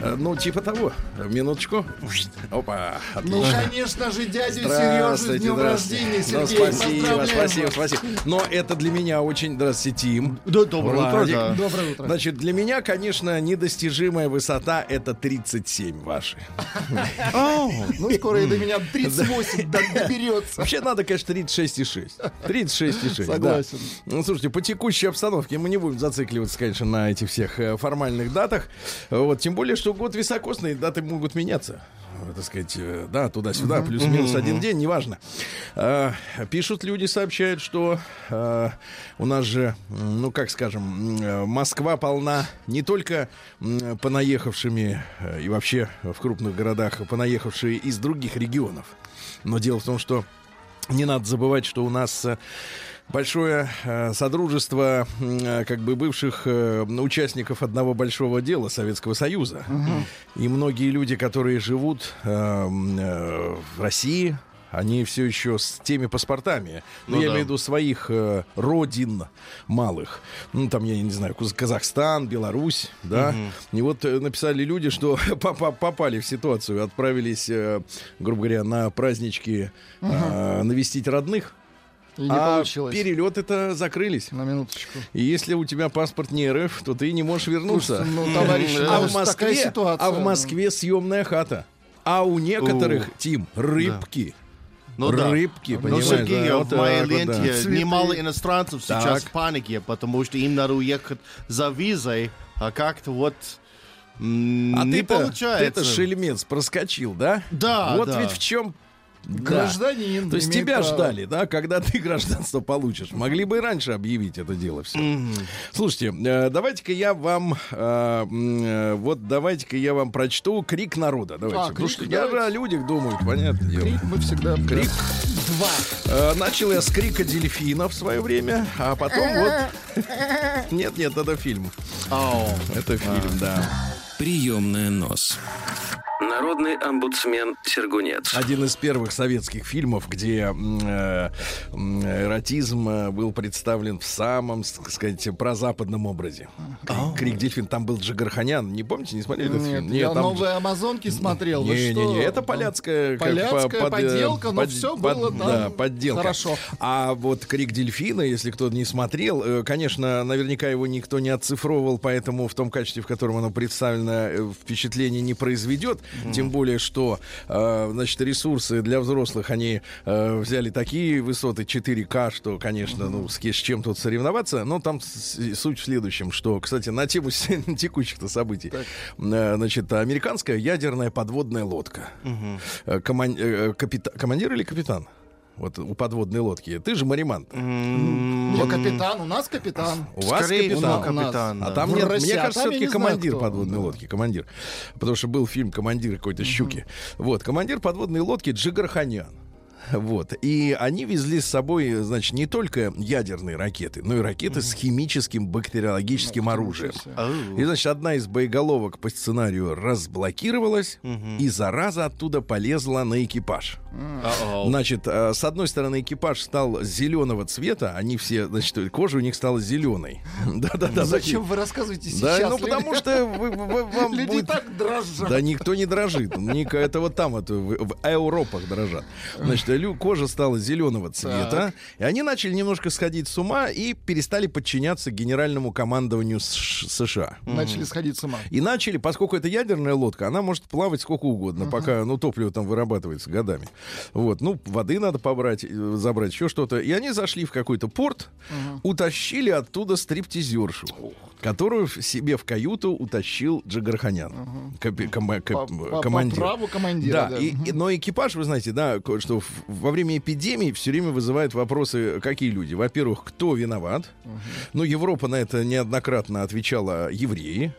Э, Ну, типа того. Минуточку. Опа. Ну, Отлично. конечно же, дядю Сережу с днем рождения, Ну, Сергей. спасибо, Поздравляем спасибо, вас. спасибо. Но это для меня очень... Здравствуйте, Тим. Да, доброе утро, да. Доброе утро. Значит, для меня, конечно, недостижимая высота — это 37 ваши. Ну, скоро и до меня 38 до- доберется. Вообще надо, конечно, 36,6. 36,6, да. Согласен. Ну, слушайте, по текущей обстановке мы не будем зацикливаться, конечно, на этих всех э, формальных датах. Вот, тем более, что год високосный, даты могут меняться. Так сказать, э, да, туда-сюда, плюс-минус один день, неважно. А, Пишут люди, сообщают, что а, у нас же, ну, как скажем, э, Москва полна не только понаехавшими э, и вообще в крупных городах понаехавшие из других регионов. Но дело в том, что не надо забывать, что у нас большое э, содружество э, как бы бывших э, участников одного большого дела Советского Союза. И многие люди, которые живут э, э, в России, они все еще с теми паспортами. Ну, Ну я да. имею в виду своих э, родин малых. Ну, там, я не знаю, Казахстан, Беларусь, да. И вот э, написали люди, что попа- попали в ситуацию, отправились, э, грубо говоря, на празднички э, навестить родных. И не а получилось. перелеты-то закрылись. На минуточку. И если у тебя паспорт не РФ, то ты не можешь вернуться. Слушайте, ну, товарищи, а, ну, в такая Москве, ситуация. а в Москве съемная хата. А у некоторых, У. Тим, рыбки. Ну да. Рыбки, Ну, понимаешь, Сергей, да, в вот моей так да. ленте Цветы. немало иностранцев сейчас Так. в панике, потому что им надо уехать за визой, а как-то вот м, А не ты-то, получается. ты-то шельмец проскочил, да? Да, Вот да. ведь в чем... Гражданин То есть тебя право. ждали, да, когда ты гражданство получишь. Могли бы и раньше объявить это дело все. Слушайте, э, давайте-ка я вам, э, э, вот давайте-ка я вам прочту крик народа. Давайте. А, Потому крик, что я же давайте. о людях думаю, понятное дело. Крик мы всегда... Крик. Два. Начал я с крика дельфина в свое время, а потом вот... Нет, нет, это фильм. Ау. Это фильм, да. Приемная нос. Народный омбудсмен Сергунец. Один из первых советских фильмов, где э, эротизм э, был представлен в самом, так сказать, прозападном образе. Крик, крик дельфин. Там был Джигарханян. Не помните, не смотрели этот Нет, фильм? я там новые Амазонки смотрел. Не, не, что? не, это поляцкая, как Поляцкая по- под- э, подделка, но под- всё под- было там да, подделка. хорошо. А вот крик дельфина, если кто-то не смотрел, э, конечно, наверняка его никто не оцифровывал, поэтому в том качестве, в котором оно представлено, э, впечатление не произведет. Тем более, что э, значит, ресурсы для взрослых они э, взяли такие высоты 4К, что, конечно, ну, с, с чем тут соревноваться. Но там суть в следующем, что, кстати, на тему текущих-то событий. Э, Значит, американская ядерная подводная лодка. Э, коман- капита- Командир или капитан? Вот у подводной лодки. Ты же маримант. Не, капитан, у нас капитан. У вас Скорее капитан. А там В нет, России, мне а кажется, я все-таки знаю, командир кто. подводной Да. лодки. Командир. Потому что был фильм «Командир какой-то щуки». Вот, командир подводной лодки Джигарханян. Вот. И они везли с собой, значит, не только ядерные ракеты, но и ракеты с химическим бактериологическим оружием. Ау. И, значит, одна из боеголовок по сценарию разблокировалась, и зараза оттуда полезла на экипаж. Ау. Значит, э, с одной стороны, экипаж стал зеленого цвета, они все, значит, кожа у них стала зеленой. Да-да-да. Зачем вы рассказываете Да, сейчас? ну потому что вам Люди так дрожат. Да никто не дрожит. Это вот там, в Европах дрожат. Значит, лю- кожа стала зеленого цвета. И они начали немножко сходить с ума и перестали подчиняться генеральному командованию США. Начали сходить с ума. И начали, поскольку это ядерная лодка, она может плавать сколько угодно, пока, ну, топливо там вырабатывается годами. Вот, ну, воды надо побрать, э, забрать, еще что-то. И они зашли в какой-то порт, утащили оттуда стриптизершу, которую себе в каюту утащил Джигарханян, капи- кома- По, кап- по- командир. праву командира. Да, и- и- но экипаж, вы знаете, да, что во время эпидемии все время вызывает вопросы, какие люди. Во-первых, кто виноват? Ну, Европа на это неоднократно отвечала евреи.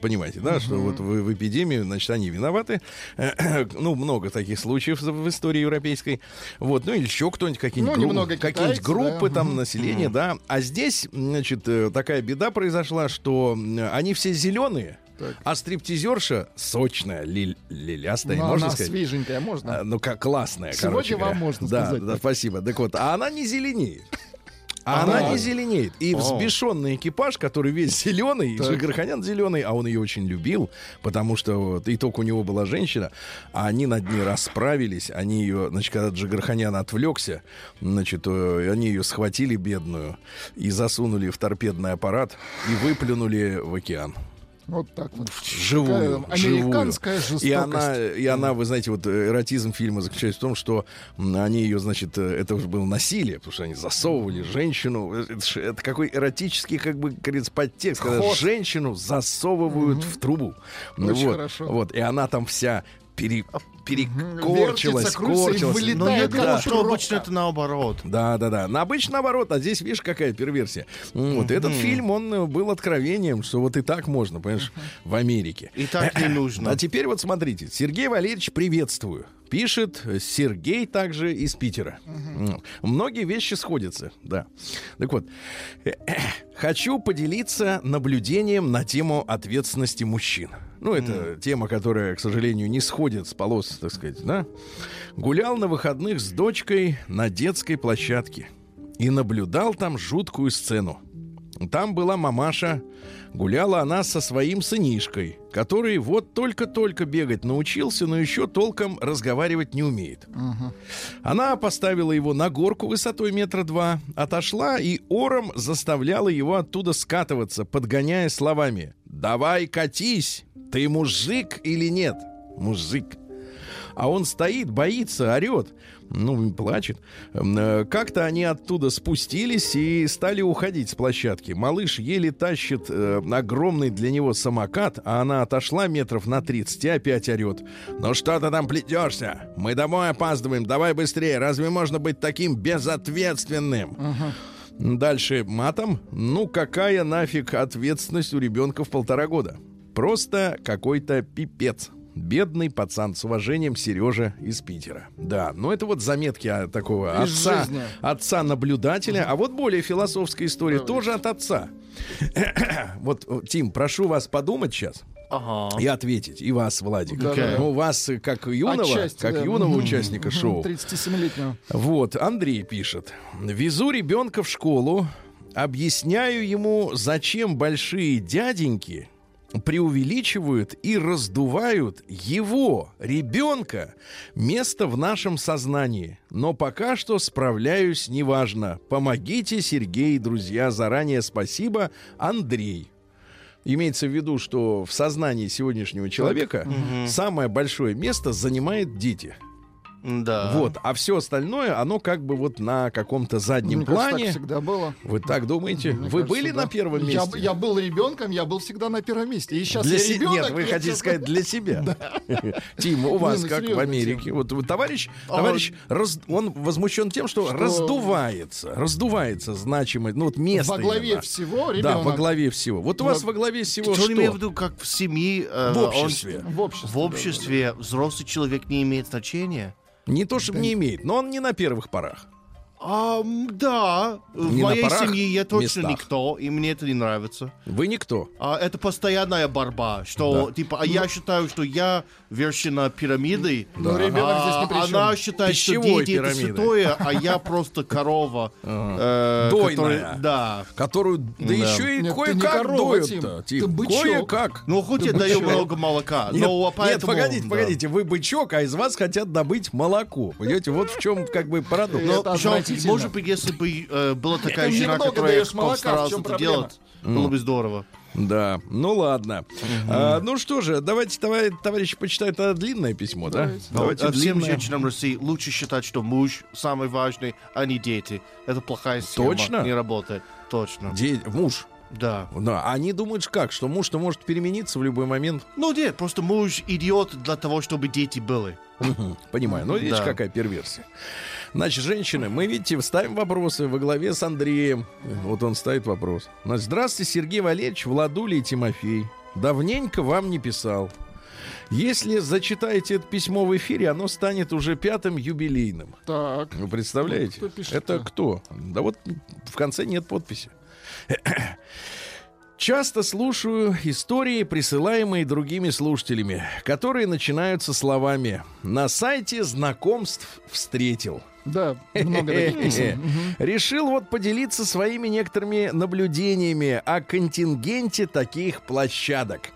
Понимаете, да, что вот в, в эпидемии, значит, они виноваты. ну, много таких случаев в истории европейской. Вот, ну или еще кто-нибудь, какие-нибудь, Ну, гру- немного какие-нибудь китайцы, группы да. там населения, да. А здесь, значит, э, такая беда произошла, что м, они все зеленые, Так. а стриптизерша сочная, лиль- лилястая, Ну, можно она сказать. свеженькая, можно? А, Ну, как классная, Сегодня короче вам можно да, сказать Да, так. спасибо. Так вот, а она не зеленеет. А она не зеленеет. И взбешенный экипаж, который весь зеленый. Джигарханян зеленый, а он ее очень любил, потому что вот, и только у него была женщина, а они над ней расправились, они ее, значит, когда Джигарханян отвлекся, значит, э, они ее схватили бедную и засунули в торпедный аппарат и выплюнули в океан. Вот так вот. Живую, Такая живую. американская жестокость. И она, и она, вы знаете, вот э, эротизм фильма заключается в том, что они ее, значит, э, это уже было насилие, потому что они засовывали женщину. Э, Это, это какой эротический, как бы, говорится, подтекст, когда Ход. женщину засовывают в трубу. Очень вот, хорошо. Вот, и она там вся пере- перекорчилась, Вертится, корчилась. Но я как думаю, что обычно это наоборот. Да, да, да. На обычно наоборот, а здесь, видишь, какая перверсия. М, Вот этот фильм, он э, был откровением, что вот и так можно, понимаешь, в Америке. И так не нужно. А теперь вот смотрите, Сергей Валерьевич, приветствую. Пишет э, Сергей также из Питера. М. Многие вещи сходятся, да. Так вот, хочу поделиться наблюдением на тему ответственности мужчин. Ну, это тема, которая, к сожалению, не сходит с полос, так сказать, да. Гулял на выходных с дочкой на детской площадке и наблюдал там жуткую сцену. Там была мамаша, гуляла она со своим сынишкой, который вот только-только бегать научился, но еще толком разговаривать не умеет. Она поставила его на горку высотой метра два, отошла и ором заставляла его оттуда скатываться, подгоняя словами «Давай катись! Ты мужик или нет?» Мужик. А он стоит, боится, орет. Ну, плачет. Э, Как-то они оттуда спустились и стали уходить с площадки. Малыш еле тащит э, огромный для него самокат, а она отошла метров на 30 и опять орет. «Ну что ты там плетешься? Мы домой опаздываем, давай быстрее. Разве можно быть таким безответственным?» Дальше матом. Ну, какая нафиг ответственность у ребенка в полтора года? Просто какой-то пипец. Бедный пацан с уважением Сережа из Питера. Да, ну это вот заметки а, такого Из отца, жизни. отца-наблюдателя. А вот более философская история тоже от отца. вот, э, Тим, прошу вас подумать сейчас Ага. и ответить. И вас, Владик. Да-да-да. Ну, вас э, как юного, Отчасти, как да. юного Мгм. участника шоу. 37-летнего. Вот, Андрей пишет. Везу ребенка в школу, объясняю ему, зачем большие дяденьки преувеличивают и раздувают его, ребенка, место в нашем сознании. Но пока что справляюсь неважно. Помогите, Сергей, друзья, заранее спасибо, Андрей. Имеется в виду, что в сознании сегодняшнего человека самое большое место занимает дети. Да. Вот, а все остальное, оно как бы вот на каком-то заднем Мне кажется, плане. так всегда было. Вы так думаете? Мне Вы кажется, были да. на первом Я, месте? я был ребенком, я был всегда на первом месте. И сейчас Для я се- ребенок. Нет, вы я хотите честно- сказать для себя. Тим, у вас ну, как в Америке? Тим. Вот товарищ, А, товарищ, он возмущен тем, что, раздувается, раздувается значимость, ну вот место. Во главе всего Да, ребенок. во главе всего. Вот у вас Во- главе всего Что он имеет в виду, как в семье... э, В он- обществе. В обществе. в обществе взрослый человек не имеет значения? Не то, чтобы не имеет, но он не на первых порах. А, да, в Не на моей парах, семье я точно местах. никто, и мне это не нравится. Вы никто. А, это постоянная борьба, что Да. типа, а я считаю, что я вершина пирамиды. Ну, ребенок здесь ни при а чем. Она считает, Пищевой что дети это пирамиды. святое, а я просто корова. э, Дойная. Да. Которую, да, Да. еще и Нет, кое-как бычок. Кое-как. Ну, хоть я Да даю много молока, Нет, но нет, поэтому... погодите, да. погодите, вы бычок, а из вас хотят добыть молоко. Понимаете, вот в чем как бы парадокс. Ну, Но, Это отвратительно. может быть, если бы э, была такая жена, которая чем это делать, было бы здорово. Да, ну ладно. А, ну что же, давайте, товарищ, товарищи, почитают это длинное письмо, да? Давайте. Давайте А всем длинное. женщинам России лучше считать, что муж самый важный, а не дети. Это плохая схема. Точно? Не работает. Точно. Де- муж. Да. Да, они думают, как, что муж-то может перемениться в любой момент. Ну нет, просто муж идиот для того, чтобы дети были. Понимаю. Ну, видите, Да. какая перверсия. Значит, женщины, мы, видите, ставим вопросы во главе с Андреем. Вот он ставит вопрос. Значит, здравствуйте, Сергей Валерьевич, Владуля и Тимофей. давненько вам не писал. Если зачитаете это письмо в эфире, оно станет уже пятым юбилейным. Так. Вы представляете? Кто пишет-то? Это кто? Да вот в конце нет подписи. Часто слушаю истории, присылаемые другими слушателями, которые начинаются словами «На сайте знакомств встретил». Да, много таких. Мгм. Решил вот поделиться своими некоторыми наблюдениями о контингенте таких площадок.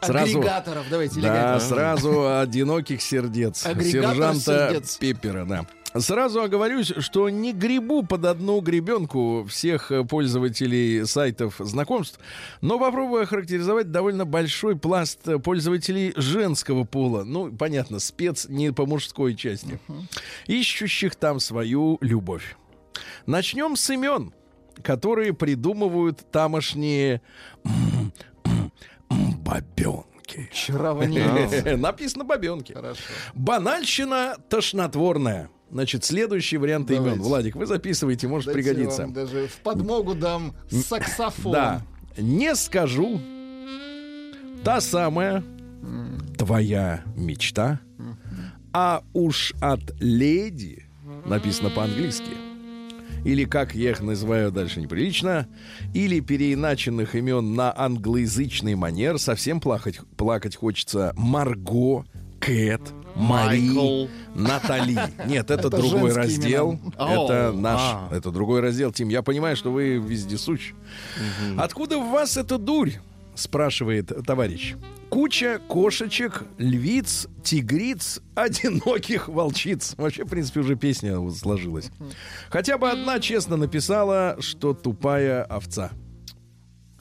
Сразу, Агрегаторов, давайте, да, сразу одиноких сердец. Агрегатор Сержанта сердец. Пеппера, да. Сразу оговорюсь, что не грибу под одну гребенку всех э, пользователей сайтов знакомств, но попробую охарактеризовать довольно большой пласт э, пользователей женского пола. Ну, понятно, спец не по мужской части. Ищущих там свою любовь. Начнем с имен, которые придумывают тамошние м, бабенки. Чарование. Написано бабенки. Хорошо. Банальщина тошнотворная. Значит, следующий вариант имен. Давайте. Владик, вы записываете, может Дайте пригодиться. вам даже в подмогу дам саксофон. Да. Не скажу. Та самая твоя мечта. А уж от леди написано по-английски. Или, как я их называю дальше неприлично, или переиначенных имен на англоязычный манер совсем плакать, плакать хочется Марго, Кэт, Мари. Натали. Нет, это, Это другой раздел. имена. Это наш, а. это другой раздел. Тим, я понимаю, что вы вездесущ. Откуда в вас эта дурь? Спрашивает товарищ. Куча кошечек, львиц, тигриц, одиноких волчиц. Вообще, в принципе, уже песня сложилась. Хотя бы одна честно написала, что тупая овца.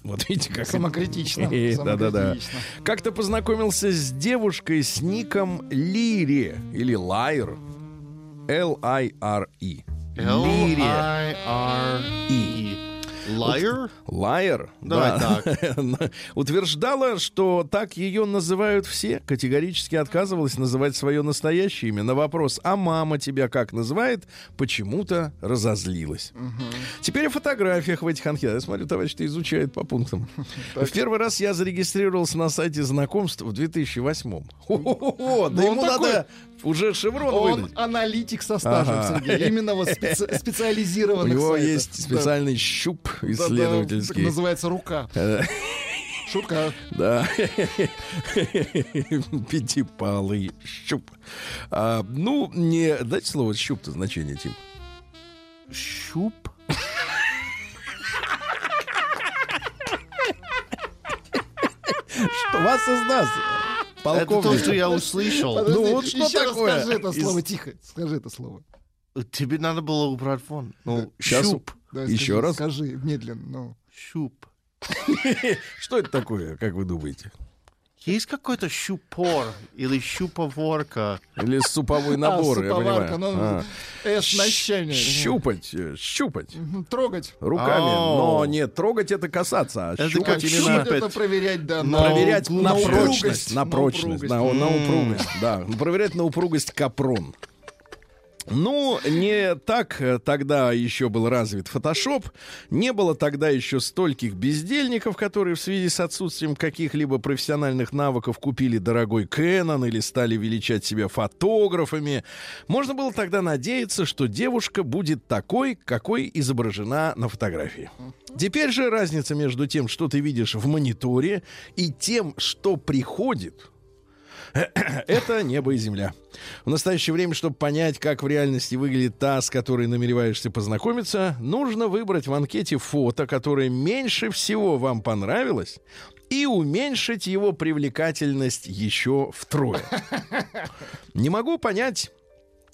Вот видите, как... Самокритично. Да-да-да. Как-то познакомился с девушкой с ником Лири или Лайр. L-I-R-E. L-I-R-E. Liar? Лайер, Давай да. утверждала, что так ее называют все, категорически отказывалась называть свое настоящее имя. На вопрос, а мама тебя как называет, почему-то разозлилась. Теперь о фотографиях в этих анкетах. Я смотрю, товарищ-то изучает по пунктам. В первый раз я зарегистрировался на сайте знакомств в 2008-м. Хо-хо-хо, да Ну, ему надо уже шеврон Он выдать. аналитик со стажем, Ага. Сергей. Именно вот специ- У специализированных него сайтов. есть Да. специальный щуп Да-да, исследовательский. так называется рука. Э, Шутка. Да. Пятипалый щуп. А, ну, не... Дайте слово щуп-то значение, Тим. Щуп? Что вас из нас, Это то, что полковник? я услышал. Подожди, ну вот что такое? скажи это Из- слово тихо. Скажи это слово. Тебе надо было убрать фон. Ну, щуп. Еще скажи, раз? Скажи медленно. Ну. Щуп. Что это такое, как вы думаете? Есть какой-то щупор или щуповорка? Или суповой набор, а, я суповарка, понимаю. ну, А. эс-нащение. Щупать, э, щупать. Трогать. Руками. Ау. Но нет, трогать это касаться, а Это щупать как именно... Щупать это проверять, да. На- проверять на, прочность, на прочность, на, упругость. на упругость, да, проверять на упругость капрон. Ну, не так э, тогда еще был развит фотошоп, не было тогда еще стольких бездельников, которые в связи с отсутствием каких-либо профессиональных навыков купили дорогой Canon или стали величать себя фотографами. Можно было тогда надеяться, что девушка будет такой, какой изображена на фотографии. Теперь же разница между тем, что ты видишь в мониторе, и тем, что приходит, это небо и земля. В настоящее время, чтобы понять, как в реальности выглядит та, с которой намереваешься познакомиться, нужно выбрать в анкете фото, которое меньше всего вам понравилось, и уменьшить его привлекательность еще втрое. Не могу понять,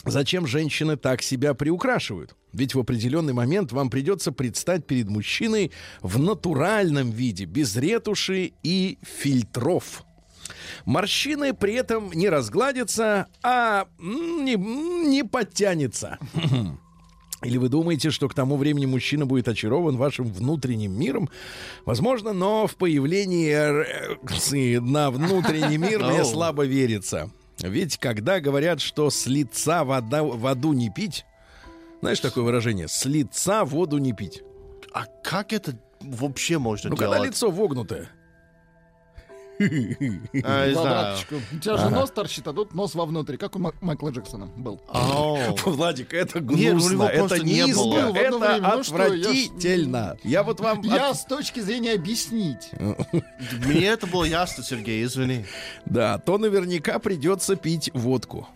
Зачем женщины так себя приукрашивают? Ведь в определенный момент вам придется предстать перед мужчиной в натуральном виде, без ретуши и фильтров. Морщины при этом не разгладятся, а не, не подтянется. Или вы думаете, что к тому времени мужчина будет очарован вашим внутренним миром? Возможно, но в появлении эрекции на внутренний мир мне слабо верится. Ведь когда говорят, что с лица вода, воду не пить, знаешь такое выражение? С лица воду не пить. А как это вообще можно Ну, когда делать? лицо вогнутое. А, не знаю. Квадраточку. У тебя же нос торчит, а тут нос вовнутрь, как у Майкла Джексона был. Владик, это гнусно, это не было. Это ну отвратительно. Я вот вам... Я с точки зрения объяснить. Мне это было ясно, Сергей, извини. Да, то наверняка придется пить водку.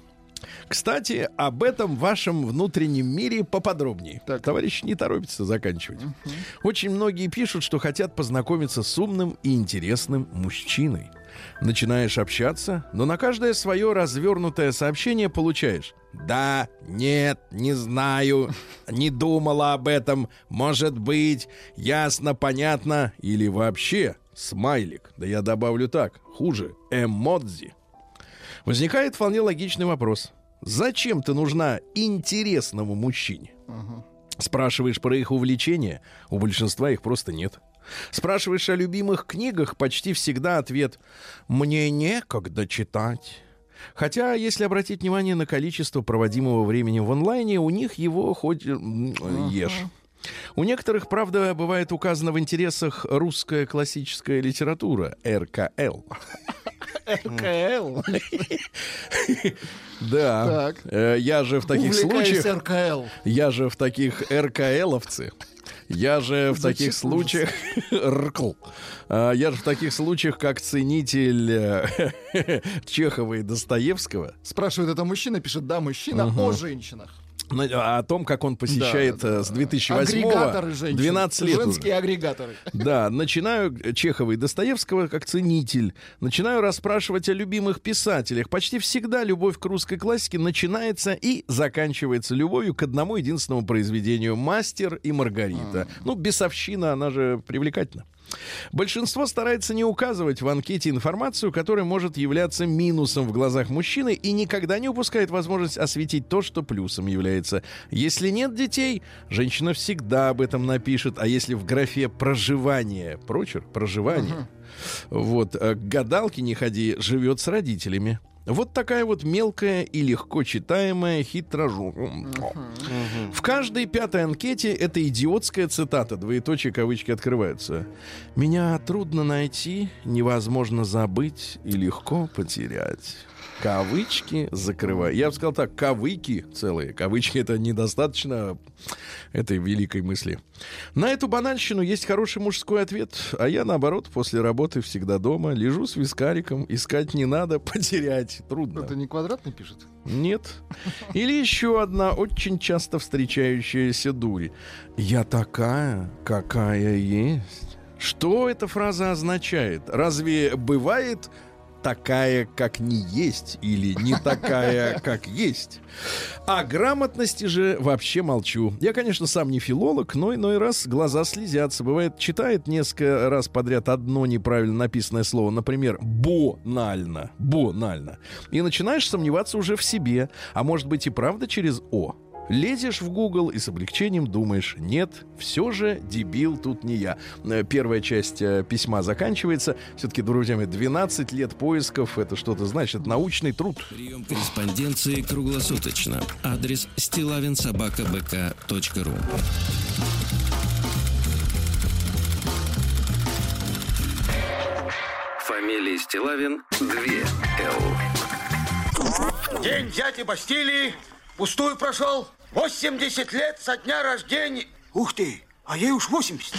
Кстати, об этом вашем внутреннем мире поподробнее. Так. Товарищ не торопится заканчивать. Очень многие пишут, что хотят познакомиться с умным и интересным мужчиной. Начинаешь общаться, но на каждое свое развернутое сообщение получаешь. Да, нет, не знаю, не думала об этом, может быть, ясно, понятно, или вообще смайлик. Да я добавлю так, хуже, эмодзи. Возникает вполне логичный вопрос. Зачем ты нужна интересному мужчине? Спрашиваешь про их увлечения, у большинства их просто нет. Спрашиваешь о любимых книгах, почти всегда ответ «мне некогда читать». Хотя, если обратить внимание на количество проводимого времени в онлайне, у них его хоть ешь. У некоторых, правда, бывает указано в интересах русская классическая литература, РКЛ. РКЛ. Да. Э, Я же в таких случаях... РКЛ. Я же в таких РКЛовцы. Я же в таких случаях... РКЛ. А, Я же в таких случаях, как ценитель э, Чехова и Достоевского, Спрашивает это мужчина, пишет, да, мужчина о женщинах. О том, как он посещает Да, да, э, с 2008 Агрегаторы женщин. 12 лет уже. Женские агрегаторы. Да, начинаю Чехова и Достоевского как ценитель. Начинаю расспрашивать о любимых писателях. Почти всегда любовь к русской классике начинается и заканчивается любовью к одному единственному произведению «Мастер и Маргарита». Ну, бесовщина, она же привлекательна. Большинство старается не указывать в анкете информацию, которая может являться минусом в глазах мужчины и никогда не упускает возможность осветить то, что плюсом является. Если нет детей, женщина всегда об этом напишет, а если в графе проживание, прочерк, проживание, вот, э, к гадалке не ходи, живет с родителями. Вот такая вот мелкая и легко читаемая хитрожу. В каждой пятой анкете это идиотская цитата, двоеточие кавычки открываются. «Меня трудно найти, невозможно забыть и легко потерять». Кавычки закрываю. Я бы сказал так, кавыки целые. Кавычки это недостаточно этой великой мысли. На эту банальщину есть хороший мужской ответ, а я, наоборот, после работы всегда дома, лежу с вискариком, искать не надо, потерять трудно. Это не квадратный пишет? Нет. Или еще одна очень часто встречающаяся дурь. Я такая, какая есть. Что эта фраза означает? Разве бывает такая, как не есть, или не такая, как есть? О грамотности же вообще молчу. Я, конечно, сам не филолог, но иной раз глаза слезятся. Бывает, читает несколько раз подряд одно неправильно написанное слово, например, «бонально», «бонально», и начинаешь сомневаться уже в себе, а может быть и правда через «о». Лезешь в Google и с облегчением думаешь, нет, все же дебил тут не я. Э, Первая часть э, письма заканчивается. Все-таки, друзья мои, 12 лет поисков, это что-то значит, научный труд. Прием корреспонденции круглосуточно. Адрес стилавинсобакабк.ру Фамилия Стилавин 2 Л. День дяди Бастилии пустую прошел. 80 лет со дня рождения. Ух ты, а ей уж 80.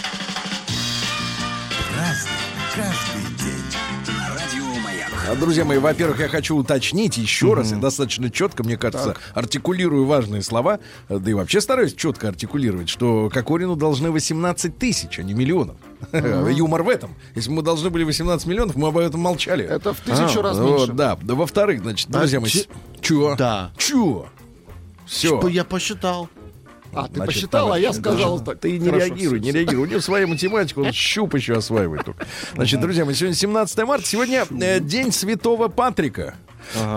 А, Друзья мои, во-первых, я хочу уточнить еще раз, и достаточно четко, мне кажется, артикулирую важные слова, да и вообще стараюсь четко артикулировать, что Кокорину должны 18 тысяч, а не миллионов. Юмор в этом. Если бы мы должны были 18 миллионов, мы об этом молчали. Это в тысячу А, раз вот, меньше. Да, Да, во-вторых, значит, друзья мои, че- чё? Да. Чё? Все. Я посчитал. А, ты Значит, посчитал, а я сказал так. Ты не Хорошо, реагируй, не реагируй. У него своя математика, он щуп еще осваивает только. Значит, друзья, мы сегодня 17 марта, сегодня э, день Святого Патрика.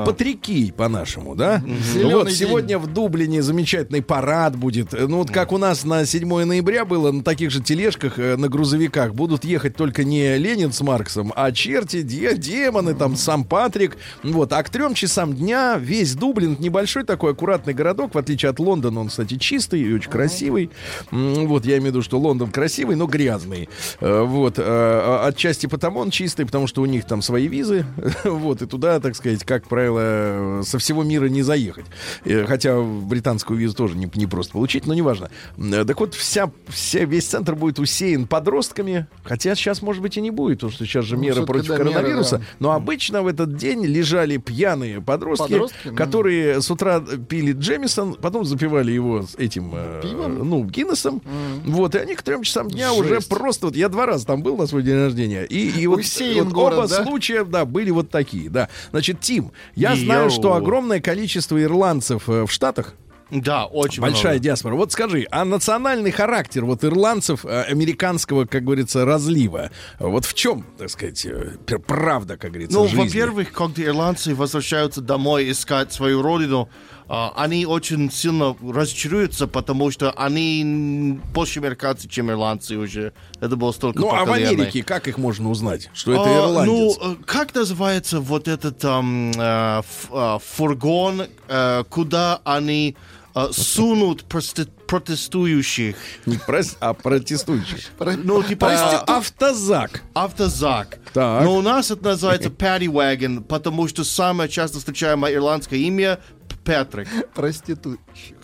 Патрикий по-нашему, да? Зелёный Вот день. сегодня в Дублине замечательный парад будет. Ну вот как у нас на 7 ноября было, на таких же тележках, э, на грузовиках будут ехать только не Ленин с Марксом, а черти, де- демоны, там сам Патрик. Вот, а к трем часам дня весь Дублин, небольшой такой аккуратный городок, в отличие от Лондона, он, кстати, чистый и очень красивый. Вот, я имею в виду, что Лондон красивый, но грязный. Э, Вот, э, отчасти потому он чистый, потому что у них там свои визы. Вот, и туда, так сказать, как правило, со всего мира не заехать. Э, Хотя британскую визу тоже не, не просто получить, но неважно. Э, Так вот, вся, вся, весь центр будет усеян подростками. Хотя сейчас, может быть, и не будет, потому что сейчас же Ну, меры против да, меры, коронавируса. да. Но обычно в этот день лежали пьяные подростки, Подростки, которые с утра пили Джемисон, потом запивали его этим, э, Пивом? ну, Гиннесом. Вот, и они к трем часам дня уже Жесть. просто... Вот я два раза там был на свой день рождения. И, и вот, вот город, оба да? случая, да, были вот такие, да. Значит, Тим, я Йоу. знаю, что огромное количество ирландцев э, в Штатах, Да, очень большая много. диаспора. Вот скажи, а национальный характер вот ирландцев, э, американского, как говорится, разлива, вот в чем, так сказать, э, пр- правда, как говорится, Ну, во-первых, когда ирландцы возвращаются домой искать свою родину, они очень сильно разочаруются, потому что они больше американцы, чем ирландцы уже. Это было столько Ну, а в поколений. Америке как их можно узнать, что это А, ирландец? Ну, э, как называется вот этот там э, э, фургон, э, куда они сунут протестующих? Не прос- а протестующих. Ну, типа А, автозак. автозак. Так. Но у нас это называется paddy wagon, потому что самое часто встречаемое ирландское имя Патрик. Проститующих.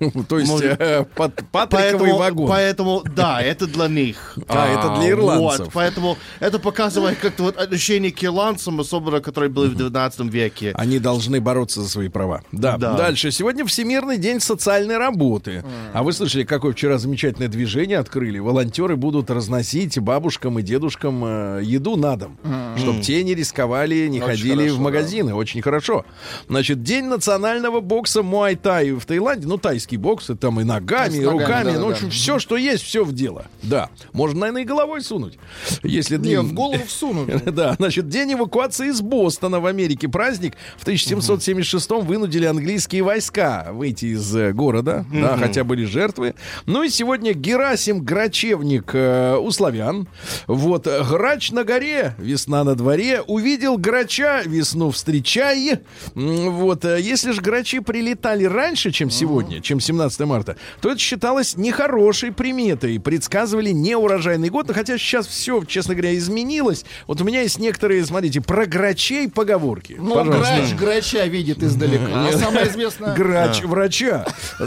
То есть Может- э, пат- патриковый Поэтому, вагон. поэтому, да, это для них. А, это для ирландцев. Вот, поэтому это показывает как-то вот отношение к ирландцам, особенно которые были в 19 веке. Они должны бороться за свои права. Да. Да. Дальше. Сегодня Всемирный день социальной работы. А вы слышали, какое вчера замечательное движение открыли? Волонтеры будут разносить бабушкам и дедушкам э, еду на дом, чтобы те не рисковали, не Очень ходили хорошо, в да. магазины. Очень хорошо. Значит, день национального бокса Муай-Тай в Таиланде. Ну, тайский бокс, это там и ногами, С и ногами, руками. да-да-да. ну, в общем, все, что есть, все в дело. Да. Можно, наверное, и головой сунуть. Если Не, в голову всунут. Да, значит, день эвакуации из Бостона в Америке праздник. В 1776-м вынудили английские войска выйти из э, города, да, хотя были жертвы. Ну и сегодня Герасим Грачевник э, у славян. Вот, грач на горе, весна на дворе, увидел грача, весну встречай. Вот, э, если же грачи прилетали раньше, чем сегодня, чем 17 марта, то это считалось нехорошей приметой. Предсказывали неурожайный год, но хотя сейчас все, честно говоря, изменилось. Вот у меня есть некоторые, смотрите, про грачей поговорки. Ну, Пожалуйста. грач грача видит издалека. А самое известное... Грач врача.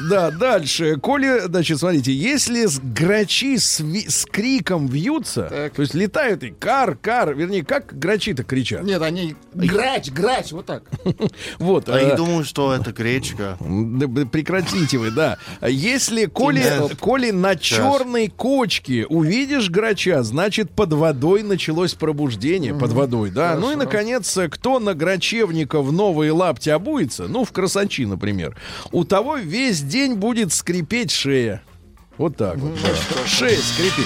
Да, дальше. Коли, значит, смотрите, если с грачи с, с криком вьются, Так. то есть летают и кар, кар, вернее, как грачи-то кричат? Нет, они... Грач, грач, вот так. Вот. А э, я думаю, что это гречка. Прекратите вы, да. Если коли, Нет. коли на черной кочке увидишь грача, значит под водой началось пробуждение. Под водой, да. Ну и, наконец, кто на грачевника в новые лапти обуется, ну, в красачи, например, у того весь день будет скрипеть шея. Вот так вот. да. Шея скрипеть.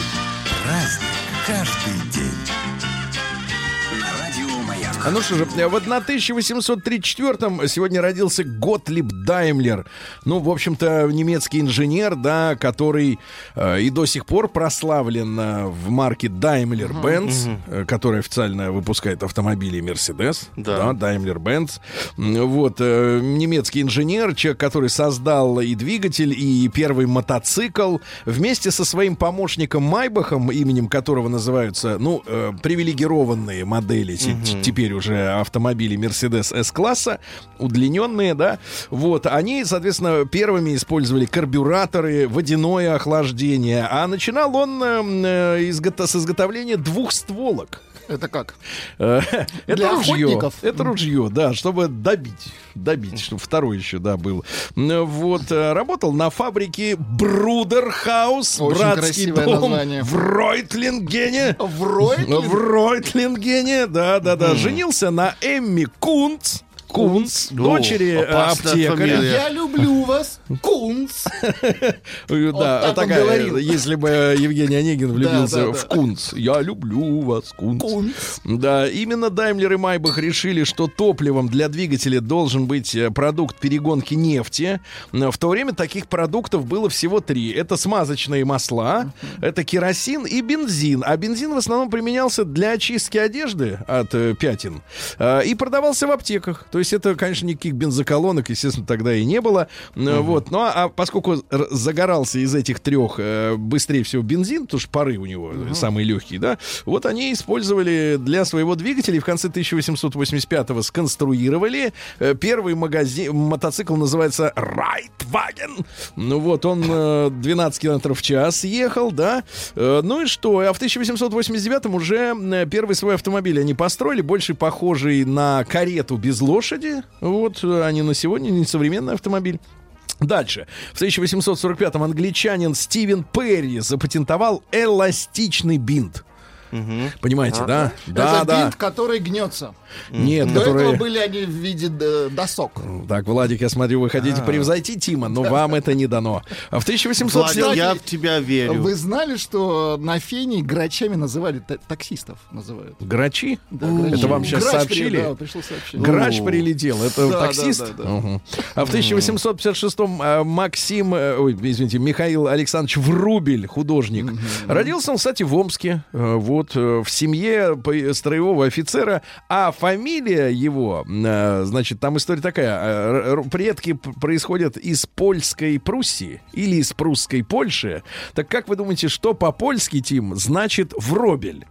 Праздник каждый день. Ну что же, в 1834-м сегодня родился Готлиб Даймлер. Ну, в общем-то, немецкий инженер, да, который э, и до сих пор прославлен э, в марке Daimler-Benz, э, которая официально выпускает автомобили Mercedes. Да. Daimler-Benz. М, Вот, э, немецкий инженер, человек, который создал и двигатель, и первый мотоцикл. Вместе со своим помощником Майбахом, именем которого называются, ну, э, привилегированные модели, те- теперь уже автомобили Mercedes S-класса, удлиненные, да, вот, они, соответственно, первыми использовали карбюраторы, водяное охлаждение, а начинал он э, э, изго- с изготовления двухстволок. Это как? Э, Это Для ружье. охотников? Это ружье, да, чтобы добить. Добить, чтобы второй еще, да, был. М, Вот, э, работал на фабрике Брудерхаус, Очень братский дом название. в Ройтлингене. В Ройтлинге? В Ройтлингене, да, да, да. Женился на Эмми Кунц. Кунц, дочери э, аптекаря. Я люблю вас, Кунц. Да, такая, говорил. если бы Евгений Онегин влюбился в. Кунц. Я люблю вас, Кунц. Да, именно Даймлер и Майбах решили, что топливом для двигателя должен быть э, продукт перегонки нефти. Э, В то время таких продуктов было всего три. Это смазочные масла, это керосин и бензин. А бензин в основном применялся для очистки одежды от пятен и продавался в аптеках. То есть это, конечно, никаких бензоколонок, естественно, тогда и не было. Э, Вот. Ну а, а поскольку загорался из этих трех э, быстрее всего бензин, потому что пары у него э, самые легкие, да, вот они использовали для своего двигателя и в конце 1885-го сконструировали. Э, Первый магазин, мотоцикл называется Райтваген. Ну вот, он э, 12 километров в час ехал, да. Э, Ну и что? А в 1889-м уже э, первый свой автомобиль они построили, больше похожий на карету без лошади. Вот, э, они на сегодня не современный автомобиль. Дальше. В 1845-м англичанин Стивен Перри запатентовал эластичный бинт. Понимаете, да? Да, Это да. бинт, который гнется. Нет, До который... этого были они в виде э, досок. Так, Владик, я смотрю, вы хотите превзойти Тима, но вам это не дано. А в 1800... Владик, я в тебя верю. Вы знали, что на Фене грачами называли та- таксисов? Называют. Грачи? Да, Это грачи. вам сейчас Грач сообщили? перед- да, пришло сообщение. Грач прилетел, это Да, таксист. да, да, да. А в 1856-м э, Максим, э, ой, извините, Михаил Александрович Врубель, художник. Родился он, кстати, в Омске, э, вот, э, в семье строевого офицера, а фамилия его, э, значит, там история такая, э, предки происходят из польской Пруссии или из прусской Польши. Так как вы думаете, что по-польски, Тим, значит Вробель?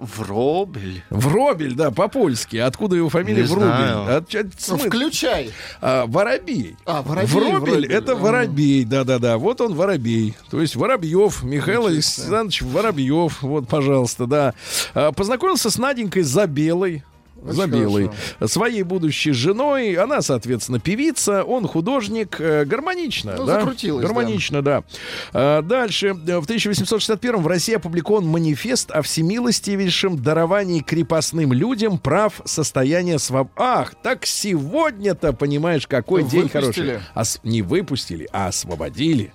Вробель. Вробель, да, по-польски. Откуда его фамилия Не Врубель? знаю. От- от- Ну, включай. А, воробей. А, воробей, Вробель, Вробель. это воробей, да-да-да. Вот он воробей. То есть Воробьев, Михаил Александрович Воробьев. Вот, пожалуйста, да. А, познакомился с Наденькой Забелой. Забелой. Своей будущей женой. Она, соответственно, певица, он художник. Э, Гармонично, Ну, да? да. Гармонично, да. А, дальше. Э, В 1861 в России опубликован манифест о всемилостивейшем даровании крепостным людям прав состояния своб... Ах, так сегодня-то, понимаешь, какой день Выпустили. хороший. Ос- Не выпустили, а освободили.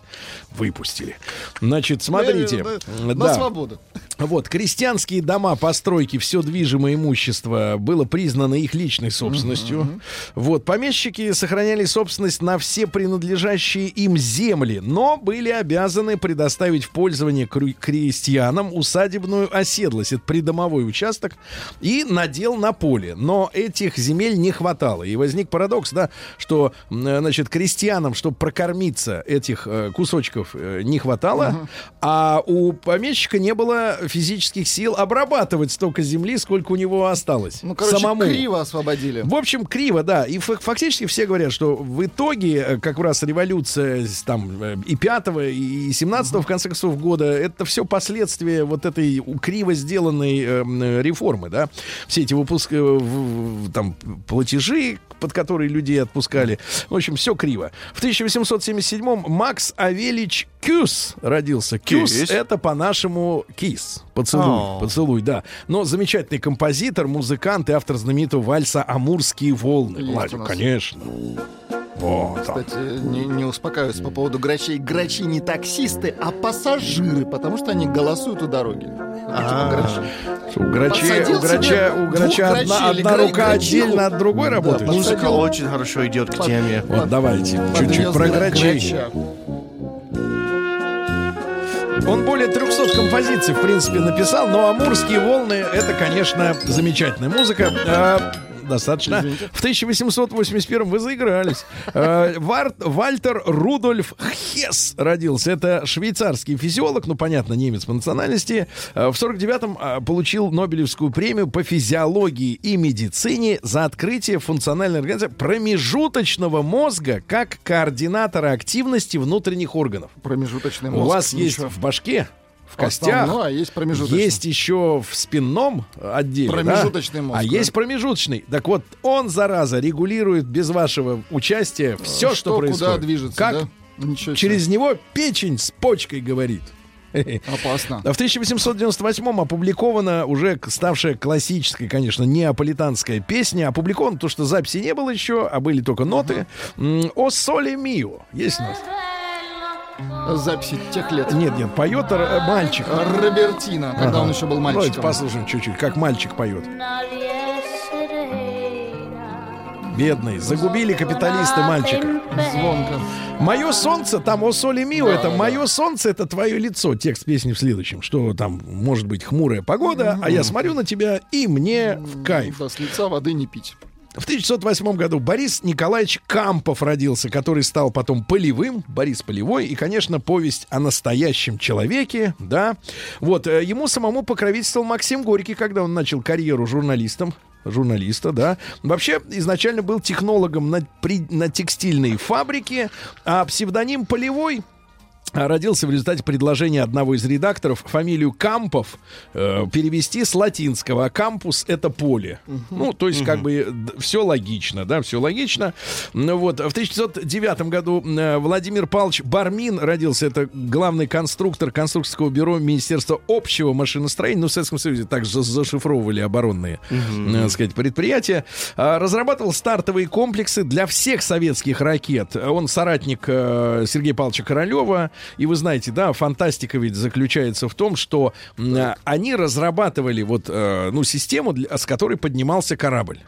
Выпустили. Значит, смотрите. Э, На Да. свободу. Вот, крестьянские дома, постройки, все движимое имущество было признано их личной собственностью. Вот, помещики сохраняли собственность на все принадлежащие им земли, но были обязаны предоставить в пользование крестьянам усадебную оседлость, это придомовой участок, и надел на поле. Но этих земель не хватало. И возник парадокс, да, что, э, значит, крестьянам, чтобы прокормиться этих э, кусочков, э, не хватало, а у помещика не было физических сил обрабатывать столько земли, сколько у него осталось. Ну, короче, самому. криво освободили. В общем, криво, да. И фак- фактически все говорят, что в итоге, э, как раз революция с, там э, и 5 и 17 в конце концов года, это все последствия вот этой криво сделанной э, э, реформы, да. Все эти выпуск, э, в- в- там платежи, под которые людей отпускали. В общем, все криво. В 1877-м Макс Авелич Кюс родился. Кюс Кюс. это по-нашему кис. Поцелуй. О. Поцелуй, да. Но замечательный композитор, музыкант и автор знаменитого вальса «Амурские волны». Есть Владик, у нас. конечно. Вот. Кстати, не, не успокаиваются по поводу грачей. Грачи не таксисты, а пассажиры, потому что они голосуют у дороги. Вот типа. У грача, Посадил у грача, двух грача грачей одна, одна рука отдельно от другой Да, работает. Музыка очень хорошо идет к теме. Вот давайте чуть-чуть про гра- грачей. грача. Он более 300 композиций, в принципе, написал, но «Амурские волны» — это, конечно, замечательная музыка. Достаточно. В 1881 вы заигрались. Э, Вальтер Рудольф Хесс родился. Это швейцарский физиолог, ну, понятно, немец по национальности. Э, В 49-м э, получил Нобелевскую премию по физиологии и медицине за открытие функциональной организации промежуточного мозга как координатора активности внутренних органов. Промежуточный У мозг. вас Ничего. есть в башке, в костях, Основной, а есть промежуточный. есть еще в спинном отделе. да? Промежуточный мозг, А да. есть промежуточный. Так вот, он, зараза, регулирует без вашего участия все, что, что происходит. куда движется, Как да? Ничего себе. через него печень с почкой говорит. Опасно. В 1898-м опубликована уже ставшая классической, конечно, неаполитанская песня. Опубликована то, что записи не было еще, а были только ноты. М, «О соле мио». Есть у нас? Записи тех лет. Нет, нет, поет э, мальчик. Робертино, когда он еще был Давайте мальчиком. послушаем чуть-чуть, как мальчик поет. Бедный, загубили капиталисты мальчика. Звонко. Мое солнце, там о соли мио, это мое солнце, это твое лицо. Текст песни в следующем, что там может быть хмурая погода, а я смотрю на тебя и мне в кайф. Да, с лица воды не пить. В 1908 году Борис Николаевич Кампов родился, который стал потом полевым, Борис Полевой, и, конечно, повесть о настоящем человеке, да. Вот, э, ему самому покровительствовал Максим Горький, когда он начал карьеру журналистом, журналиста, да. Вообще, изначально был технологом на, при- на текстильной фабрике, а псевдоним Полевой родился в результате предложения одного из редакторов фамилию Кампов э, перевести с латинского, а кампус это поле. Ну, то есть, как бы все логично, да, все логично. Ну, вот, в 1909 году э, Владимир Павлович Бармин родился, это главный конструктор конструкторского бюро Министерства общего машиностроения, ну, в Советском Союзе также зашифровывали оборонные, э, так сказать, предприятия. А, разрабатывал стартовые комплексы для всех советских ракет. Он соратник э, Сергея Павловича Королева. И вы знаете, да, фантастика ведь заключается в том, что а, они разрабатывали вот, э, ну, систему, для- с которой поднимался корабль.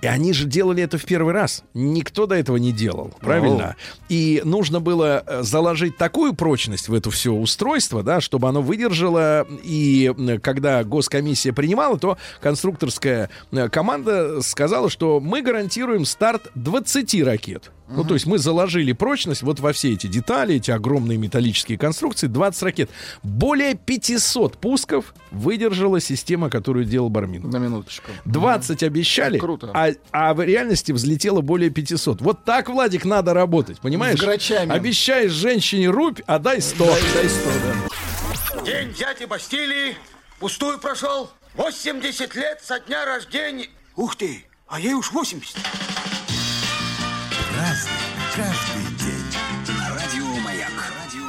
И они же делали это в первый раз. Никто до этого не делал, правильно? И нужно было э, заложить такую прочность в это все устройство, да, чтобы оно выдержало. И когда госкомиссия принимала, то конструкторская э, команда сказала, что мы гарантируем старт 20 ракет. Ну, то есть мы заложили прочность вот во все эти детали, эти огромные металлические конструкции, 20 ракет. Более 500 пусков выдержала система, которую делал Бармин. На минуточку. 20 обещали, Круто. А, а в реальности взлетело более 500. Вот так, Владик, надо работать, понимаешь? С грачами. Обещаешь женщине рубь, а дай 100. Дай 100, да. День дяди Бастилии пустую прошел. 80 лет со дня рождения. Ух ты, а ей уж 80. Разный,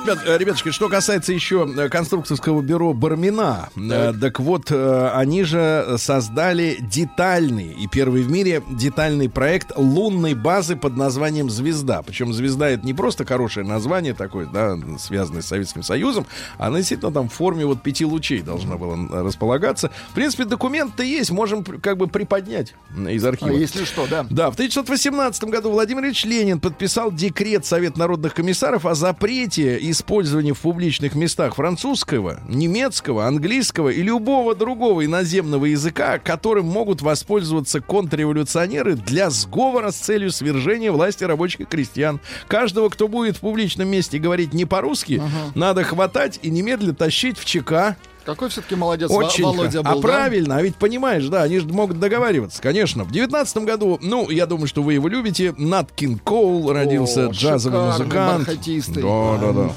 ребятушки, что касается еще э, конструкторского бюро Бармина, э, так вот, э, они же создали детальный и первый в мире детальный проект лунной базы под названием «Звезда». Причем «Звезда» — это не просто хорошее название такое, да, связанное с Советским Союзом, она действительно там в форме вот пяти лучей должна была э, располагаться. В принципе, документ-то есть, можем как бы приподнять из А архива. если что, да. Да, в 1918 году Владимир Ильич Ленин подписал декрет Совет народных комиссаров о запрете использования в публичных местах французского, немецкого, английского и любого другого иноземного языка, которым могут воспользоваться контрреволюционеры для сговора с целью свержения власти рабочих и крестьян. Каждого, кто будет в публичном месте говорить не по-русски, надо хватать и немедленно тащить в ЧК. Какой все-таки молодец Очень Володя х- был, А да? правильно, а ведь понимаешь, да, они же могут договариваться, конечно. В девятнадцатом году, ну, я думаю, что вы его любите, Нат Кинг Коул родился, О, джазовый музыкант. бархатистый. Да, да, да.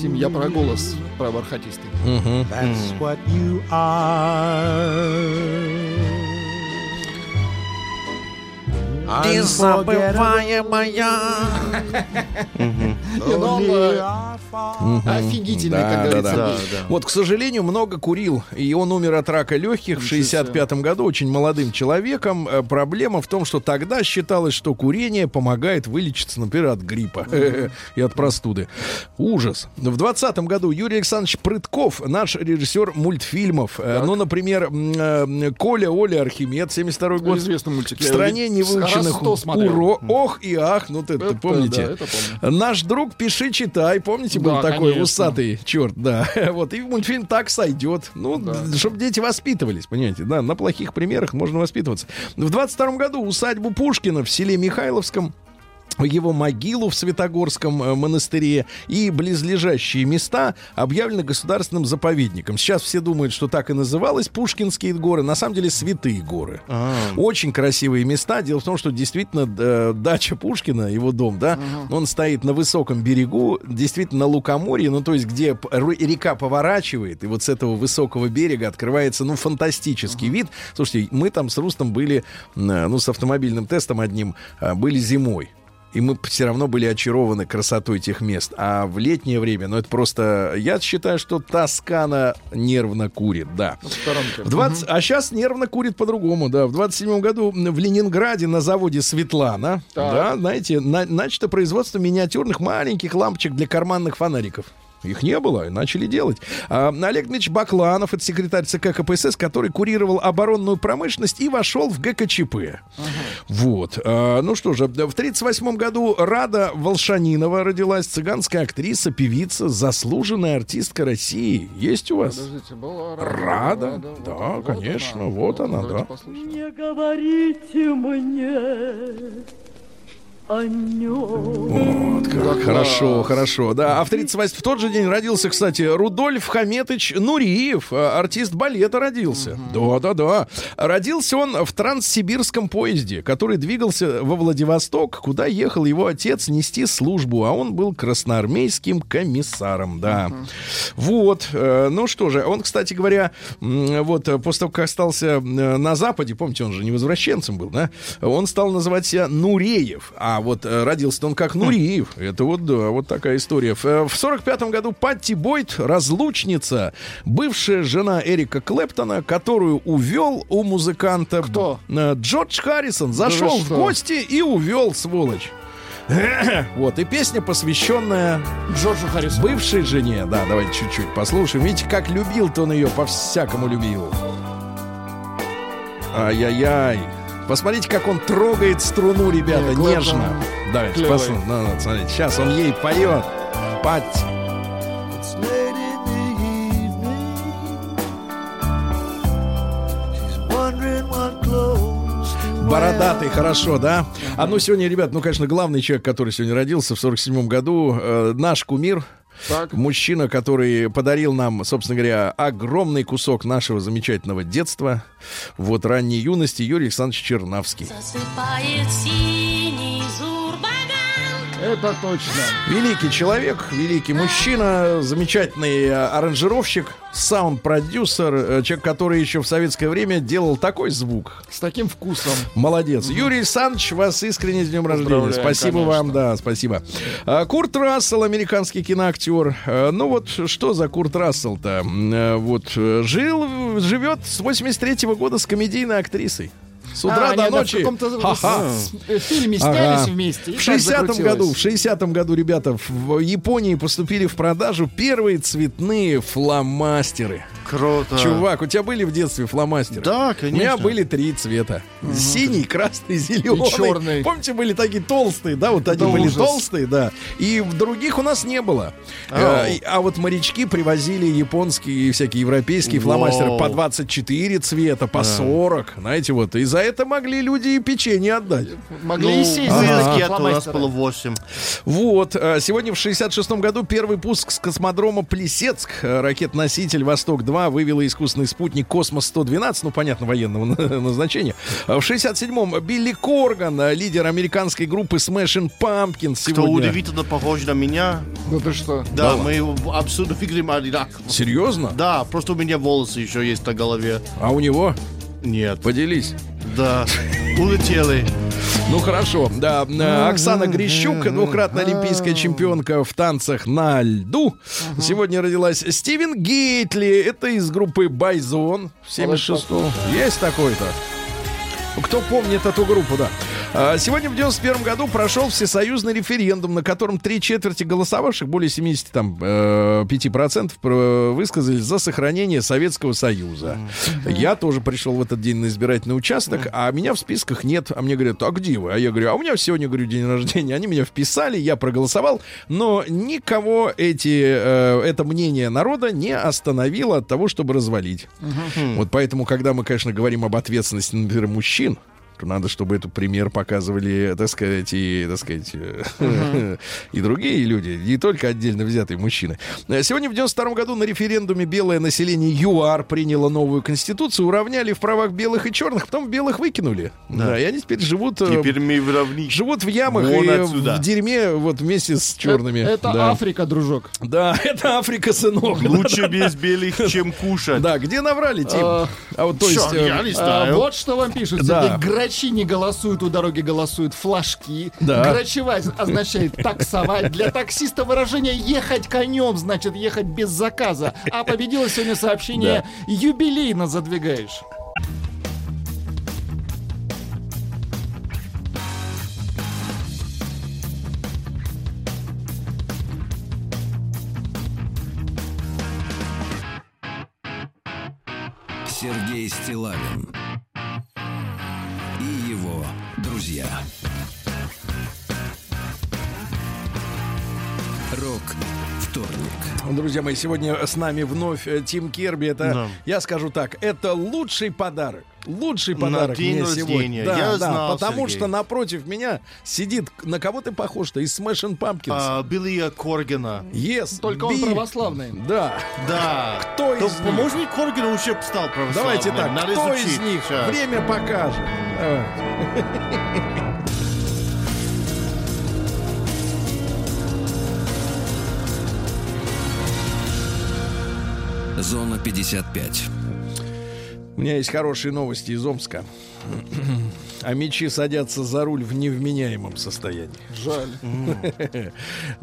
Тим, я про голос, про бархатистый. That's what you are. Не, ну он э, офигительный, как говорится. Вот, к сожалению, много курил, и он умер от рака легких в 65 году, очень молодым человеком. Э, Проблема в том, что тогда считалось, что курение помогает вылечиться, например, от гриппа и от простуды. Ужас. В 20 году Юрий Александрович Прытков, наш режиссер мультфильмов, э, ну, например, э, Коля, Оля, Архимед, 72 год. Известный мультик. В стране невыученных уро... Ох и ах, ну ты, помните. Наш друг Пиши Читай, помните, был Да, такой конечно. усатый черт, да. Вот, и мультфильм так сойдет. Ну, чтобы дети воспитывались, понимаете, да, на плохих примерах можно воспитываться. В 22 году усадьбу Пушкина в селе Михайловском его могилу в Святогорском э, монастыре и близлежащие места объявлены государственным заповедником. Сейчас все думают, что так и называлось Пушкинские горы. На самом деле святые горы. Очень красивые места. Дело в том, что действительно э, дача Пушкина, его дом, да, он стоит на высоком берегу, действительно на лукоморье, ну то есть где река поворачивает, и вот с этого высокого берега открывается, ну, фантастический вид. Слушайте, мы там с Рустом были, э, ну, с автомобильным тестом одним, э, были зимой. И мы все равно были очарованы красотой тех мест. А в летнее время, ну это просто... Я считаю, что Тоскана нервно курит, да. В 20... А сейчас нервно курит по-другому, да. В 27 году в Ленинграде на заводе Светлана, да, знаете, на- начато производство миниатюрных маленьких лампочек для карманных фонариков. Их не было, и начали делать. А, Олег Дмитриевич Бакланов, это секретарь ЦК КПСС, который курировал оборонную промышленность и вошел в ГКЧП. Вот. А, ну что же, в 1938 году Рада Волшанинова родилась, цыганская актриса, певица, заслуженная артистка России. Есть у вас? Подождите, была Рада? Да, конечно, вот она, Давайте да. послушаем. Не говорите мне о нем. Вот как хорошо, хорошо. Да, а в 38 в тот же день родился, кстати, Рудольф Хаметович Нуриев, э, артист балета родился. Да, да, да. Родился он в транссибирском поезде, который двигался во Владивосток, куда ехал его отец нести службу, а он был красноармейским комиссаром, да. Вот, э, ну что же, он, кстати говоря, вот э, после того, как остался на Западе, помните, он же не возвращенцем был, да, он стал называть себя Нуреев, а вот э, родился он как Нуриев. Это вот, да, вот такая история. В, э, в 45 году Патти Бойт, разлучница, бывшая жена Эрика Клэптона, которую увел у музыканта Кто? э, Джордж Харрисон, зашел в гости и увел, сволочь. Вот, и песня, посвященная Джорджу Харрисону. бывшей жене. Да, давайте чуть-чуть послушаем. Видите, как любил-то он ее, по-всякому любил. Ай-яй-яй. Посмотрите, как он трогает струну, ребята, Клэптон нежно. Давайте клевый. посмотрим. Ну, ну, смотрите, сейчас он ей поет. Патти. Бородатый, хорошо, да? А ну сегодня, ребят, ну, конечно, главный человек, который сегодня родился в 47 году, э, наш кумир, Так. Мужчина, который подарил нам, собственно говоря, огромный кусок нашего замечательного детства, вот ранней юности, Юрий Александрович Чернавский. Засыпает зурбаган. Это точно. Великий человек, великий мужчина, замечательный э, аранжировщик, саунд-продюсер, э, человек, который еще в советское время делал такой звук. С таким вкусом. Молодец. Юрий Александрович, вас искренне с днем рождения. Спасибо конечно. вам, да, спасибо. А, Курт Рассел, американский киноактер. А, Ну вот, что за Курт Рассел-то? Э, Вот, жил, живет с 83 года с комедийной актрисой. С утра А, до они, да, ночи. в каком-то фильме снялись Ага. вместе. В так 60-м закрутилось. году, в 60-м году, ребята, в Японии поступили в продажу первые цветные фломастеры. Круто. Чувак, у тебя были в детстве фломастеры? Да, У меня конечно. были три цвета. Синий, красный, зеленый. И черный. Помните, были такие толстые, да? Вот они были ужас. толстые, да. И в других у нас не было. А, а вот морячки привозили японские и всякие европейские фломастеры по 24 цвета, по 40. Знаете, вот. И за это могли люди и печенье отдать. Могли и сесть. Ну, за нет, такие у нас было 8. Вот, э, сегодня в 66 году первый пуск с космодрома Плесецк. Э, Ракет-носитель «Восток-2» вывела искусственный спутник «Космос-112», ну, понятно, военного назначения. А В 67-м Билли Корган, э, лидер американской группы Smashing Pumpkins Кто сегодня. удивительно похож на меня. Да ты что? Да, мы абсолютно выглядим одинаково. Серьезно? Да, просто у меня волосы еще есть на голове. А у него? Нет. Поделись. Да. Улетели. Ну хорошо, да. э, Оксана Грищук, двукратная олимпийская чемпионка в танцах на льду. Сегодня родилась Стивен Гейтли. Это из группы Байзон. 76 Есть такой-то. Кто помнит эту группу, да. А, Сегодня в 91 году прошел всесоюзный референдум, на котором три четверти голосовавших, более 70 там, э, 5% про- высказались за сохранение Советского Союза. Я тоже пришел в этот день на избирательный участок, а меня в списках нет. А мне говорят, а где вы? А я говорю, а у меня сегодня, говорю, день рождения. Они меня вписали, я проголосовал, но никого эти, э, это мнение народа не остановило от того, чтобы развалить. Вот поэтому, когда мы, конечно, говорим об ответственности, например, мужчин, причин – то надо, чтобы этот пример показывали, так сказать, и, так сказать, э, и другие люди, не только отдельно взятые мужчины. Э, Сегодня в 92 году на референдуме белое население ЮАР приняло новую конституцию, уравняли в правах белых и черных, потом белых выкинули. Да, и они теперь живут... э, Теперь мы равни. Живут в ямах Вон и отсюда. в дерьме вот вместе с черными. Это да. Африка, дружок. Да, это Африка, сынок. Лучше без белых, чем кушать. Да, где наврали, Тим? А, А вот то есть... Я не А, знаю. вот что вам пишут. Да. Грачи не голосуют, у дороги голосуют флажки. Да. Грачевать означает таксовать. Для таксиста выражение ехать конем значит ехать без заказа. А победило сегодня сообщение юбилейно задвигаешь. Сергей Стилавин друзья. Рок вторник. Друзья мои, сегодня с нами вновь э, Тим Керби. Это, Да. я скажу так, это лучший подарок. Лучший подарок день мне сегодня. Да, Я да, знал, потому Сергей. что напротив меня сидит, на кого ты похож-то, из Smashing Pumpkins. А, Билли Коргина. Yes, Только он Билл. православный. Да. Да. Кто То из них? помощник Коргина уже стал православным. Давайте так, Надо кто изучить. из них? Сейчас. Время покажет. Давайте. Зона 55. У меня есть хорошие новости из Омска. А мечи садятся за руль в невменяемом состоянии. Жаль.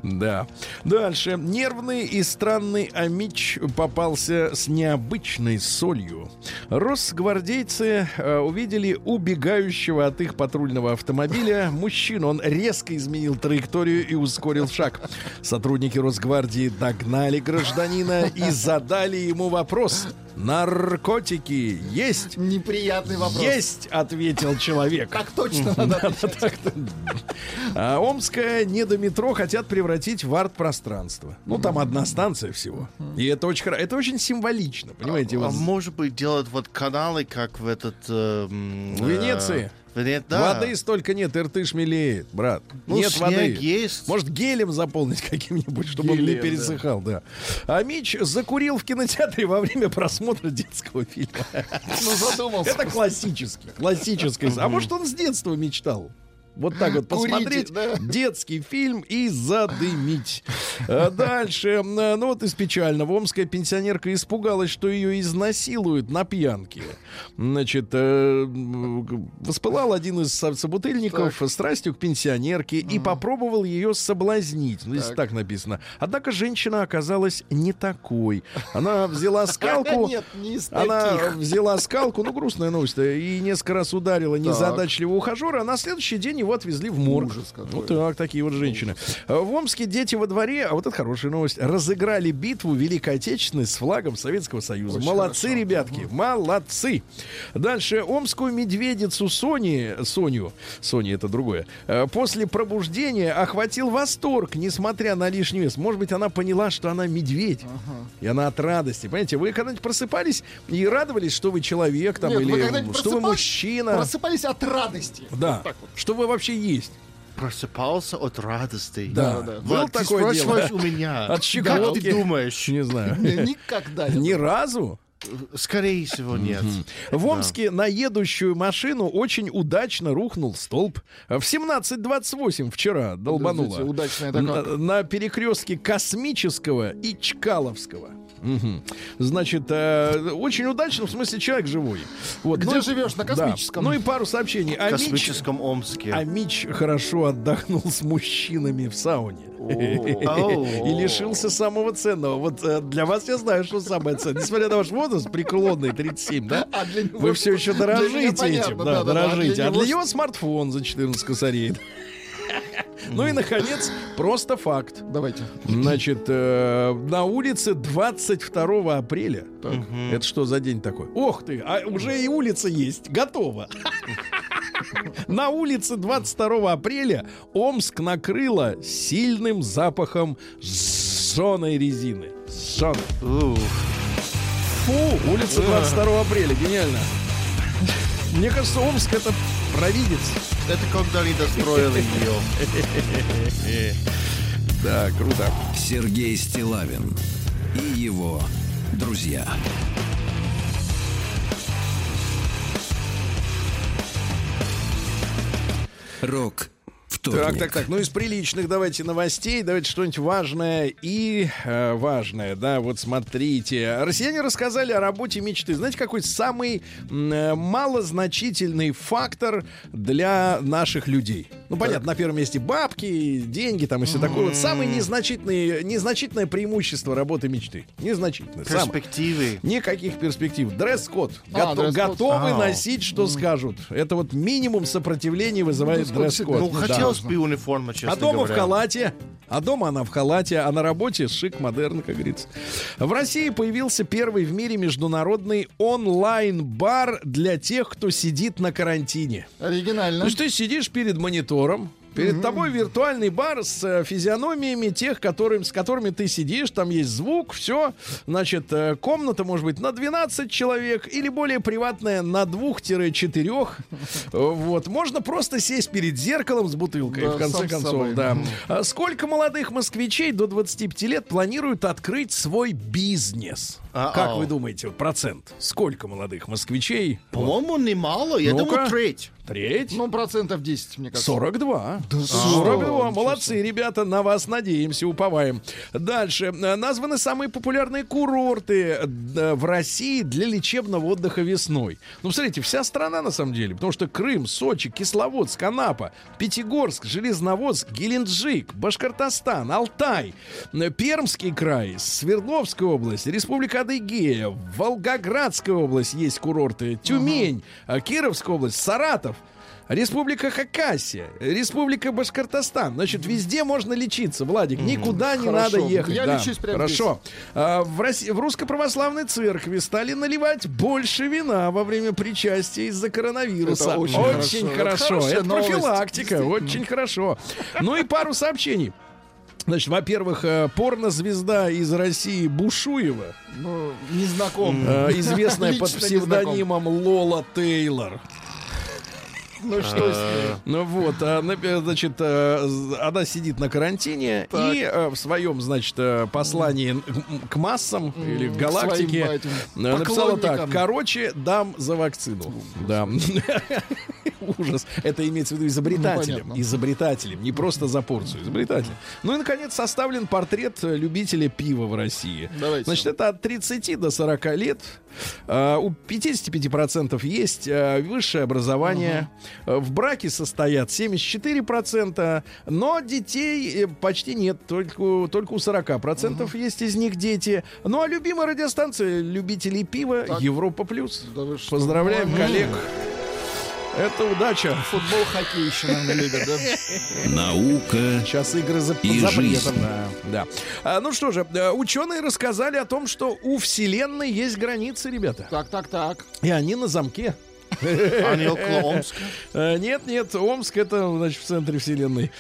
Да. Дальше. Нервный и странный Амич попался с необычной солью. Росгвардейцы э, увидели убегающего от их патрульного автомобиля мужчину. Он резко изменил траекторию и ускорил шаг. Сотрудники Росгвардии догнали гражданина и задали ему вопрос. Наркотики есть? Неприятный вопрос. Есть, ответил человек. Так точно надо отвечать. А Омское недометро хотят превратить в арт-пространство. Ну, там одна станция всего. И это очень хоро- Это очень символично, понимаете? А вот может быть делать вот каналы, как в этот... э, В Венеции? Э, Вене- да. Воды столько нет, иртыш мелеет, брат. Ну, нет воды. есть. Может, гелем заполнить каким-нибудь, чтобы он не Гелем, да. пересыхал, да. А Мич закурил в кинотеатре во время просмотра детского фильма. Ну, задумался. Это классический, классический. А может, он с детства мечтал? Вот так вот посмотреть да. детский фильм и задымить. А Дальше, м, ну вот из печального. Омская пенсионерка испугалась, что ее изнасилуют на пьянке. Значит, э, воспылал один из со- собутыльников страстью к пенсионерке и попробовал ее соблазнить. Ну, здесь так написано. Однако женщина оказалась не такой. Она взяла скалку. Нет, не из Она взяла скалку, ну грустная новость, и несколько раз ударила незадачливого ухажера, а на следующий день его отвезли в морг. Ужас какой. Вот так, такие вот женщины. В Омске дети во дворе, а вот это хорошая новость, разыграли битву Великой Отечественной с флагом Советского Союза. Очень молодцы, хорошо. ребятки, молодцы. Дальше омскую медведицу Сони, Соню, Сони это другое, э, после пробуждения охватил восторг, несмотря на лишний вес. Может быть, она поняла, что она медведь. И она от радости. Понимаете, вы когда-нибудь просыпались и радовались, что вы человек там, Нет, вы или когда-нибудь что вы мужчина. Просыпались от радости. Да. Вот вот. Что вы вообще есть. Просыпался от радости. Да, да. Было Вот, ты такое дело. спрашиваешь у меня. От Как ты думаешь? Не знаю. Никогда. Ни разу. Скорее всего, нет. В Омске на едущую машину очень удачно рухнул столб. В 17.28 вчера долбануло. Удачно это на перекрестке Космического и Чкаловского. Мгм. Значит, э, очень удачно, в смысле, человек живой. Вот. Где Ну живешь? На да. Космическом? Ну и пару сообщений. В А Мич, космическом Омске. а Мич хорошо отдохнул с мужчинами в сауне. И лишился самого ценного. Вот э, для вас я знаю, что самое ценное. Несмотря на ваш возраст, преклонный 37, да? Вы все еще дорожите этим. Да, дорожите. А для него- него смартфон за 14 косарей. Ну и, наконец, просто факт. Давайте. Значит, э, на улице 22 апреля. Это что за день такой? Ох ты, а уже и улица есть. Готово. На улице 22 апреля Омск накрыло сильным запахом сжженной резины. Сжженной. Фу, улица 22 апреля. Гениально. Мне кажется, Омск это провидец. Это когда они достроили ее. Да, круто. Сергей Стилавин и его друзья. Рок вторник. Так, так, так. Ну, из приличных давайте новостей. Давайте что-нибудь важное и э, важное. Да, вот смотрите. Россияне рассказали о работе мечты. Знаете, какой самый э, малозначительный фактор для наших людей? Ну, понятно, на первом месте бабки, деньги там и все такое. Вот самый незначительный, незначительное преимущество работы мечты. Незначительное. Самое. Перспективы. Никаких перспектив. Дресс-код. А, Гото- дресс-код. готовы А. носить, что скажут. Это вот минимум сопротивления вызывает дресс-код дресс-код. Ну, Да. хотелось бы униформа, честно А дома говоря. в халате. А дома она в халате, а на работе шик, модерн, как говорится. В России появился первый в мире международный онлайн-бар для тех, кто сидит на карантине. Оригинально. То есть ты сидишь перед монитором, Перед тобой виртуальный бар с э, физиономиями тех, которым, с которыми ты сидишь. Там есть звук, все. Значит, э, комната может быть на 12 человек или более приватная на 2-4. Вот. Можно просто сесть перед зеркалом с бутылкой, Да, в конце концов. собой. Да. А Сколько молодых москвичей до 25 лет планируют открыть свой бизнес? А-ау. Как вы думаете, вот процент? Сколько молодых москвичей? По-моему, немало. Я Ну-ка. думаю, треть. Треть? Ну, процентов 10, мне кажется. 42. Да 42. что? Молодцы, ребята, на вас надеемся, уповаем. Дальше. Названы самые популярные курорты э, в России для лечебного отдыха весной. Ну, смотрите, вся страна на самом деле, потому что Крым, Сочи, Кисловодск, Анапа, Пятигорск, Железноводск, Геленджик, Башкортостан, Алтай, э, Пермский край, Свердловская область, Республика Адыгея, Волгоградская область есть курорты, Тюмень, э, Кировская область, Саратов, Республика Хакасия, Республика Башкортостан. Значит, везде можно лечиться, Владик. Никуда не Хорошо. надо ехать. Я Да, лечусь прямо Хорошо. А, в, России, в Русской Православной Церкви стали наливать больше вина во время причастия из-за коронавируса. Это очень очень хорошо. хорошо. Это Это профилактика. Очень хорошо. Ну и пару сообщений. Значит, во-первых, э, порнозвезда из России Бушуева, Ну, не знаком. э, известная под псевдонимом Лола Тейлор. Ну, что с ней? Ну вот, а, на- значит, э, она сидит на карантине и э, в своем, значит, э, послании к массам или к галактике написала так: короче, дам за вакцину. Да. Ужас. Это имеется в виду изобретателем. Ну, изобретателем, не просто за порцию, изобретателем. Ну и, наконец, составлен портрет любителя пива в России. Давайте. Значит, это от 30 до 40 лет. А, У 55% есть а, высшее образование. А, В браке состоят 74%, но детей э, почти нет, только, только у 40% есть из них дети. Ну а любимая радиостанция любителей пива Так. Европа Плюс. Да что? Поздравляем М. коллег. Это удача. Футбол, хоккей еще, наверное, любят, да? Наука Сейчас игры за, И запретом. жизнь. Да, да. А, ну что же, э, ученые рассказали о том, что у Вселенной есть границы, ребята. Так, так, так. И они на замке. Они около Омска. Нет, нет, Омск это, значит, в центре вселенной.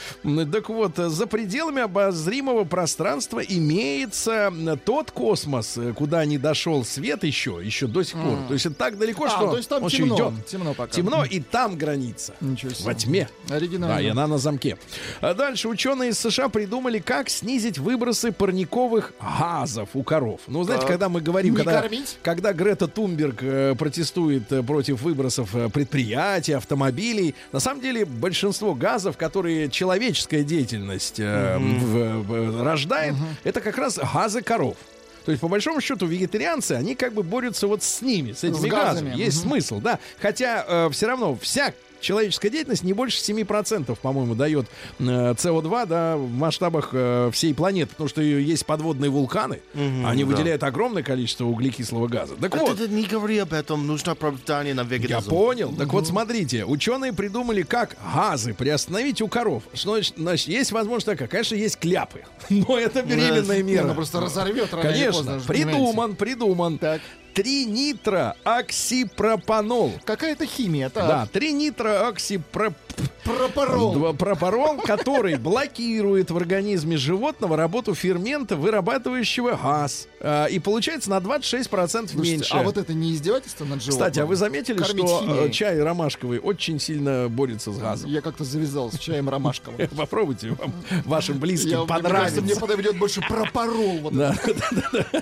Так вот, за пределами обозримого пространства имеется тот космос, куда не дошел свет еще, еще до сих пор. То есть это так далеко, А, что то есть там темно. идет. Темно пока. Темно, и там граница. Ничего себе. Во тьме. Оригинально. Да, и она на замке. А дальше ученые из США придумали, как снизить выбросы парниковых газов у коров. Ну, знаете, когда мы говорим, Не когда, когда Грета Тунберг э, протестует э, против выбросов э, предприятий, автомобилей, на самом деле большинство газов, которые человеческая деятельность э, в- в- рождает, это как раз газы коров. То есть, по большому счету, вегетарианцы, они как бы борются вот с ними, с этими газами. газами. Есть смысл, да. Хотя все равно вся человеческая деятельность не больше 7%, по-моему, дает э, СО2 да, в масштабах э, всей планеты. Потому что есть подводные вулканы, они да. выделяют огромное количество углекислого газа. Так вот, Это не говори об этом, нужно оправдание на я вегетазм. понял. Так вот, смотрите, ученые придумали, как газы приостановить у коров. Что значит, есть возможность такая. Конечно, есть кляпы. Но это беременная Не, мера. ну просто разорвет рано Конечно, поздно, понимаете. придуман, придуман. Так. Тринитрооксипропанол. Какая-то химия, так. Да, тринитрооксипропанол. Пропорол. Пропорол, который блокирует в организме животного работу фермента, вырабатывающего газ. А, И получается на 26% Слушайте, меньше. А вот это не издевательство над животным? Кстати, а вы заметили, Кормить что химией? э, чай ромашковый очень сильно борется с газом? Я как-то завязал с чаем ромашковым. Попробуйте, вам, вашим близким понравится. мне подойдет больше пропорол. Да, да, да, да.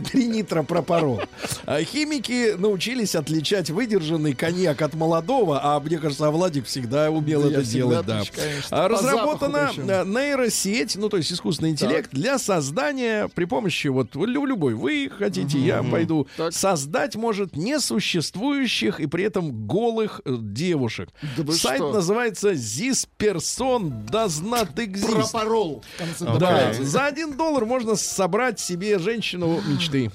Тринитропропорол. А Химики научились отличать выдержанный коньяк от молодого, а мне кажется, а Владик всегда умел это делать, да. А Разработана э, нейросеть, ну то есть искусственный интеллект для создания при помощи вот лю- любой вы хотите, я пойду создать может несуществующих и при этом голых э, девушек. Сайт называется This Person Does Not Exist. Пропорол. Да, за один доллар можно собрать себе женщину мечты.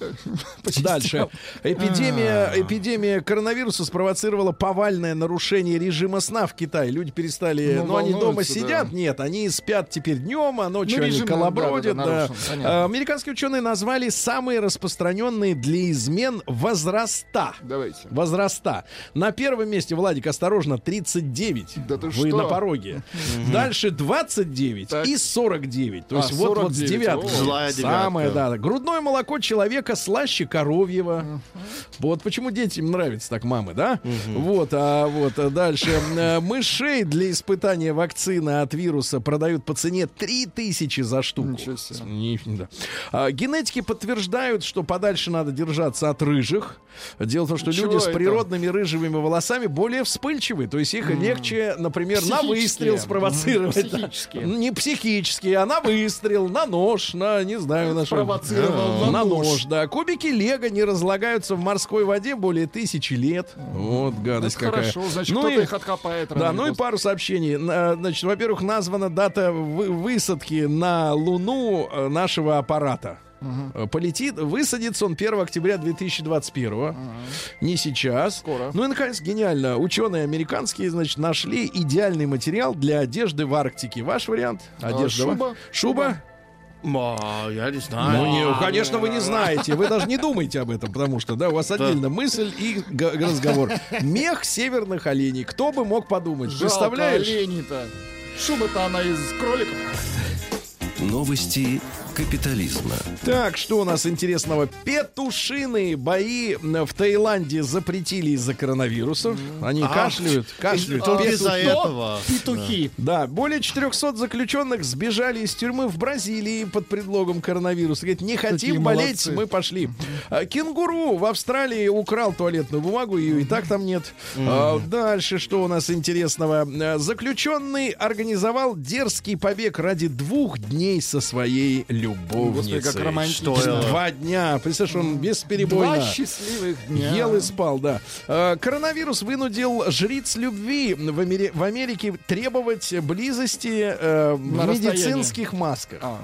Дальше. Эпидемия, А. эпидемия коронавируса спровоцировала повальное нарушение режима сна в Китае. Люди перестали, Ну, ну, они дома волнуются, сидят, да. нет, они спят теперь днем, а ночью Ну, они колобродят. да, да, да. нарушен, Американские ученые назвали самые распространенные для измен возраста. Давайте. Возраста. На первом месте, Владик, осторожно, 39. Да ты Вы что? на пороге. Дальше 29 Так. и 49. То А, есть вот, вот с 49. девяткой. О, Злая Самое, да. Грудное молоко человека слаще коровьего. Вот почему детям нравится так мамы, да? Вот, а вот а дальше. Э, Мышей для испытания вакцины от вируса продают по цене 3000 за штуку. Ничего себе. Не- да. А, генетики подтверждают, что подальше надо держаться от рыжих. Дело в том, что Чего люди с это? природными рыжевыми волосами более вспыльчивы. То есть их легче, например, на выстрел спровоцировать. Да. Психические. Не психические, а на выстрел, на нож, на, не знаю, на что. Спровоцировал на нож. Да. Кубики лего не разлагаются в морской воде более тысячи лет. Вот гадость какая. хорошо, значит, Ну кто-то и- их откопает. да, ну и пару сообщений. На- Значит, во-первых, названа дата вы- высадки на Луну э, нашего аппарата. Э, Полетит, высадится он 1 октября 2021. Не сейчас. Скоро. Ну и, наконец, гениально. Ученые американские, значит, нашли идеальный материал для одежды в Арктике. Ваш вариант? Одежда. шуба? ва- Шуба? Ма, я не знаю. Ну, не, конечно, вы не знаете. Вы даже не думаете об этом, потому что, да, у вас отдельно мысль и разговор. Мех северных оленей. Кто бы мог подумать? Жалко Представляешь? оленей-то. Шуба-то она из кроликов. Новости капитализма. Так, что у нас интересного? Петушиные бои в Таиланде запретили из-за коронавируса. Они А, кашляют, кашляют. Петухи. из-за этого. Петухи. Да, более 400 заключенных сбежали из тюрьмы в Бразилии под предлогом коронавируса. Говорит, не хотим Какие болеть, молодцы. мы пошли. А, Кенгуру в Австралии украл туалетную бумагу, ее и так там нет. А, Дальше, что у нас интересного? А, Заключенный организовал дерзкий побег ради двух дней со своей любовницей. Господи, как романтично. Что? Два дня. Представляешь, он бесперебойно... Два счастливых дня. Ел и спал, да. Э, Коронавирус вынудил жриц любви в, Амери- в Америке требовать близости э, в медицинских масках. А,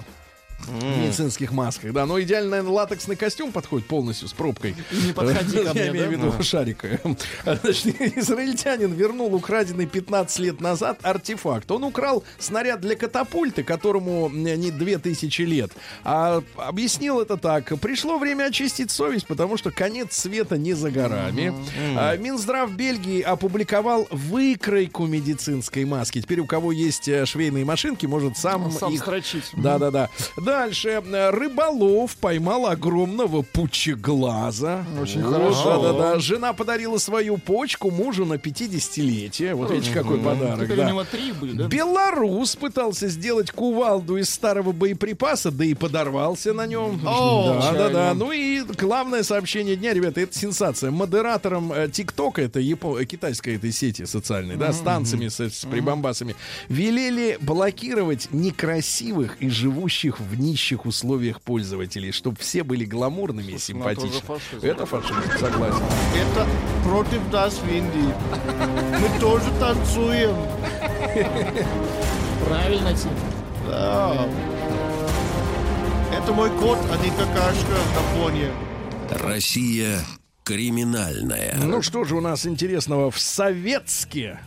В медицинских масках, да. Но идеально, наверное, латексный костюм подходит полностью с пробкой. Не подходи ко мне, Я имею в да? виду шарик. Значит, израильтянин вернул украденный 15 лет назад артефакт. Он украл снаряд для катапульты, которому не 2000 лет. А объяснил это так. Пришло время очистить совесть, потому что конец света не за горами. А, Минздрав Бельгии опубликовал выкройку медицинской маски. Теперь у кого есть э, швейные машинки, может сам, Сам их строчить. да-да-да. Дальше. Э, Рыболов поймал огромного пучеглаза. Очень Вот, хорошо. Да-да-да. Жена подарила свою почку мужу на 50-летие. Вот видите, какой подарок. Теперь да. у него три были, да? Белорус пытался сделать кувалду из старого боеприпаса, да и подорвался на нем. О, да, да, да. Ну и главное сообщение дня, ребята, это сенсация. Модератором э, ТикТока, это япо- китайской этой сети социальной, да, с танцами, с, с прибамбасами, велели блокировать некрасивых и живущих в нищих условиях пользователей, чтобы все были гламурными и симпатичными. тоже фашизм. Это фашизм, согласен. Это против нас в Индии. Мы тоже танцуем. Правильно, Тим. Да. Это мой кот, а не какашка на фоне. Россия криминальная. Ну что же у нас интересного в Советске?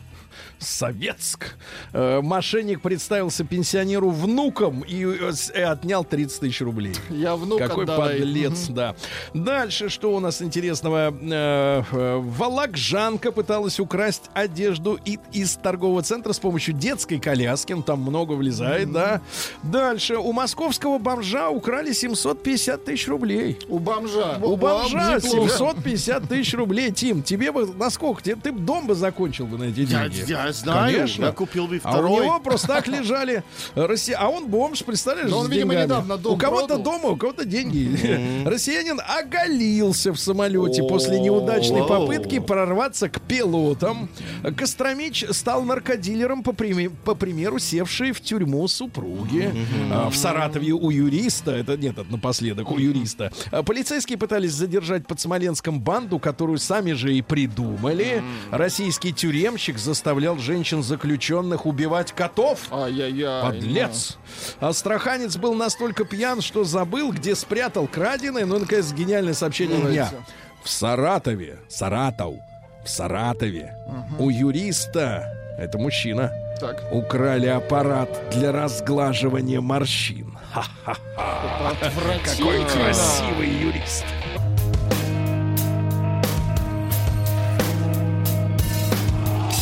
Советск. Э, мошенник представился пенсионеру внуком и, э, и отнял 30 тысяч рублей. Я внук Какой отдавай. подлец, да. Дальше, что у нас интересного? Э, э, Волокжанка пыталась украсть одежду из торгового центра с помощью детской коляски. Ну, там много влезает, да. Дальше, у московского бомжа украли 750 тысяч рублей. У бомжа. У бомжа неплохо. 750 тысяч рублей. Тим, тебе бы насколько? Тебе, ты б дом бы закончил бы на эти Я, деньги. я знаю, Конечно. я купил бы А у второй. него просто так лежали. Россия... А он бомж, представляешь, Да он, видимо, недавно дом У кого-то дома, у кого-то деньги. Россиянин оголился в самолете после неудачной попытки прорваться к пилотам. Костромич стал наркодилером, по примеру, севшей в тюрьму супруги. А, В Саратове у юриста, это нет, это напоследок, у юриста. А, Полицейские пытались задержать под Смоленском банду, которую сами же и придумали. Российский тюремщик заставлял женщин-заключенных убивать котов. Ай-яй-яй. Подлец! Астраханец был настолько пьян, что забыл, где спрятал краденое. Ну, наконец, гениальное сообщение дня. Нравится. В Саратове, Саратов, в Саратове у юриста, это мужчина, ну, Так. украли аппарат для разглаживания морщин. Ха-ха-ха. Какой красивый юрист.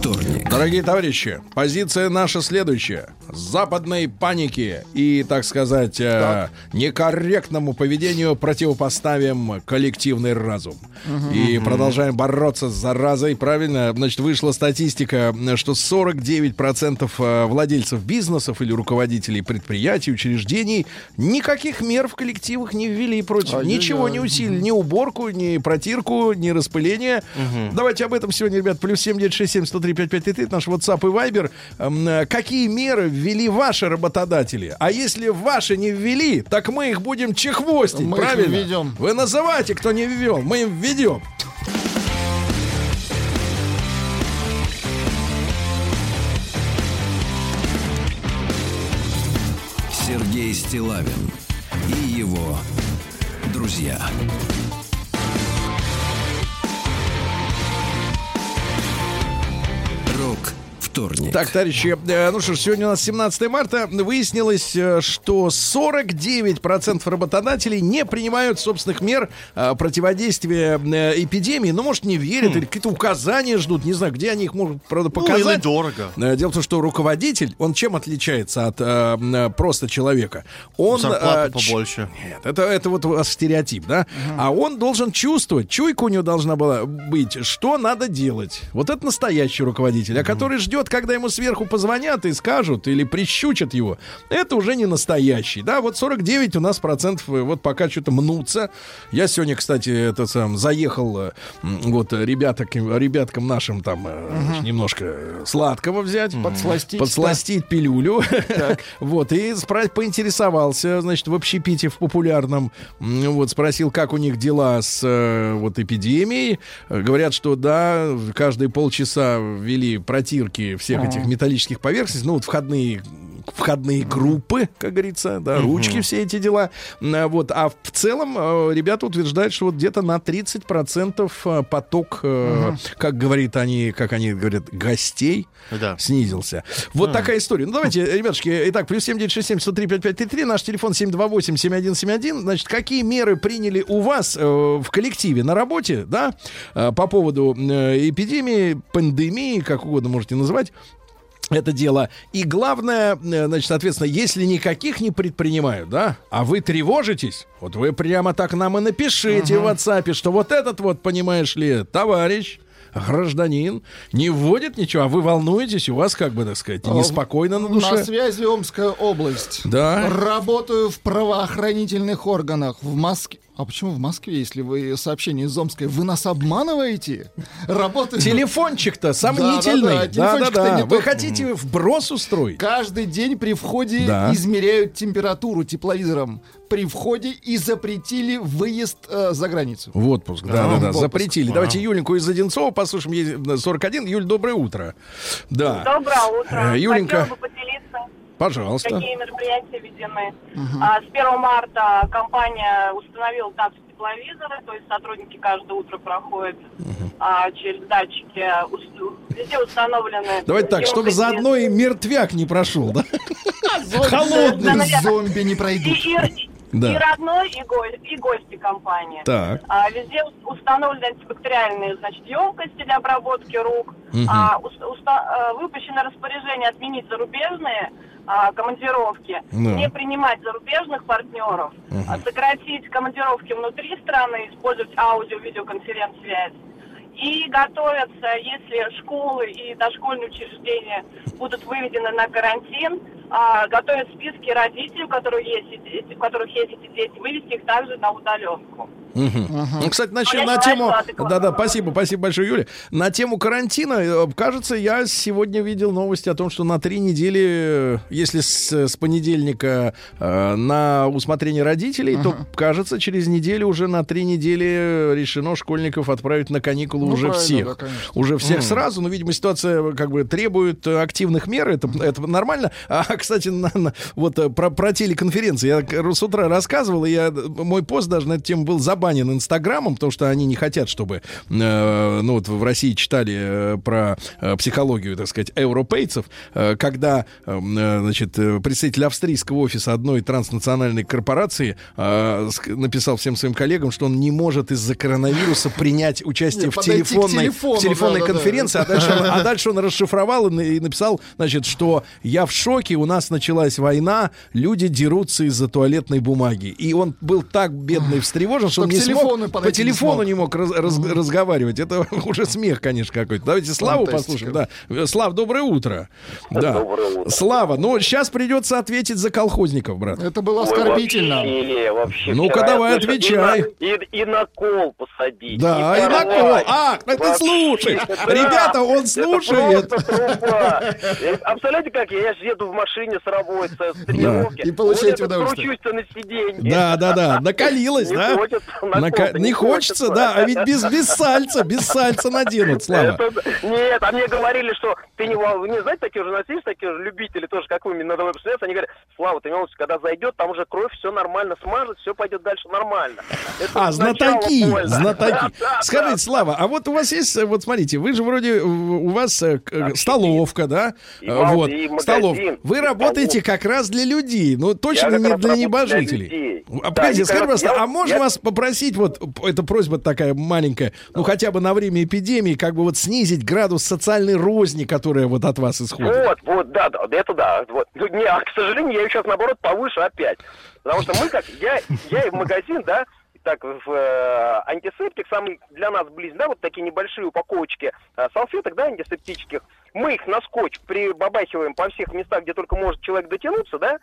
вторник. Дорогие товарищи, позиция наша следующая. Западной панике и, так сказать, э, некорректному поведению противопоставим коллективный разум. И продолжаем бороться с заразой. Правильно, значит, вышла статистика, что 49% э, владельцев бизнесов или руководителей предприятий, учреждений никаких мер в коллективах не ввели против. Ай-яй-яй. Ничего не усилили, ни уборку, ни протирку, ни распыление. Давайте об этом сегодня, ребят, плюс 7967 103 5533, наш WhatsApp и Viber. Эм, Какие меры ввели ваши работодатели? А если ваши не ввели, так мы их будем чехвостить, Мы их правильно? введем. Вы называйте, кто не ввел, мы им введем. Сергей Стилавин и его друзья. Рок вторник. Так, товарищи, э, ну что ж, сегодня у нас 17 марта. Выяснилось, э, что 49% работодателей не принимают собственных мер э, противодействия эпидемии. Ну, может, не верят или какие-то указания ждут. Не знаю, где они их могут, правда, Ну, или показать. дорого. Э, Дело в том, что руководитель, он чем отличается от э, просто человека? Он Зарплата побольше. Нет, это, это вот у вас стереотип, да? А он должен чувствовать, чуйка у него должна была быть, что надо делать. Вот это настоящий руководитель, а который ждет, когда ему сверху позвонят и скажут, или прищучат его. Это уже не настоящий, да? Вот 49 у нас процентов э, вот пока что-то мнутся. Я сегодня, кстати, это сам заехал э, вот ребяток, ребяткам нашим там значит, немножко сладкого взять. Подсластить, Подсластить пилюлю. Вот, и спра- поинтересовался, значит, в общепите в популярном, вот, спросил, как у них дела с вот эпидемией. Говорят, что да, каждые полчаса ввели протирки всех этих металлических поверхностей, ну, вот входные входные группы, как говорится, да, ручки, все эти дела. А Вот, а в целом э, ребята утверждают, что вот где-то на 30% э, поток, э, как говорит они, как они говорят, гостей Да. снизился. Вот такая история. Ну, давайте, ребятушки, итак, плюс 7967 103 5533, наш телефон 728 7171. Значит, какие меры приняли у вас э, в коллективе на работе, да, э, по поводу э, эпидемии, пандемии, как угодно можете называть, это дело. И главное, э, значит, соответственно, если никаких не предпринимают, да, а вы тревожитесь, вот вы прямо так нам и напишите в WhatsApp, что вот этот вот, понимаешь ли, товарищ, гражданин, не вводит ничего, а вы волнуетесь, у вас, как бы, так сказать, неспокойно на На душе. связи Омская область. Да. Работаю в правоохранительных органах в Москве. А почему в Москве, если вы сообщение из Омской? Вы нас обманываете? Работаю... Телефончик-то сомнительный. Да-да-да, телефончик-то Да-да-да. не Вы тот. хотите вброс устроить? Каждый день при входе Да. измеряют температуру тепловизором. При входе и запретили выезд э, за границу. В отпуск, да, да, в да, отпуск. запретили. Давайте Юленьку из Одинцова послушаем. Ей 41. Юль, доброе утро. Да. Доброе утро. Э, Юленька. Хотела бы поделиться, Пожалуйста. какие мероприятия введены. А, с 1 марта компания установила ТАПС тепловизоры, то есть сотрудники каждое утро проходят а, через датчики. Везде установлены... Давайте так, чтобы заодно и мертвяк не прошел, да? Холодный Наверное. зомби не пройдут. и- Да. И родной, и, го- и гости компании. Так. А, везде ус- установлены антибактериальные, значит, емкости для обработки рук. Мгм. А, ус- уста- а, выпущено распоряжение отменить зарубежные а, командировки, Да. не принимать зарубежных партнеров, а, сократить командировки внутри страны, использовать аудио-видеоконференц-связь. И готовятся, если школы и дошкольные учреждения будут выведены на карантин, а, готовят списки родителей, у которых есть, у которых есть эти дети, вывести их также на удаленку. Мгм. Ну, кстати, на, А я на считаю, тему... Да-да, спасибо, спасибо большое, Юля. На тему карантина, э, кажется, я сегодня видел новости о том, что на три недели, э, если с, с понедельника э, на усмотрение родителей, то, кажется, через неделю уже на три недели решено школьников отправить на каникулы Ну, уже всех. да, конечно. уже всех Мгм. сразу. Но, видимо, ситуация как бы требует э, активных мер. Это, это нормально. А, кстати, на- на- вот э, про, про телеконференции. Я с утра рассказывал, и я, мой пост даже на эту тему был забанен Инстаграмом, потому что они не хотят, чтобы э, ну, вот в России читали э, про э, психологию, так сказать, европейцев, э, когда э, э, значит, э, представитель австрийского офиса одной транснациональной корпорации э, написал всем своим коллегам, что он не может из-за коронавируса принять участие в телефонной, телефону, в телефонной да-да-да. конференции, а дальше, он, а дальше он расшифровал и написал, значит, что я в шоке, у нас началась война, люди дерутся из-за туалетной бумаги. И он был так бедный встревожен, что Что он не смог, по не телефону не мог раз- раз- разговаривать. Это уже смех, конечно, какой-то. Давайте Славу послушаем. Да. Слав, доброе утро. Да. Слава, ну сейчас придется ответить за колхозников, брат. Это было оскорбительно. Вообще, вообще. Ну-ка, давай, отвечай. И на, и, и на кол посадить. Да, и на кол. А, ты Вообще, слушаешь. Ребята, он слушает. Э, А представляете, как я, я же еду в машине с работы, с тренировки. И получаете вот удовольствие. кручусь-то на сиденье. Да, да, да. Накалилась, Не да? хочется на Нака- Не не хочется, хочется. да. А ведь без, без сальца, без сальца наденут, Слава. Это- Нет, а мне говорили, что ты не не знаете, такие журналисты, есть такие же любители тоже, как вы, надо мной посмеяться, они говорят, Слава, ты не волнуйся, когда зайдет, там уже кровь, все нормально смажет, все пойдет дальше нормально. Это А, знатоки, больно. знатоки. Да, да, Скажите, да. Слава, а вот у вас есть, вот смотрите, вы же вроде, у вас э, столовка, да? И Вот, и магазин, столовка. Вы работаете как раз для людей, ну точно не для для небожителей. людей. А Да, погодите, и скажите, как раз пожалуйста, я- а можно я- вас попросить, вот, это просьба такая маленькая, ну хотя бы на время эпидемии, как бы вот снизить градус социальной розни, которая вот от вас исходит? Вот, вот, да, да, это да. Вот. Ну, не, а, к сожалению, я сейчас, наоборот, повыше опять. Потому что мы как, я, я и в магазин, да, так, в э, антисептик, самый для нас близ, да, вот такие небольшие упаковочки э, салфеток, да, антисептических, мы их на скотч прибабахиваем по всех местах, где только может человек дотянуться, да,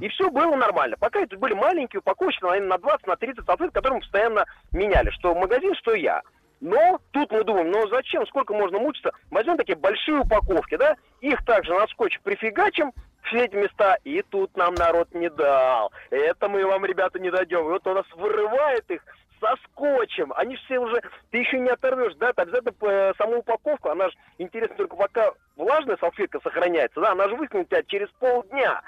и все было нормально. Пока это были маленькие упаковочки, наверное, на 20, на 30 салфеток, которые мы постоянно меняли, что магазин, что я. Но тут мы думаем, ну зачем, сколько можно мучиться? Возьмем такие большие упаковки, да, их также на скотч прифигачим, все эти места, и тут нам народ не дал. Это мы вам, ребята, не дадем. И вот он нас вырывает их со скотчем. Они все уже, ты еще не оторвешь, да, ты обязательно э, саму упаковку, она же интересна только пока влажная салфетка сохраняется, да, она же высохнет у тебя через полдня.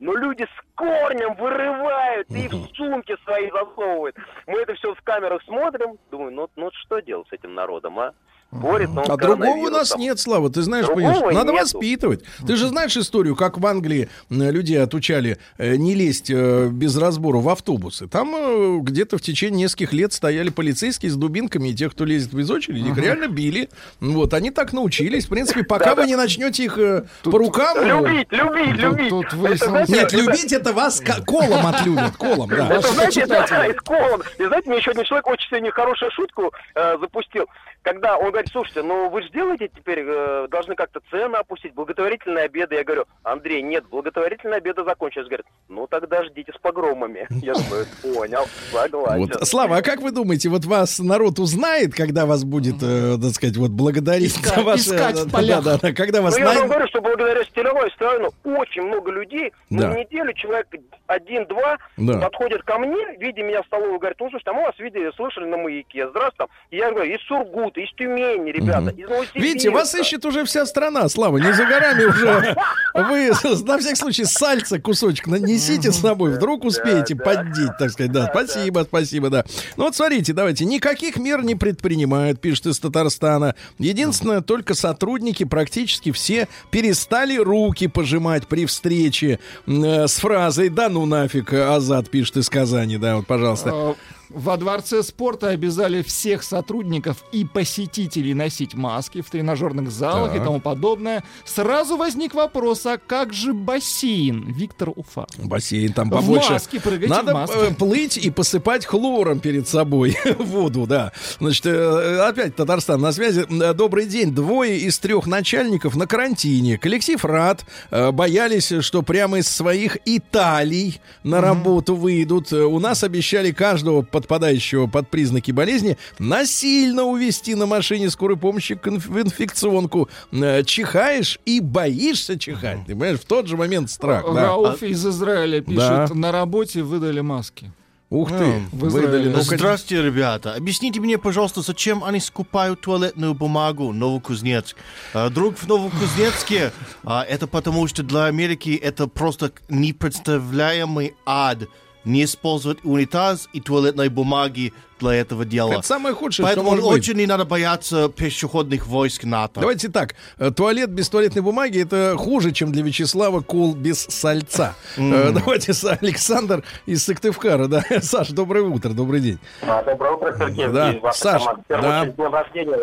Но люди с корнем вырывают и в сумки свои засовывают. Мы это все в камерах смотрим, думаю, ну, ну что делать с этим народом, а? Борется он А другого у нас нет, Слава, ты знаешь, Другого понимаешь, надо нету. воспитывать. Ты же знаешь историю, как в Англии людей отучали э, не лезть э, без разбора в автобусы. Там э, где-то в течение нескольких лет стояли полицейские с дубинками, и тех, кто лезет без очереди, их реально били. Вот, они так научились. В принципе, пока вы не начнете их по рукам... э, Любить, любить, любить. Нет, любить это вас ко- колом отлюбят, колом, да. Знаете, да, из колон. И знаете, мне еще один человек очень сегодня хорошую шутку запустил, когда он говорит, слушайте, ну вы же делаете теперь, э, должны как-то цены опустить, благотворительные обеды. Я говорю, Андрей, нет, благотворительные обеды закончились. Говорит, ну тогда ждите с погромами. Я думаю, понял, согласен. Вот. Слава, а как вы думаете, вот вас народ узнает, когда вас будет, э, так сказать, вот благодарить Искать- за ваше... искать в да, полях. да, да, когда вас Ну, я вам говорю, что благодаря стилевой страну очень много людей, ну, Да. в неделю человек один-два Да. подходят ко мне, видя меня в столовую, говорят, ну, слушай, а мы вас видели, слышали на маяке, здравствуйте. там». И я говорю, из Сургута, из Тюмени ребята, из Новосибирска. Видите, вас ищет уже вся страна, Слава, не за горами уже. Вы, на всякий случай, сальца кусочек нанесите с собой, вдруг успеете поддеть, так сказать. Да, спасибо, спасибо, да. Ну вот смотрите, давайте, никаких мер не предпринимают, пишет из Татарстана. Единственное, только сотрудники практически все перестали руки пожимать при встрече э, с фразой «Да ну нафиг, Азат», пишет из Казани, да, вот, пожалуйста. Во дворце спорта обязали всех сотрудников и посетителей носить маски в тренажерных залах Так. и тому подобное. Сразу возник вопрос, а как же бассейн? Виктор Уфа. Бассейн там В побольше. маске прыгайте, в Надо маске. э, плыть и посыпать хлором перед собой воду, да. Значит, э, опять Татарстан на связи. Э, Добрый день. Двое из трех начальников на карантине. Коллектив рад. Боялись, что прямо из своих Италий на работу выйдут. У нас обещали каждого подпадающего под признаки болезни насильно увезти на машине скорой помощи в инфекционку. Э, Чихаешь и боишься чихать. Ты понимаешь, в тот же момент страх. да. Рауф из Израиля пишет, Да. на работе выдали маски. Ух ты, М, в Израиле. выдали. Ну, Здравствуйте, ребята. Объясните мне, пожалуйста, зачем они скупают туалетную бумагу Новокузнецк? А, Друг в Новокузнецке, а, это потому что для Америки это просто непредставляемый ад не использовать унитаз и туалетной бумаги для этого дела. Это самое худшее, Поэтому что может быть. очень не надо бояться пешеходных войск НАТО. Давайте так. э, Туалет без туалетной бумаги это хуже, чем для Вячеслава кол без сальца. Э, Давайте с Александр из Сыктывкара. Да. Саш, доброе утро, добрый день. А, Доброе утро, Сергей. Да, Саш, да.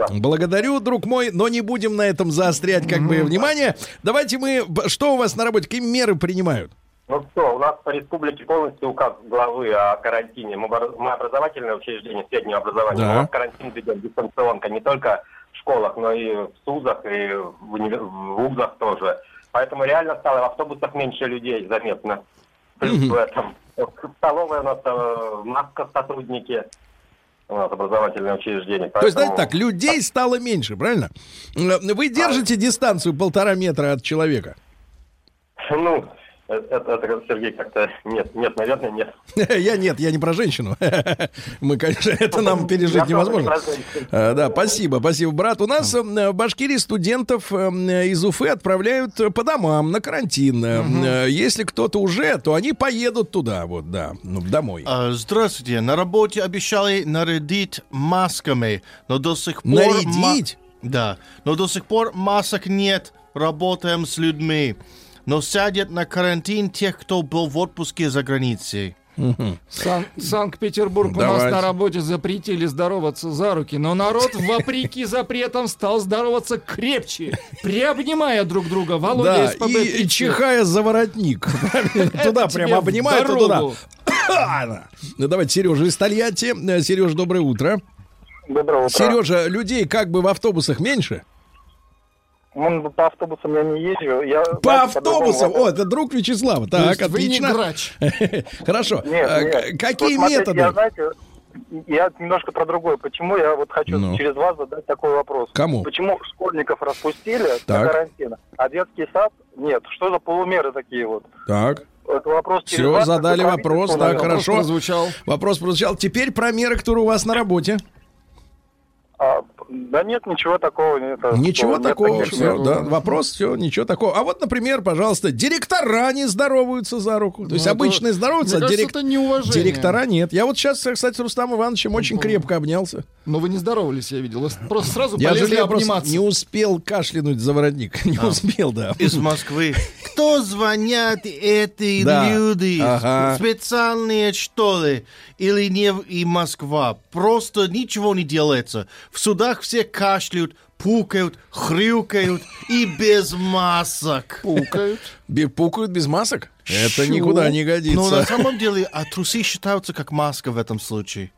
Благодарю, друг мой, но не будем на этом заострять как бы внимание. Давайте мы... Что у вас на работе? Какие меры принимают? Ну что, у нас по республике полностью указ главы о карантине. Мы, мы образовательное учреждение среднего образования. Да. У нас карантин ведет дистанционка не только в школах, но и в СУЗах, и в, универ- в вузах тоже. Поэтому реально стало в автобусах меньше людей заметно. Плюс в этом. В столовой у нас э, маска сотрудники. У нас образовательное учреждение. То есть, поэтому- знаете так, людей стало меньше, правильно? Э, Вы держите дистанцию полтора метра от человека? Ну, это, это, Сергей, как-то нет, нет, наверное, нет. Я нет, я не про женщину. Мы, конечно, это нам пережить невозможно. А, Да, спасибо, спасибо, брат. У нас э, в Башкирии студентов э, из Уфы отправляют э, по домам на карантин. Э, э, Если кто-то уже, то они поедут туда, вот, да, ну, домой. А, Здравствуйте. На работе обещали нарядить масками, но до сих пор... Нарядить? Да. Но до сих пор масок нет. Работаем с людьми. Но сядет на карантин тех, кто был в отпуске за границей. Сан- Санкт-Петербург у нас на работе запретили здороваться за руки, но народ, вопреки запретам, стал здороваться крепче, приобнимая друг друга. Володя Да, СПБ и, и 30. чихая за воротник. Туда прям дорогу. туда. Ну, давайте Сережа из Тольятти. Э, Сереж, доброе утро. Доброе утро. Сережа, людей как бы в автобусах меньше? Ну, по автобусам я не езжу. Я, По знаете, автобусам? по-другому О, это друг Вячеслава. Так, есть вы не отлично. грач. Хорошо. Нет, А, нет. Какие Вот смотрите, методы? Я, знаете, я немножко про другое. Почему я вот хочу Ну. через вас задать такой вопрос? Кому? Почему школьников распустили Так. до карантина, а детский сад нет? Что за полумеры такие вот? Так. Это вопрос через Все, вас, задали вопрос, наверное. хорошо. прозвучал. Вопрос прозвучал. Теперь про меры, которые у вас на работе. А, да нет, ничего такого. Это, Ничего нет такого, таких все, мер. да, вопрос, все, ничего такого. А вот, например, пожалуйста, директора не здороваются за руку. То есть Ну, это- обычные здороваются, Мне а кажется, дирек- директора нет. Я вот сейчас, кстати, с Рустамом Ивановичем очень крепко обнялся. Но вы не здоровались, я видел. Вы Просто сразу Я полезли жалею, просто обниматься. не успел кашлянуть за воротник. Не успел, да. Из Москвы. Кто звонят эти Да. люди? Ага. Специальные что ли? Или не и Москва? Просто ничего не делается. В судах все кашляют, пукают, хрюкают и без масок. Пукают. Пукают без масок? Это Чё? никуда не годится. Но на самом деле, а трусы считаются как маска в этом случае.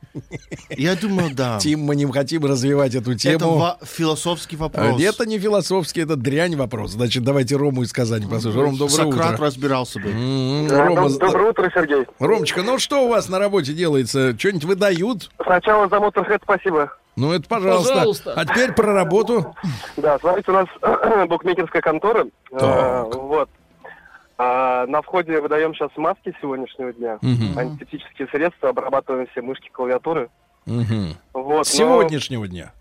Я думаю, да. Тим, мы не хотим развивать эту Это тему. ва- философский вопрос. Это не философский, это дрянь вопрос. Значит, давайте Рому из Казани послушаем. Ром, доброе Сократ утро. разбирался бы. М, Да, Рома, доб- Доброе утро, Сергей. Ромочка, ну что у вас на работе делается? Что-нибудь выдают? Сначала за Моторхед спасибо. Ну, это пожалуйста. Пожалуйста. А теперь про работу. Да, смотрите, у нас букмекерская контора. Так. Э, вот. А, на входе выдаем сейчас маски сегодняшнего дня. Мгм. Антисептические средства, обрабатываем все мышки, клавиатуры. Мгм. Вот, С но сегодняшнего дня.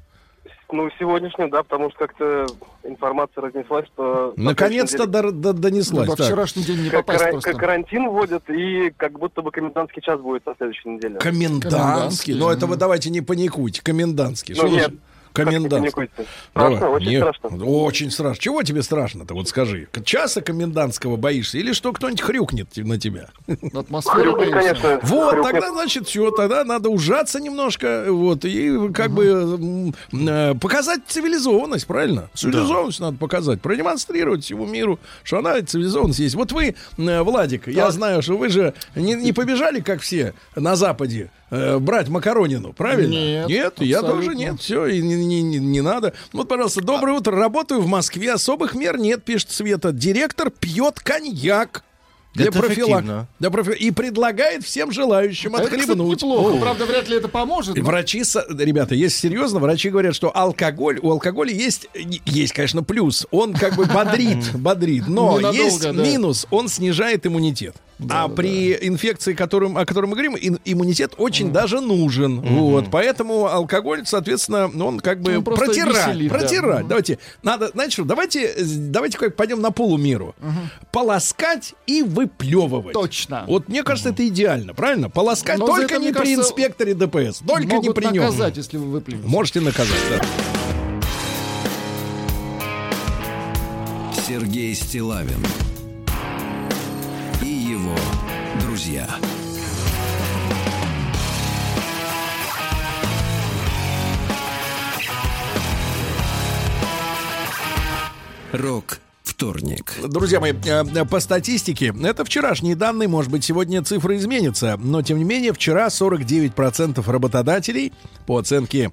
Ну, сегодняшнюю, да, потому что как-то информация разнеслась, что... Наконец-то до- до- донеслась. Ну, так. вчерашний день не Как попасть кара- просто. как карантин вводят, и как будто бы комендантский час будет на следующей неделе. Комендантский. Ну, это вы давайте не паникуйте. Комендантский. Ну, Что нет, Паникуйте. Страшно, Давай. очень Нет, страшно. Очень страшно. Чего тебе страшно-то? Вот скажи. Часа комендантского боишься? Или что кто-нибудь хрюкнет на тебя? Атмосфера Хрюкнет, боишься? конечно. Вот, хрюкнет. тогда, значит, все, тогда надо ужаться немножко, вот, и как бы м, э, показать цивилизованность, правильно? Цивилизованность надо показать, продемонстрировать всему миру, что она цивилизованность есть. Вот вы, э, Владик, я знаю, что вы же не, не побежали, как все, на Западе, э, брать макаронину, правильно? Нет, я абсолютно. тоже нет, все, и не, не- не- не надо. Вот, пожалуйста, доброе утро, работаю в Москве, особых мер нет, пишет Света. Директор пьет коньяк. Для Это профилак- для профи- И предлагает всем желающим это, кстати, отхлебнуть. неплохо. О. Правда, вряд ли это поможет. Но- Врачи, ребята, если серьезно, врачи говорят, что алкоголь, у алкоголя есть, есть, конечно, плюс. Он как бы бодрит, бодрит, но есть минус, он снижает иммунитет. А при инфекции, которым, о которой мы говорим, иммунитет очень даже нужен. Вот, поэтому алкоголь, соответственно, он как бы Он протирать, веселит, да. протирать. Мгм. Давайте, надо, знаете что, давайте, э, давайте как пойдем на полумеру. Полоскать и выплевывать. Точно. Вот мне кажется, это идеально, правильно? Полоскать Но только это, не при кажется, инспекторе ДПС, только не Могут при нем. наказать, если вы выплюнете. Можете наказать, да. Сергей Стилавин друзья. Рок вторник. Друзья мои, э, по статистике, это вчерашние данные, может быть, сегодня цифры изменятся, но, тем не менее, вчера 49% работодателей, по оценке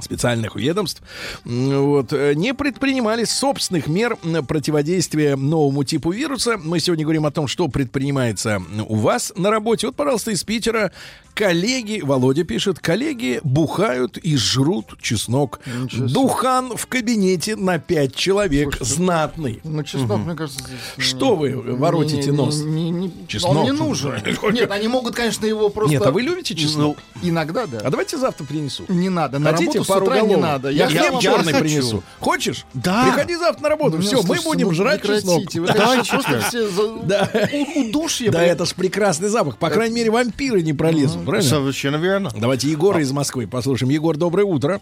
специальных ведомств, вот, э, не предпринимали собственных мер противодействия новому типу вируса. Мы сегодня говорим о том, что предпринимается у вас на работе. Вот, пожалуйста, из Питера коллеги, Володя пишет, коллеги бухают и жрут чеснок. Духан в кабинете на 5 человек, знатный. Ну, чеснок, мне кажется, здесь... Что вы воротите не- не- нос? не- не- Чеснок. Он не нужен. Нет, они могут, конечно, его просто... Нет, а вы любите чеснок? Ну, иногда, да. А давайте завтра принесу. Не надо, на Хотите пару утра не надо. Я, Я хлеб черный хочу. принесу. Хочешь? Да. Приходи завтра на работу. Ну, Все, мы будем ну, жрать чеснок. Вы так просто все за- Да. удушье. Да, это ж прекрасный запах. По крайней мере, вампиры не пролезут, правильно? Совершенно верно. Давайте Егора из Москвы послушаем. Егор, доброе утро.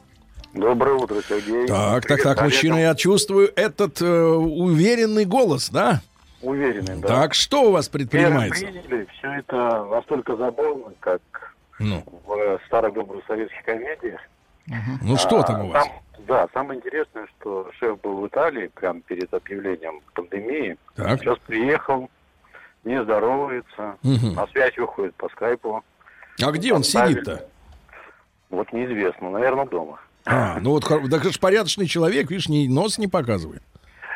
Доброе утро, Сергей. Так, так, Привет, так, мужчина, я чувствую этот э, уверенный голос, да? Уверенный, да. Так, что у вас предпринимается? приняли, все это настолько забавно, как Ну, в э, старых добрых советских комедиях. Ну что А, там у вас? да, самое интересное, что шеф был в Италии прямо перед объявлением пандемии. Так. Сейчас приехал, не здоровается, Мгм. на связь выходит по скайпу. А где он сидит-то? Вот неизвестно, наверное, дома. А, ну вот, так это ж порядочный человек, видишь, ни, нос не показывает.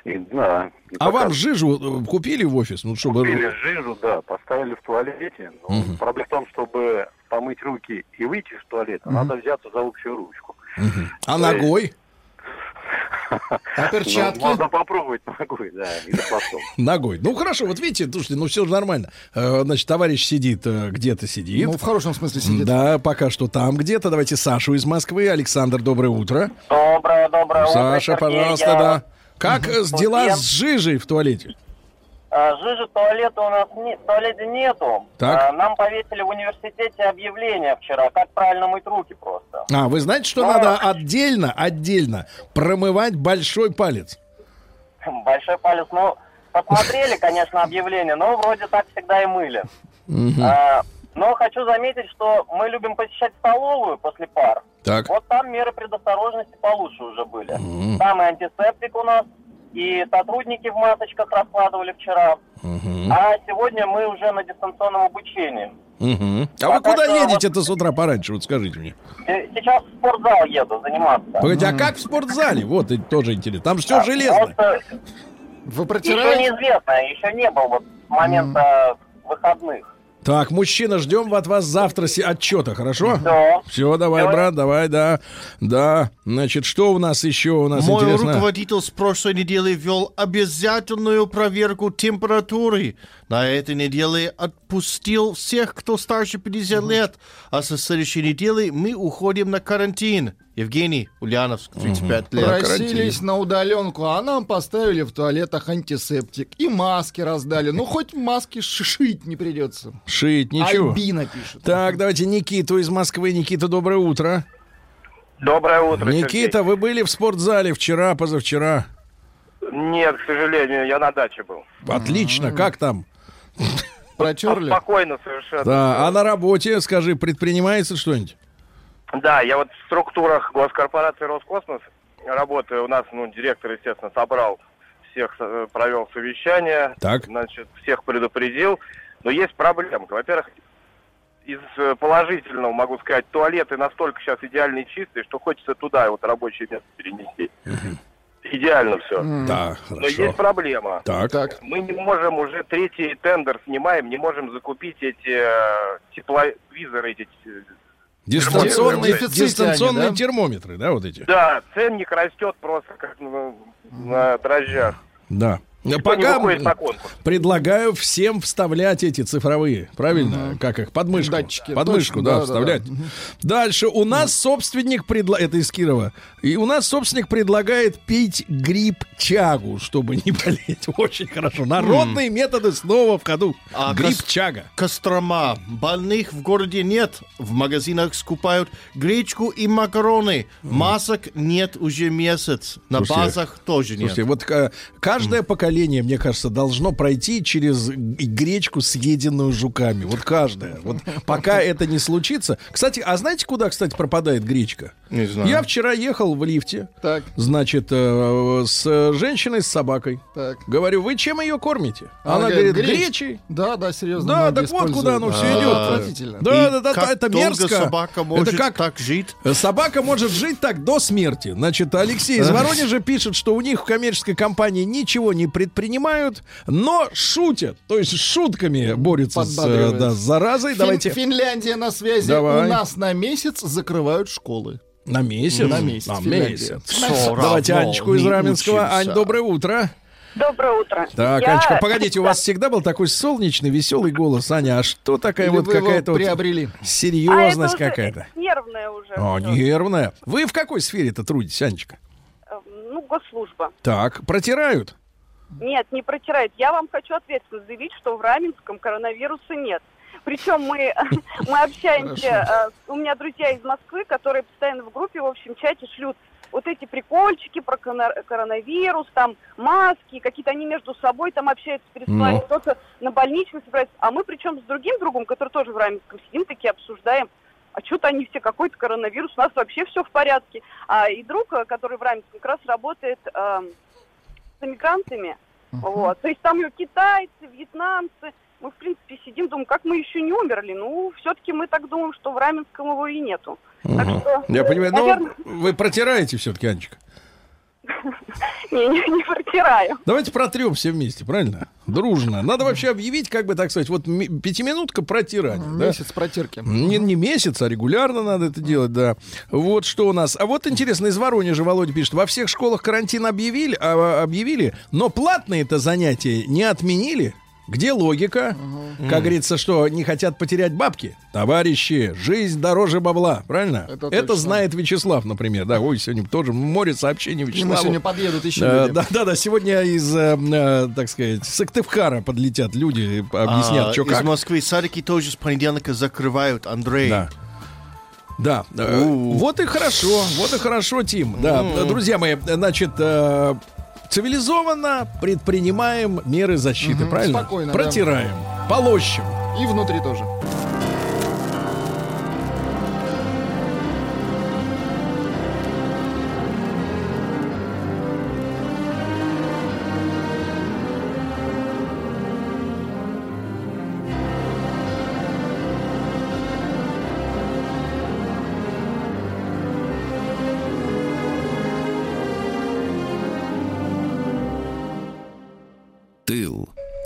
И, да, и А пока вам жижу э, купили в офис? Ну, чтобы... Купили жижу, да, поставили в туалете. Но Мгм. проблема в том, чтобы помыть руки и выйти из туалета, Мгм. надо взяться за общую ручку. Мгм. А То ногой? А перчатки? Ну, можно попробовать ногой, да, или. Ногой. Ну хорошо, вот видите, слушайте, ну все же нормально. Э, Значит, товарищ сидит э, где-то сидит. Ну, в хорошем смысле сидит. Да, пока что там где-то. Давайте Сашу из Москвы. Александр, доброе утро. Доброе, доброе утро, Саша, пожалуйста, да. Как с дела с жижей в туалете? а, Жижи туалета у нас не, в туалете нету. Так. А, Нам повесили в университете объявление вчера, как правильно мыть руки просто. А, вы знаете, что Ну, надо отдельно, отдельно промывать большой палец? Большой палец. Ну, посмотрели, конечно, объявление, но вроде так всегда и мыли. Мгм. А, Но хочу заметить, что мы любим посещать столовую после пар. Так. Вот там меры предосторожности получше уже были. Мгм. Там и антисептик у нас, и сотрудники в масочках раскладывали вчера. Мгм. А сегодня мы уже на дистанционном обучении. Мгм. А вы Пока куда едете-то с утра пораньше? Вот скажите мне. Сейчас в спортзал еду заниматься. Погодите, а как в спортзале? Вот это тоже интересно. Там же все железно. Просто Вы еще протираете? неизвестно, еще не был вот с момента выходных. Так, мужчина, ждем от вас завтра си- отчета, хорошо? Всё. Все, давай, Давай. брат, давай, да. Да. Значит, что у нас еще у нас Мой интересно? руководитель с прошлой недели ввел обязательную проверку температуры. На этой неделе отпустил всех, кто старше 50 лет. А со следующей недели мы уходим на карантин. Евгений, Ульяновск, 35 лет. Просились на удаленку, а нам поставили в туалетах антисептик. И маски раздали. Ну, хоть маски шить не придется. Шить, ничего. Альбина пишет. Так, давайте Никиту из Москвы. Никита, доброе утро. Доброе утро, Никита, вы были в спортзале вчера, позавчера? Нет, к сожалению, я на даче был. Отлично, как там? Протерли? Спокойно совершенно. Да, а на работе, скажи, предпринимается что-нибудь? Да, я вот в структурах госкорпорации Роскосмос работаю. У нас, ну, директор, естественно, собрал всех, э, провел совещание. Так. Значит, всех предупредил. Но есть проблемка. Во-первых, из э, положительного могу сказать, туалеты настолько сейчас идеально чистые, что хочется туда вот рабочее место перенести. Идеально все. Да, Но хорошо. есть проблема. Так. Мы не можем уже третий тендер снимаем, не можем закупить эти э, тепловизоры, эти э, Дистанционные, дистанционные они, да? термометры, да, вот эти? Да, ценник растет просто как ну, на дрожжах. Да. Никто Пока на конкурс. предлагаю всем вставлять эти цифровые, правильно? Как их? Подмышку. Датчики. Подмышку, Точно, да, да, да, вставлять. Дальше. У нас собственник предлагает... Это из Кирова. И у нас собственник предлагает пить гриб-чагу, чтобы не болеть. Очень хорошо. Народные методы снова в ходу. А Гриб-чага. Кострома. Больных в городе нет. В магазинах скупают гречку и макароны. Масок нет уже месяц. На Слушайте, базах тоже нет. Слушайте, вот э, каждое поколение, мне кажется, должно пройти через гречку, съеденную жуками. Вот каждое. Вот пока это не случится. Кстати, а знаете, куда, кстати, пропадает гречка? Не знаю. Я вчера ехал в лифте, Так, значит, э, с женщиной с собакой. так. Говорю, вы чем ее кормите? Она Она, говорит, говорит, греч- гречей. Да, да, серьезно. Да, так вот куда оно все идет. А, Отвратительно. Да, да, да, как это мерзко. собака может это как так жить? Собака может жить так до смерти. Значит, Алексей из Воронежа пишет, что у них в коммерческой компании ничего не предпринимают, но шутят. То есть шутками борются с, э, да, с заразой. Фин- Давайте Финляндия на связи. Давай. У нас на месяц закрывают школы. на месяц. На месяц, На месяц. Всё Давайте Анечку из Раменского. учимся. Ань, доброе утро. Доброе утро. Так, Я- Анечка, погодите, у вас всегда был такой солнечный, веселый голос, Аня. А что такая Или вот какая-то вот приобрели? серьезность а это уже какая-то? Нервная уже. О, всё. нервная. Вы в какой сфере-то трудитесь, Анечка? Эм, Ну, госслужба. Так, протирают? Нет, не протирает. Я вам хочу ответственно заявить, что в Раменском коронавируса нет. Причем мы, мы общаемся, э, у меня друзья из Москвы, которые постоянно в группе, в общем, чате шлют вот эти прикольчики про коронавирус, там маски, какие-то они между собой там общаются, пересылают, Ну. кто-то на больничный собирается. А мы причем с другим другом, который тоже в Раменском сидим, такие обсуждаем, а что-то они все какой-то коронавирус, у нас вообще все в порядке. А, и друг, э, который в Раменском, как раз работает эм, с эмигрантами, вот. То есть там и китайцы, вьетнамцы. Мы, в принципе, сидим, думаем, как мы еще не умерли. Ну, все-таки мы так думаем, что в Раменском его и нету. Так что, Я понимаю, наверное, но вы протираете все-таки, Анечка. не, не, не протираю. Давайте протрем все вместе, правильно? Дружно. Надо вообще объявить, как бы так сказать, вот ми- пятиминутка протирания. да? Месяц протирки. Не, не месяц, а регулярно надо это делать, да. Вот что у нас. А вот интересно, из Воронежа Володя пишет, во всех школах карантин объявили, а, объявили, но платные это занятия не отменили. Где логика? Как говорится, что не хотят потерять бабки? Товарищи, жизнь дороже бабла, правильно? Это Это, точно. знает Вячеслав, например. Да, ой, сегодня тоже море сообщений Вячеславу. сегодня подъедут еще Э, люди. Да, да, да. Сегодня из, э, э, так сказать, Сыктывкара подлетят люди, объяснят, А, что из как. Москвы садики тоже с понедельника закрывают, Андрей. Да. Да, э, вот и хорошо, вот и хорошо, Тим. Да, М. друзья мои, значит, цивилизованно предпринимаем меры защиты, Мгм, правильно? спокойно, да. Протираем, полощем. И внутри тоже.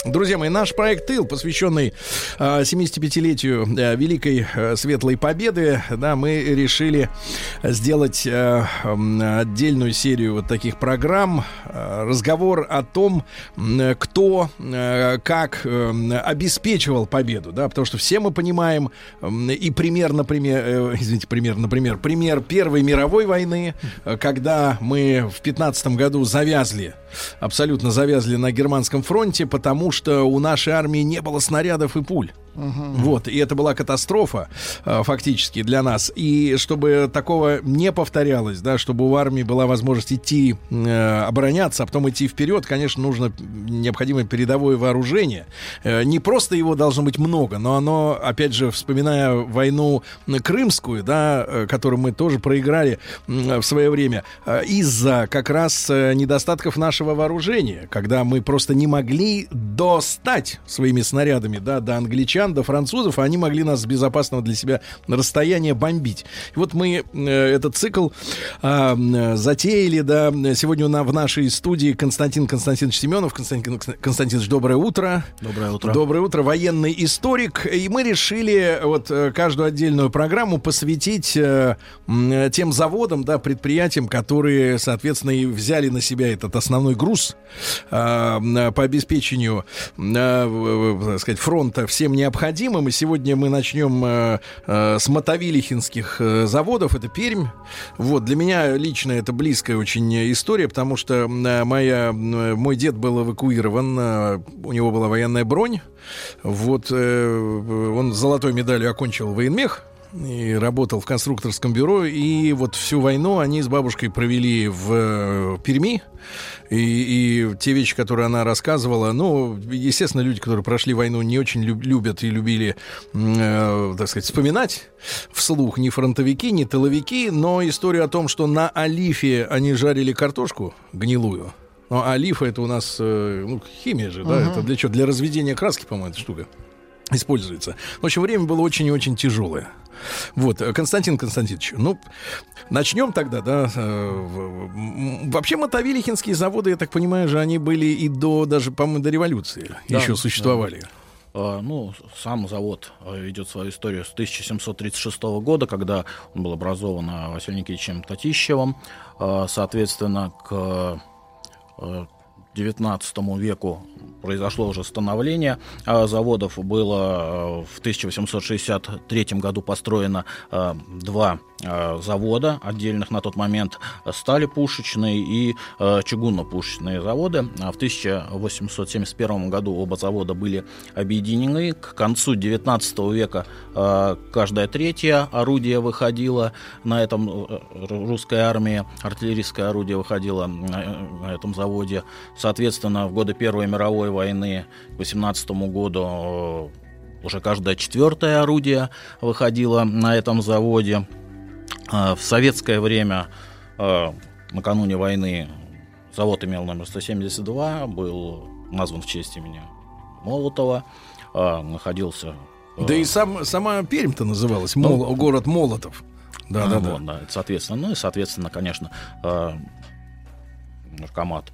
Друзья мои, наш проект «Тыл», посвященный э, 75-летию э, Великой э, Светлой Победы, да, мы решили сделать э, отдельную серию вот таких программ. Разговор о том, кто, как обеспечивал победу, да, потому что все мы понимаем и пример, например, извините, пример, например, пример Первой мировой войны, когда мы в 15 году завязли абсолютно завязли на германском фронте, потому что у нашей армии не было снарядов и пуль. Вот, и это была катастрофа э, фактически для нас. И чтобы такого не повторялось, да, чтобы у армии была возможность идти э, обороняться, а потом идти вперед, конечно, нужно необходимое передовое вооружение. Э, не просто его должно быть много, но оно, опять же, вспоминая войну крымскую, да, э, которую мы тоже проиграли в свое время, э, из-за как раз э, недостатков нашего вооружения, когда мы просто не могли достать своими снарядами, да, до англичан, до французов, они могли нас с безопасного для себя расстояния бомбить. И вот мы э, этот цикл э, затеяли, да, сегодня у нас в нашей студии Константин Константинович Семенов. Константин Константинович, доброе утро. Доброе утро. Доброе утро, военный историк. И мы решили вот э, каждую отдельную программу посвятить э, тем заводам, да, предприятиям, которые, соответственно, и взяли на себя этот основной груз э, по обеспечению, э, так сказать, фронта всем необходимым. И сегодня мы начнем э, э, с мотовилихинских э, заводов. Это Пермь. Вот для меня лично это близкая очень история, потому что э, моя, э, мой дед был эвакуирован, э, у него была военная бронь. Вот он золотой медалью окончил военмех и работал в конструкторском бюро. И вот всю войну они с бабушкой провели в э, Перми. И, и те вещи, которые она рассказывала, ну, естественно, люди, которые прошли войну, не очень люб- любят и любили, э, так сказать, вспоминать вслух ни фронтовики, ни тыловики, но история о том, что на Алифе они жарили картошку гнилую. Ну, а олифа это у нас э, ну, химия же, да? Мгм. Это для чего? Для разведения краски, по-моему, эта штука используется. В общем, время было очень и очень тяжелое. Вот, э, Константин Константинович, ну, начнем тогда, да. э, Вообще, мотовилихинские заводы, я так понимаю же, они были и до, даже, по-моему, до революции Да, еще существовали. А, Ну, сам завод а, ведет свою историю с 1736 года, когда он был образован Василием Никитичем Татищевым. А, Соответственно, к 19 веку произошло уже становление а, заводов. Было а, в 1863 году построено а, два завода отдельных на тот момент стали пушечные и чугунно-пушечные заводы. В 1871 году оба завода были объединены. К концу 19 века каждое третье орудие выходило на этом э, русской армии, артиллерийское орудие выходило на на этом заводе. Соответственно, в годы Первой мировой войны к 18 году э, уже каждое четвертое орудие выходило на этом заводе. А В советское время, э, накануне войны, завод имел номер 172, был назван в честь имени Молотова, находился... э, Да и сам, сама Пермь-то называлась, Мол- Ну, город Молотов. Да, а, да, да. вот, да, соответственно. Ну и, соответственно, конечно, э, наркомат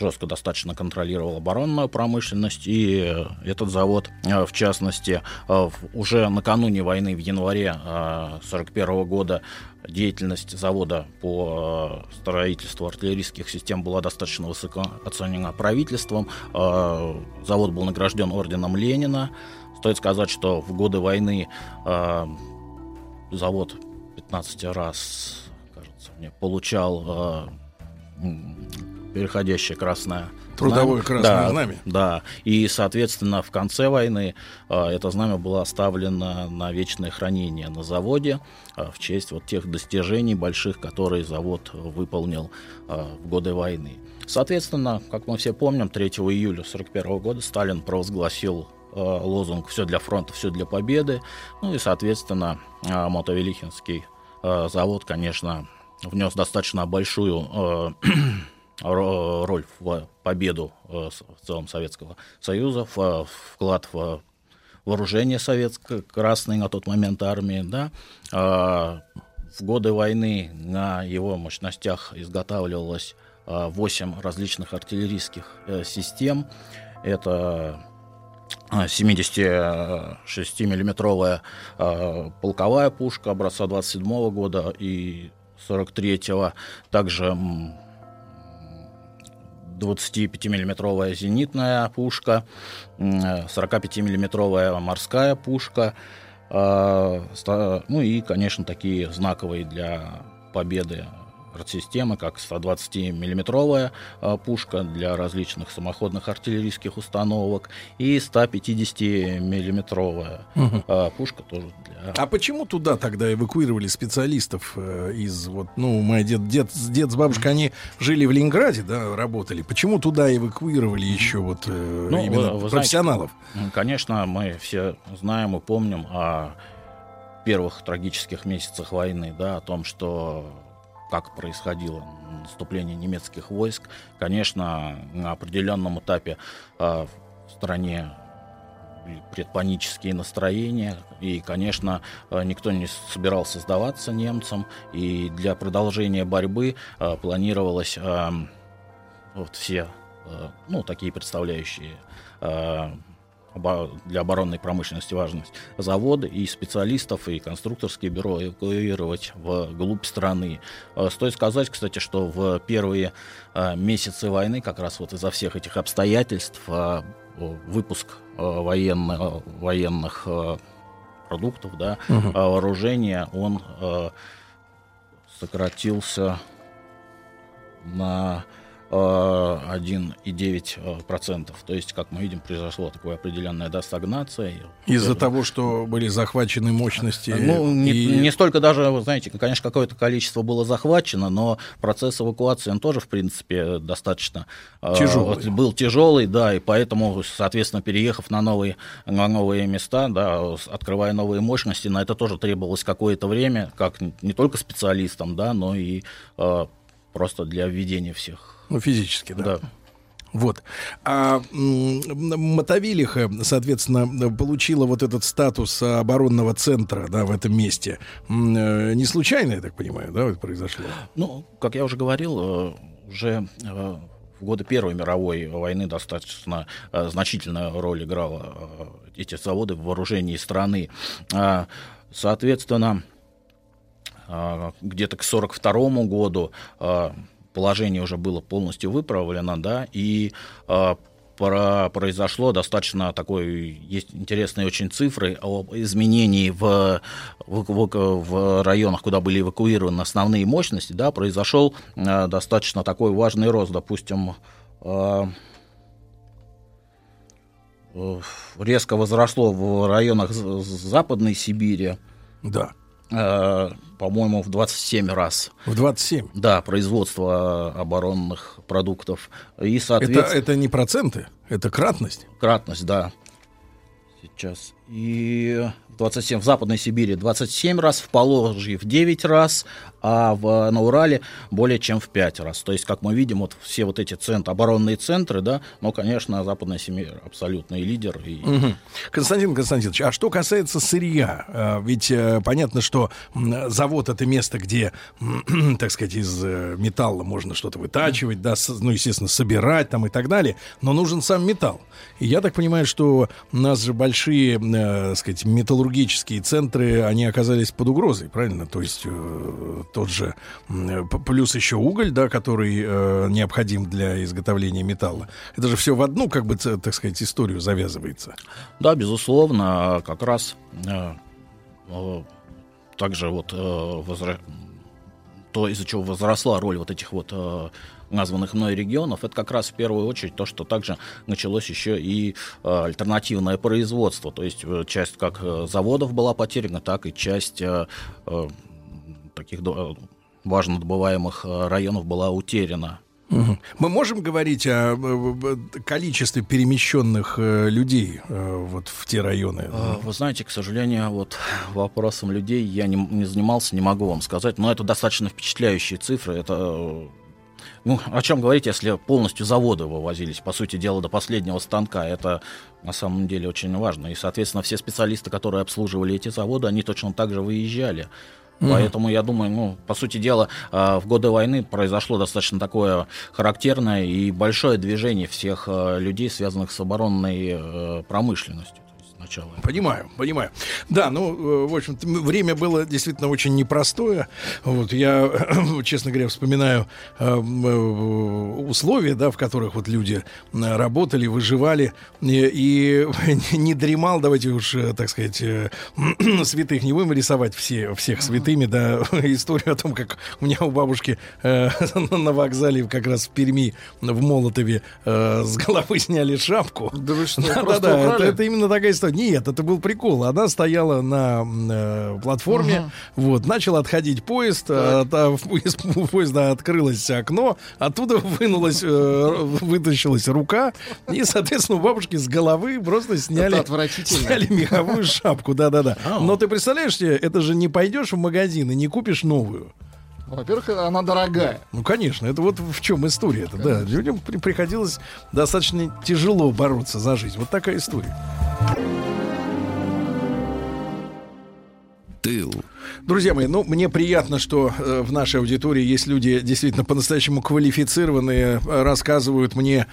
жестко достаточно контролировал оборонную промышленность, и э, этот завод, э, в частности, э, уже накануне войны в январе 1941 года деятельность завода по строительству артиллерийских систем была достаточно высоко оценена правительством. Завод был награжден орденом Ленина. Стоит сказать, что в годы войны завод 15 раз, кажется, мне получал переходящее красное Трудовое знамя. красное Да, знамя. Да, и, соответственно, в конце войны э, это знамя было оставлено на вечное хранение на заводе э, в честь вот тех достижений больших, которые завод выполнил э, в годы войны. Соответственно, как мы все помним, 3 июля 1941 года Сталин провозгласил лозунг «Все для фронта, все для победы». Ну и, соответственно, Мотовелихинский завод, конечно, внес достаточно большую роль в победу э, в целом Советского Союза, э, вклад в вооружение советской красной на тот момент армии, да. А, В годы войны на его мощностях изготавливалось 8 различных артиллерийских э, систем. Это 76-миллиметровая полковая пушка образца 27 года и 43-го. Также 25-миллиметровая зенитная пушка, 45-миллиметровая морская пушка, ну и, конечно, такие знаковые для победы артсистемы, как 120-миллиметровая а, пушка для различных самоходных артиллерийских установок и 150-миллиметровая Мгм. а, пушка тоже для... А почему туда тогда эвакуировали специалистов э, из вот, ну, мой дед, дед, дед с бабушкой, они жили в Ленинграде, да, работали. Почему туда эвакуировали еще вот э, Ну, именно вы- вы знаете, профессионалов? м, конечно, мы все знаем и помним о первых трагических месяцах войны, да, о том, что как происходило наступление немецких войск. Конечно, на определенном этапе а, в стране предпанические настроения, и, конечно, а, никто не собирался сдаваться немцам, и для продолжения борьбы а, планировалось а, вот все, ну, такие представляющие для оборонной промышленности важность заводы и специалистов, и конструкторские бюро эвакуировать в глубь страны. Э, Стоит сказать, кстати, что в первые э, месяцы войны, как раз вот из-за всех этих обстоятельств, э, выпуск военно- военных продуктов, да, э, вооружения, он сократился на 1,9%. То есть, как мы видим, произошла такая определенная да, стагнация. Из-за того, что были захвачены мощности. Ну, не, и- не столько даже, вы знаете, конечно, какое-то количество было захвачено, но процесс эвакуации, он тоже, в принципе, достаточно э, Тяжелый. вот был тяжелый, да, и поэтому, соответственно, переехав на новые, на новые места, да, открывая новые мощности, на это тоже требовалось какое-то время, как не только специалистам, да, но и э, просто для введения всех. Ну, физически, да. Да. Вот. А Мотовилиха, соответственно, получила вот этот статус оборонного центра, да, в этом месте. Э, Не случайно, я так понимаю, да, это произошло? Ну, как я уже говорил, э, уже э, в годы Первой мировой войны достаточно э, значительную роль играла э, эти заводы в вооружении страны. А, Соответственно, где-то к 1942 году положение уже было полностью выправлено, да, и а, про- произошло достаточно такой, есть интересные очень цифры об изменении в, в, в- в районах, куда были эвакуированы основные мощности, да, произошел а, достаточно такой важный рост, допустим, а, э, резко возросло в районах Западной Сибири. Да. Э, по-моему, в 27 раз. В 27? Да, производство оборонных продуктов. И, Это, соответственно... это не проценты, это кратность. Кратность, да. Сейчас. И 27 в Западной Сибири 27 раз, в Положье в 9 раз, а в, на Урале более чем в 5 раз. То есть, как мы видим, вот все вот эти центры, оборонные центры, да, но, конечно, Западная Сибирь абсолютный лидер. И... Мгм. Константин Константинович, а что касается сырья, а, ведь э, понятно, что завод это место, где, так сказать, из э, металла можно что-то вытачивать, да, ну, естественно, собирать там и так далее, но нужен сам металл. И я так понимаю, что у нас же большие, э, сказать, металлургические центры, они оказались под угрозой, правильно? То есть э, тот же, э, плюс еще уголь, да, который э, необходим для изготовления металла. Это же все в одну, как бы, так сказать, историю завязывается. Да, безусловно, как раз э, э, также вот э, возра- то, из-за чего возросла роль вот этих вот э, названных мной регионов, это как раз в первую очередь то, что также началось еще и э, альтернативное производство, то есть э, часть как э, заводов была потеряна, так и часть таких важно добываемых районов была утеряна. Мы можем говорить о количестве перемещенных людей вот в те районы? Вы знаете, к сожалению, вот вопросом людей я не, не занимался, не могу вам сказать, но это достаточно впечатляющие цифры. Это, ну, о чем говорить, если полностью заводы вывозились, по сути дела, до последнего станка. Это на самом деле очень важно. И, соответственно, все специалисты, которые обслуживали эти заводы, они точно так же выезжали. Поэтому я думаю, ну, по сути дела, э, в годы войны произошло достаточно такое характерное и большое движение всех э, людей, связанных с оборонной э, промышленностью. Сначала Понимаю, понимаю. Да, ну, э, в общем время было действительно очень непростое. Вот я, честно говоря, вспоминаю э, э, условия, да, в которых вот люди работали, выживали и, и не дремал, давайте уж, так сказать, святых не будем рисовать все, всех святыми, да, историю о том, как у меня у бабушки э, на вокзале как раз в Перми, в Молотове, э, с головы сняли шапку. Да вы что, Да, просто да, это, это именно такая история. Нет, это был прикол. Она стояла на э, платформе, Ага. вот, начал отходить поезд, а, та- в поезд- у поезда открылось окно, оттуда вынулась, э, вытащилась рука, и, соответственно, у бабушки с головы просто сняли, сняли меховую шапку, да-да-да. Но ты представляешь себе, это же не пойдешь в магазин и не купишь новую. Во-первых, она дорогая. Ну, конечно, это вот в чем история-то, да. Людям при- приходилось достаточно тяжело бороться за жизнь. Вот такая история. Тыл. Друзья мои, ну, мне приятно, что э, в нашей аудитории есть люди действительно по-настоящему квалифицированные, э, рассказывают мне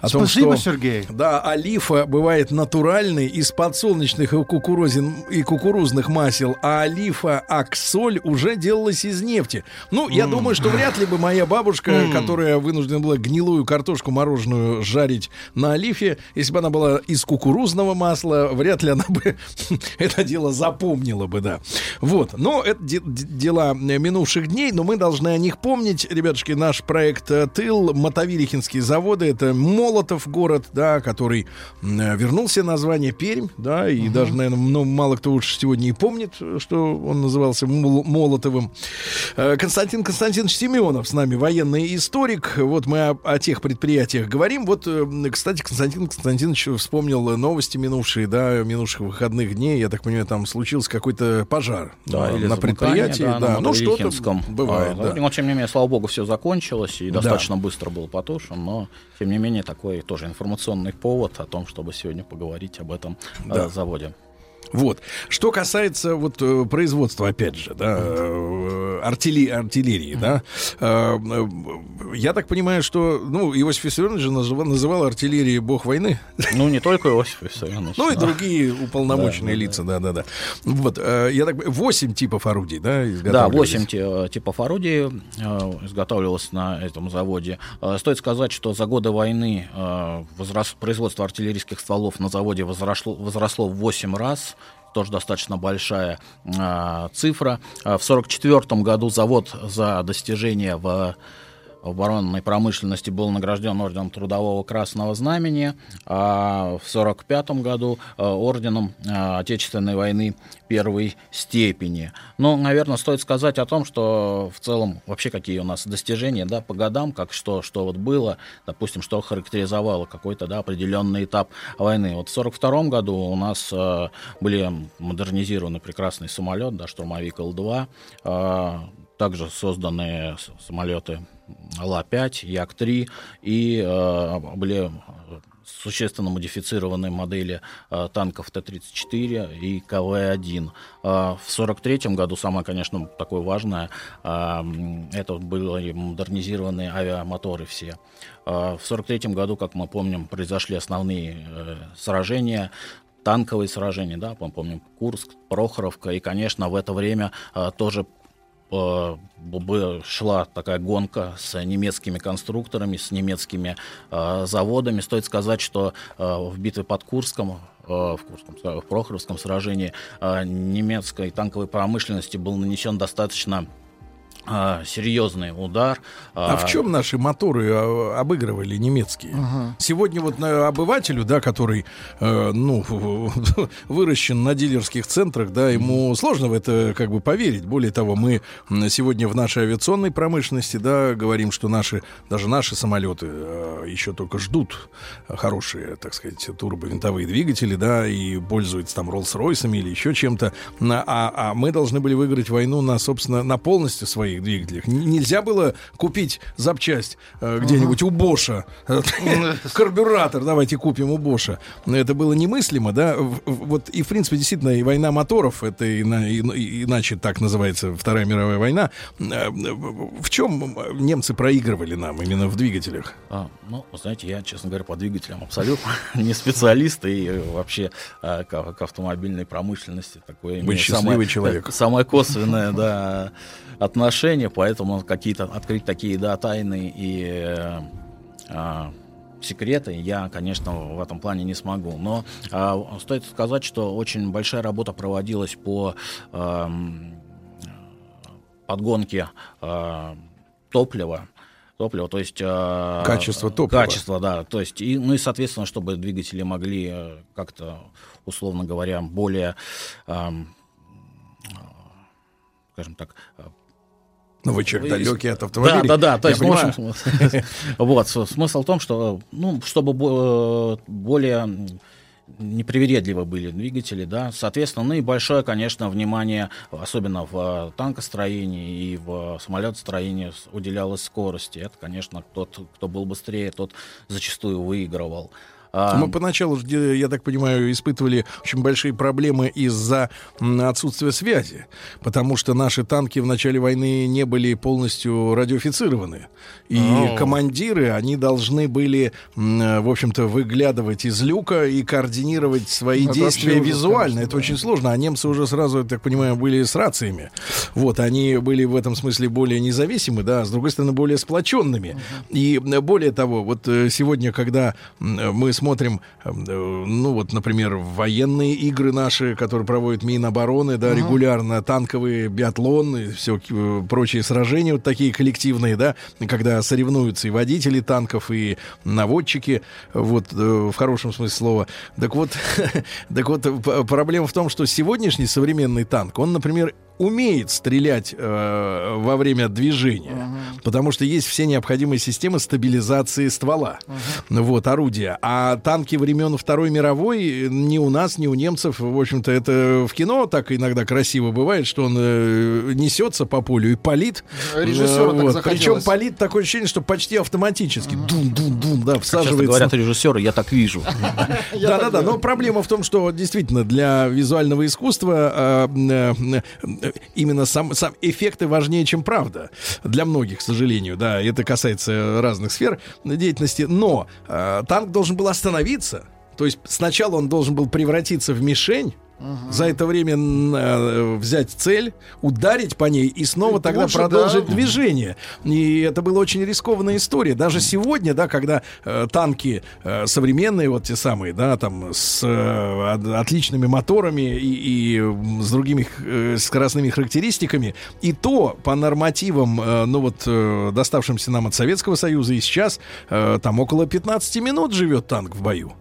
о том, Спасибо, что... Сергей. Да, олифа бывает натуральный из подсолнечных и, кукурузин, и кукурузных масел, а олифа аксоль уже делалась из нефти. Ну, я думаю, что вряд ли бы моя бабушка, М. которая вынуждена была гнилую картошку мороженую жарить на олифе, если бы она была из кукурузного масла, вряд ли она бы это дело запомнила бы, да. Вот. Но это де- де- дела минувших дней, но мы должны о них помнить. Ребятушки, наш проект э, «Тыл», Мотовилихинские заводы, это Молотов город, да, который э, вернул себе название Пермь, да, и даже, наверное, ну, мало кто уж сегодня и помнит, что он назывался Мол- Молотовым. Э, Константин Константинович Семенов с нами, военный историк. Вот мы о, о тех предприятиях говорим. Вот, кстати, Константин Константинович вспомнил новости минувшие, да, минувших выходных дней. Я так понимаю, там случился какой-то пожар Да, или на предприятии. да, Да, на ну что-то бывает, А, да. Но, тем не менее, слава богу, все закончилось и Да. достаточно быстро был потушен, но, тем не менее, такой тоже информационный повод о том, чтобы сегодня поговорить об этом э, Да. заводе. Вот. Что касается вот э, производства, опять же, да, э, артили- артиллерии, да, э, я так понимаю, что, ну, Иосиф Виссарионович же называл, артиллерией бог войны. Ну, не только Иосиф Виссарионович. Ну и другие уполномоченные Да, да, лица, да-да-да. Вот, я так понимаю, 8 типов орудий, да, Да, изготавливались? 8 ти- типов орудий изготавливалось на этом заводе. Стоит сказать, что за годы войны производство артиллерийских стволов на заводе возросло, возросло в 8 раз. Тоже достаточно большая э, цифра. Э, В 1944 году завод за достижения в оборонной промышленности был награжден орденом Трудового Красного Знамени, а в 1945 году э, орденом э, Отечественной войны первой степени. Ну, наверное, стоит сказать о том, что в целом вообще какие у нас достижения, да, по годам, как что, что вот было, допустим, что характеризовало какой-то, да, определенный этап войны. Вот в 1942 году у нас э, были модернизированы прекрасный самолет, да, штурмовик Л-2, э, также созданы самолеты Ла-5, Як-3 и э, были существенно модифицированные модели э, танков Т-34 и КВ-1. Э, в 1943 году самое, конечно, такое важное, э, это были модернизированные авиамоторы все. Э, в 1943 году, как мы помним, произошли основные э, сражения, танковые сражения, да, мы помним Курск, Прохоровка, и, конечно, в это время э, тоже шла такая гонка с немецкими конструкторами, с немецкими э, заводами. Стоит сказать, что э, в битве под Курском э, в, Курском, в Прохоровском сражении э, немецкой танковой промышленности был нанесен достаточно э, серьезный удар. А в чем наши моторы э, обыгрывали немецкие? Ага. Сегодня вот на обывателю, да, который, э, ну, выращен на дилерских центрах, да, ему сложно в это как бы поверить. Более того, мы сегодня в нашей авиационной промышленности, да, говорим, что наши, даже наши самолеты э, еще только ждут хорошие, так сказать, турбовинтовые двигатели, да, и пользуются там Роллс-Ройсами или еще чем-то. А, а мы должны были выиграть войну на, собственно, на полностью своих своих двигателях. Нельзя было купить запчасть э, где-нибудь у Боша. Карбюратор давайте купим у Боша. Это было немыслимо, да. Вот и, в принципе, действительно, и война моторов, это иначе так называется Вторая мировая война. Э, В чем немцы проигрывали нам именно в двигателях? А, ну, вы знаете, я, честно говоря, по двигателям абсолютно не специалист и э, вообще э, к, к автомобильной промышленности такое имею счастливый самое, человек. самое косвенное, да, отношение, поэтому какие-то открыть такие, да, тайны и э, а, секреты я, конечно, в этом плане не смогу. Но а, стоит сказать, что очень большая работа проводилась по ам, подгонке а, топлива. Топлива, то есть... а, Качество топлива. Качество, да. То есть, и, ну и, соответственно, чтобы двигатели могли э, как-то, условно говоря, более, ам, скажем так, э, Ну, вы человек далекий от автомобилей. Да, да, да. То есть, в общем, понимаю. смысл- вот, смысл в том, что, ну, чтобы э, более непривередливо были двигатели, да, соответственно, ну и большое, конечно, внимание, особенно в танкостроении и в самолетостроении уделялось скорости. Это, конечно, тот, кто был быстрее, тот зачастую выигрывал. А, Мы поначалу, я так понимаю, испытывали очень большие проблемы из-за отсутствия связи, потому что наши танки в начале войны не были полностью радиофицированы. И О. командиры, они должны были, в общем-то, выглядывать из люка и координировать свои Это действия ужас, визуально. конечно, Это очень сложно. А немцы уже сразу, я так понимаю, были с рациями. Вот, они были в этом смысле более независимы, да, с другой стороны, более сплоченными. И э, более того, вот э, сегодня, когда мы смотрим, э, э, ну вот, например, военные игры наши, которые проводят Минобороны, да, регулярно, танковые, биатлон и все э, прочие сражения вот такие коллективные, да, когда соревнуются и водители танков, и наводчики, вот, э, в хорошем смысле слова. Так вот, так вот, проблема в том, что сегодняшний современный танк, он, например, умеет стрелять э, во время движения, потому что есть все необходимые системы стабилизации ствола, вот, орудия. А танки времен Второй мировой э, ни у нас, ни у немцев, в общем-то, это в кино так иногда красиво бывает, что он э, несется по полю и палит. Режиссеру так вот. захотелось. Причем палит такое ощущение, что почти автоматически. Дун-дун-дун, да, как часто всаживается. говорят режиссеры, я так вижу. Да, да, да. Но проблема в том, что действительно для визуального искусства э, э, э, именно сам, сам эффекты важнее, чем правда. Для многих, к сожалению, да, это касается разных сфер деятельности. Но э, танк должен был остановиться. То есть сначала он должен был превратиться в мишень. За это время э, взять цель, ударить по ней и снова И тогда тут же, продолжить да. движение. И это была очень рискованная история. Даже сегодня, да, когда э, танки э, современные, вот те самые, да, там с э, от- отличными моторами и, и, с другими э, скоростными характеристиками, и то по нормативам, э, ну вот, э, доставшимся нам от Советского Союза и сейчас, э, там около 15 минут живет танк в бою.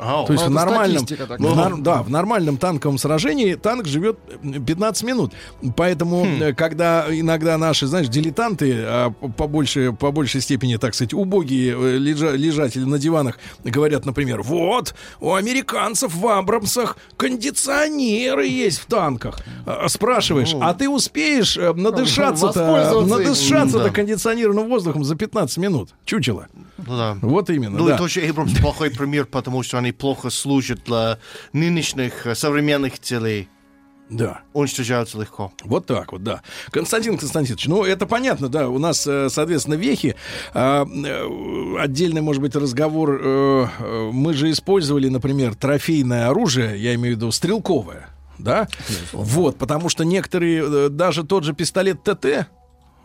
Ау. То есть Ну, в нормальном, в нар- да, в нормальном танковом сражении танк живет э, 15 минут. Поэтому, э, когда иногда наши, знаешь, дилетанты, а по, большей, по большей степени, так сказать, убогие э, лежа- лежатели на диванах говорят, например, вот, у американцев в Абрамсах кондиционеры есть в танках. А, Спрашиваешь, а ты успеешь э, надышаться-то, Воспользоваться им. надышаться-то Да. кондиционированным воздухом за 15 минут? Чучело. Ну да. Вот именно, Ну, да. и тоже Эйбрамс плохой пример, потому что они плохо служат для нынешних э, современных целей. Да. Уничтожаются легко. Вот так вот, да. Константин Константинович, ну это понятно, да, у нас, э, соответственно, вехи. А, э, Отдельный, может быть, разговор. э, Мы же использовали, например, трофейное оружие, я имею в виду стрелковое, да? Вот, потому что некоторые, даже тот же пистолет ТТ,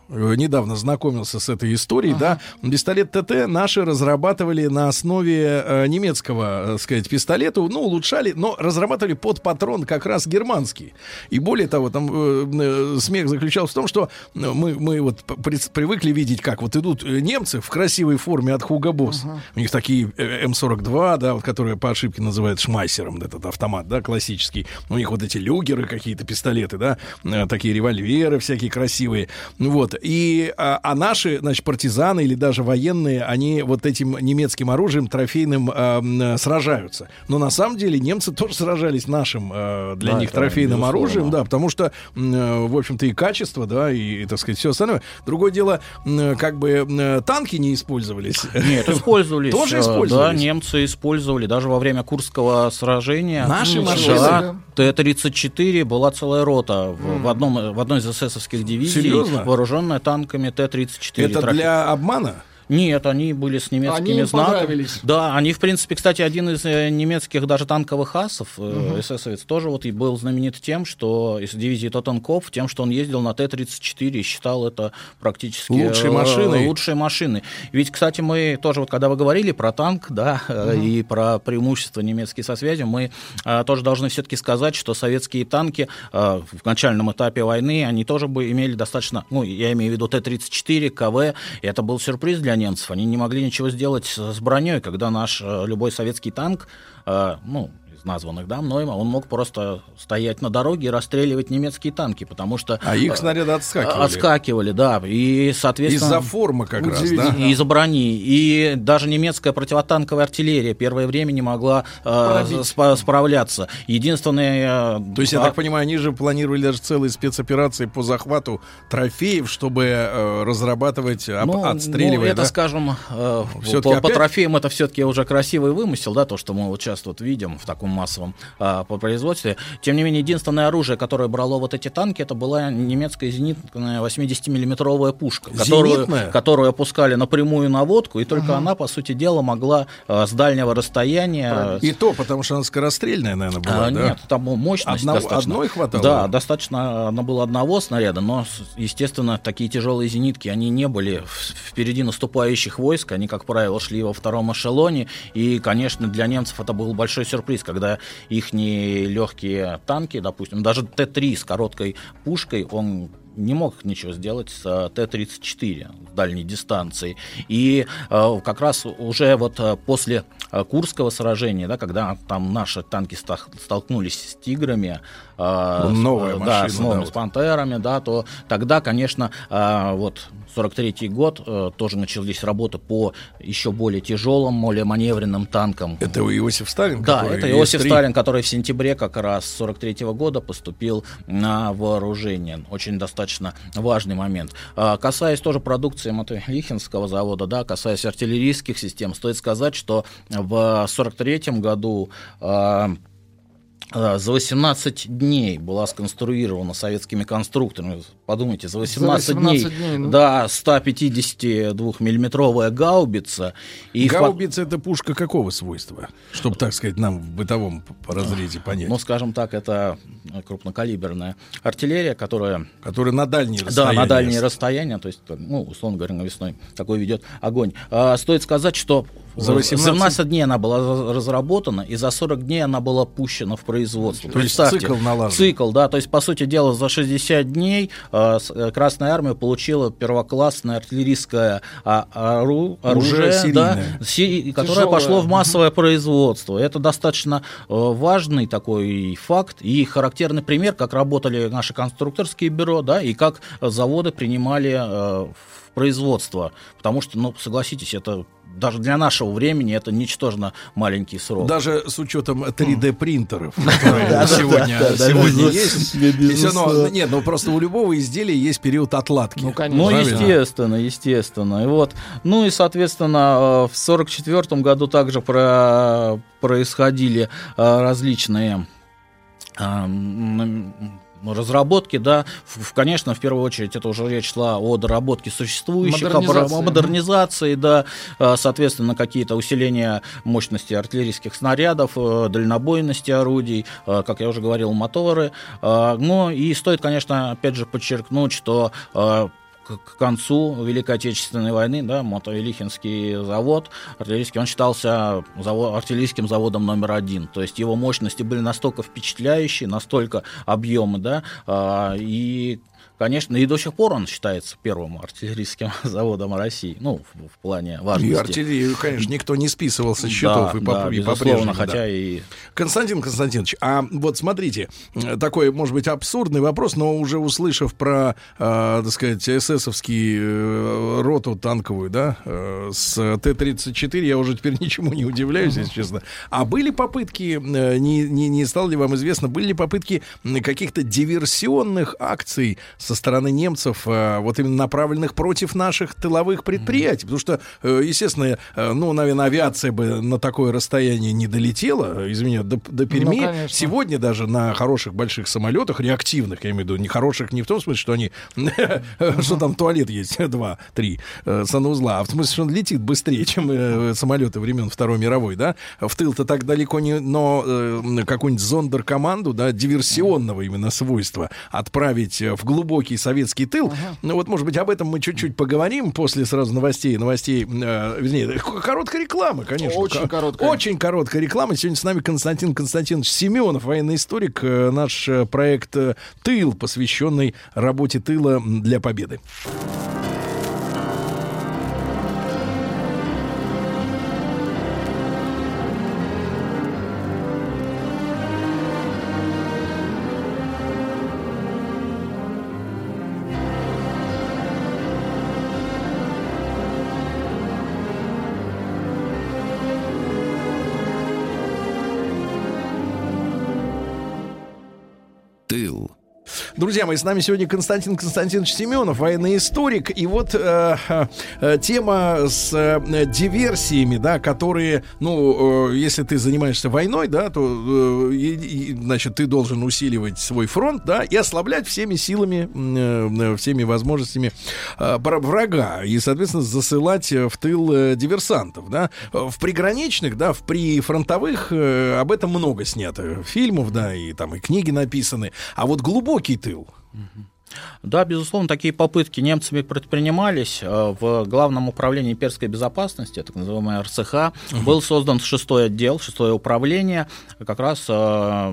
недавно знакомился с этой историей, да, пистолет ТТ наши разрабатывали на основе э, немецкого, так сказать, пистолета, ну, улучшали, но разрабатывали под патрон как раз германский. И более того, там э, э, смех заключался в том, что э, мы, мы вот при- привыкли видеть, как вот идут э, немцы в красивой форме от Хуга Босс. У них такие э, М42, да, вот, которые по ошибке называют шмайсером, этот автомат, да, классический. У них вот эти люгеры какие-то, пистолеты, да, э, такие револьверы всякие красивые. Вот. Вот. И, а, а наши, значит, партизаны или даже военные, они вот этим немецким оружием трофейным м, сражаются. Но на самом деле немцы тоже сражались нашим а, для Да, них трофейным безусловно. оружием, да, потому что, э, в общем-то, и качество, да, и, так сказать, все остальное. Другое дело, м, как бы м, танки не использовались. Нет, использовались. Тоже э, использовались? Да, немцы использовали. Даже во время Курского сражения. Наши Да, машины? Т-34 была целая рота в, в одном, в одной из эсэсовских дивизий, Серьезно? вооруженная танками Т-34. Это Трофе- для обмана? Нет, они были с немецкими Они знаками. понравились. Да, они, в принципе, кстати, один из э, немецких даже танковых асов, Мгм. эсэсовец, тоже вот и был знаменит тем, что из дивизии Тоттенкоп, тем, что он ездил на Т-34 и считал это практически Лучшей э, машиной. лучшей машины. Ведь, кстати, мы тоже, вот когда вы говорили про танк, да, э, и про преимущество немецкие со связью, мы э, тоже должны все-таки сказать, что советские танки э, в начальном этапе войны, они тоже бы имели достаточно, ну, я имею в виду Т-34, КВ, и это был сюрприз для немцев. Они не могли ничего сделать с броней, когда наш э, любой советский танк, э, ну, названных, да, мной, он мог просто стоять на дороге и расстреливать немецкие танки, потому что... А их э, снаряды отскакивали. Отскакивали, да, и, соответственно... Из-за формы как раз, да? Из-за брони. И даже немецкая противотанковая артиллерия первое время не могла э, спа- справляться. Единственное... э, То есть, я а- так понимаю, они же планировали даже целые спецоперации по захвату трофеев, чтобы э, разрабатывать, об- Ну, отстреливая. ну, это, да? скажем, э, по, по опять- трофеям это все-таки уже красивый вымысел, да, то, что мы вот часто вот видим в таком массовом а, по производстве. Тем не менее, единственное оружие, которое брало вот эти танки, это была немецкая зенитная 80-миллиметровая пушка, которую, Зенитная? которую опускали напрямую на водку, и только она, по сути дела, могла а, с дальнего расстояния... И то, потому что она скорострельная, наверное, была, А, да? Нет, там мощность Одного- достаточно. одной хватало? Да, достаточно она было одного снаряда, но, естественно, такие тяжелые зенитки, они не были впереди наступающих войск, они, как правило, шли во втором эшелоне, и, конечно, для немцев это был большой сюрприз, когда их легкие танки, допустим, даже Т-3 с короткой пушкой, он не мог ничего сделать с э, Т-34 с дальней дистанции. И э, как раз уже вот э, после Курского сражения, да, когда там наши танки столкнулись с «Тиграми», э, с- Новая э, да, машина, с новыми, да, с «Пантерами», да, то тогда, конечно, э, вот 43-й год э, тоже начались работы по еще более тяжелым, более маневренным танкам. Это Иосиф Сталин? Да, это Иосиф С-3? Сталин, который в сентябре как раз 43 года поступил на вооружение. Очень достаточно важный момент. Касаясь тоже продукции Мотолихинского завода, да, касаясь артиллерийских систем, стоит сказать, что в 43 году а, а, за 18 дней была сконструирована советскими конструкторами. Подумайте, за 18, 18 дней, дней, ну. да, 152-миллиметровая гаубица. И Гаубица это пушка какого свойства? Чтобы, так сказать, нам в бытовом разрезе понять. Ну, скажем так, это крупнокалиберная артиллерия, которая... Которая на дальние Да, расстояния. на дальние расстояния, то есть, ну, условно говоря, навесной такой ведет огонь. А, стоит сказать, что За 18 17 дней она была разработана, и за 40 дней она была пущена в производство. То есть Представьте, цикл налажен. Цикл, да, то есть, по сути дела, за 60 дней с- э, Красная Армия получила первоклассное артиллерийское а, ору- оружие, да, си- которое Тяжелое. пошло в массовое производство. Это достаточно э, важный такой факт и характерный пример, как работали наши конструкторские бюро, да, и как э, заводы принимали э, в производство. Потому что, ну, согласитесь, это даже для нашего времени это ничтожно маленький срок. Даже с учетом 3D принтеров, которые Да, да, сегодня, есть. безусловно. нет, ну просто у любого изделия есть период отладки. Ну, Ну, Правильно? естественно, естественно. И вот. Ну и, соответственно, э, в сорок четвертом году также про- происходили э, различные э, ну, разработки, да, В- конечно, в первую очередь это уже речь шла о доработке существующих, Модернизации. о модернизации, да, э, соответственно, какие-то усиления мощности артиллерийских снарядов, э, дальнобойности орудий, э, как я уже говорил, моторы. Ну и стоит, конечно, опять же подчеркнуть, что к концу Великой Отечественной войны, да, Мотовилихинский завод артиллерийский, он считался заво- артиллерийским заводом номер один. То есть его мощности были настолько впечатляющие, настолько объемы, да, а, и Конечно, и до сих пор он считается первым артиллерийским заводом России, ну, в, в плане важности. И артиллерию, конечно, никто не списывал со счетов да, и, по, да, и безусловно, хотя да. и... Константин Константинович, а вот смотрите, такой, может быть, абсурдный вопрос, но уже услышав про, э, так сказать, эсэсовский э, роту танковую, да, э, с Т-34, я уже теперь ничему не удивляюсь, если честно. А были попытки, э, не, не, не стало ли вам известно, были ли попытки каких-то диверсионных акций со стороны немцев, э, вот именно направленных против наших тыловых предприятий? Потому что, э, естественно, э, ну, наверное, авиация бы на такое расстояние не долетела, извини, до, до Перми. Ну, конечно. Сегодня даже на хороших больших самолетах, реактивных, я имею в виду, не хороших не в том смысле, что они, что там туалет есть, два, три санузла, а в смысле, что он летит быстрее, чем самолеты времен Второй мировой, да? В тыл-то так далеко не, но какую-нибудь зондеркоманду, да, диверсионного именно свойства отправить в глубокий советский тыл. Ну вот, может быть, об этом мы чуть-чуть поговорим после сразу новостей, новостей, э, вернее, короткой рекламы, конечно. Очень Ко- короткая. Очень короткая реклама. Сегодня с нами Константин Константинович Семенов, военный историк. Э, Наш э, проект э, «Тыл», посвященный работе тыла для победы. Друзья мои, с нами сегодня Константин Константинович Семенов, военный историк. И вот э, э, тема с э, диверсиями, да, которые, ну, э, если ты занимаешься войной, да, то, э, и- значит, ты должен усиливать свой фронт, да, и ослаблять всеми силами, э, всеми возможностями э, вра- врага. И, соответственно, засылать в тыл э, диверсантов, да. В приграничных, да, в прифронтовых э, об этом много снято фильмов, да, и там и книги написаны. А вот глубокий тыл, Да, безусловно, такие попытки немцами предпринимались. Э, В Главном управлении имперской безопасности, так называемый РСХ, был создан шестой отдел, шестое управление, как раз э,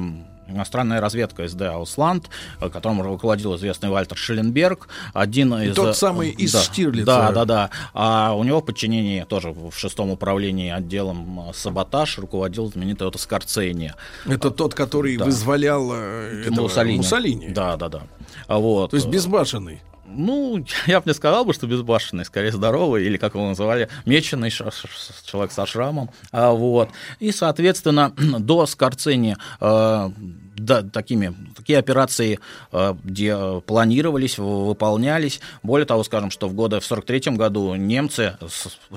иностранная разведка СД Аусланд, э, которым руководил известный Вальтер Шелленберг, один из... Тот самый из да, Штирлица. Да, да, да. А у него в подчинении тоже в шестом управлении отделом э, саботаж руководил знаменитый Отто Скорцени. Это тот, который Да. вызволял э, этого Муссолини. Муссолини. Да, да, да. А Вот. То есть безбашенный. Ну, я бы не сказал бы, что безбашенный, скорее здоровый, или, как его называли, меченый человек со шрамом. А, вот. И, соответственно, до Скорцени э, да, такими, такие операции, э, где э, планировались, выполнялись. Более того, скажем, что в годы в 43 году немцы,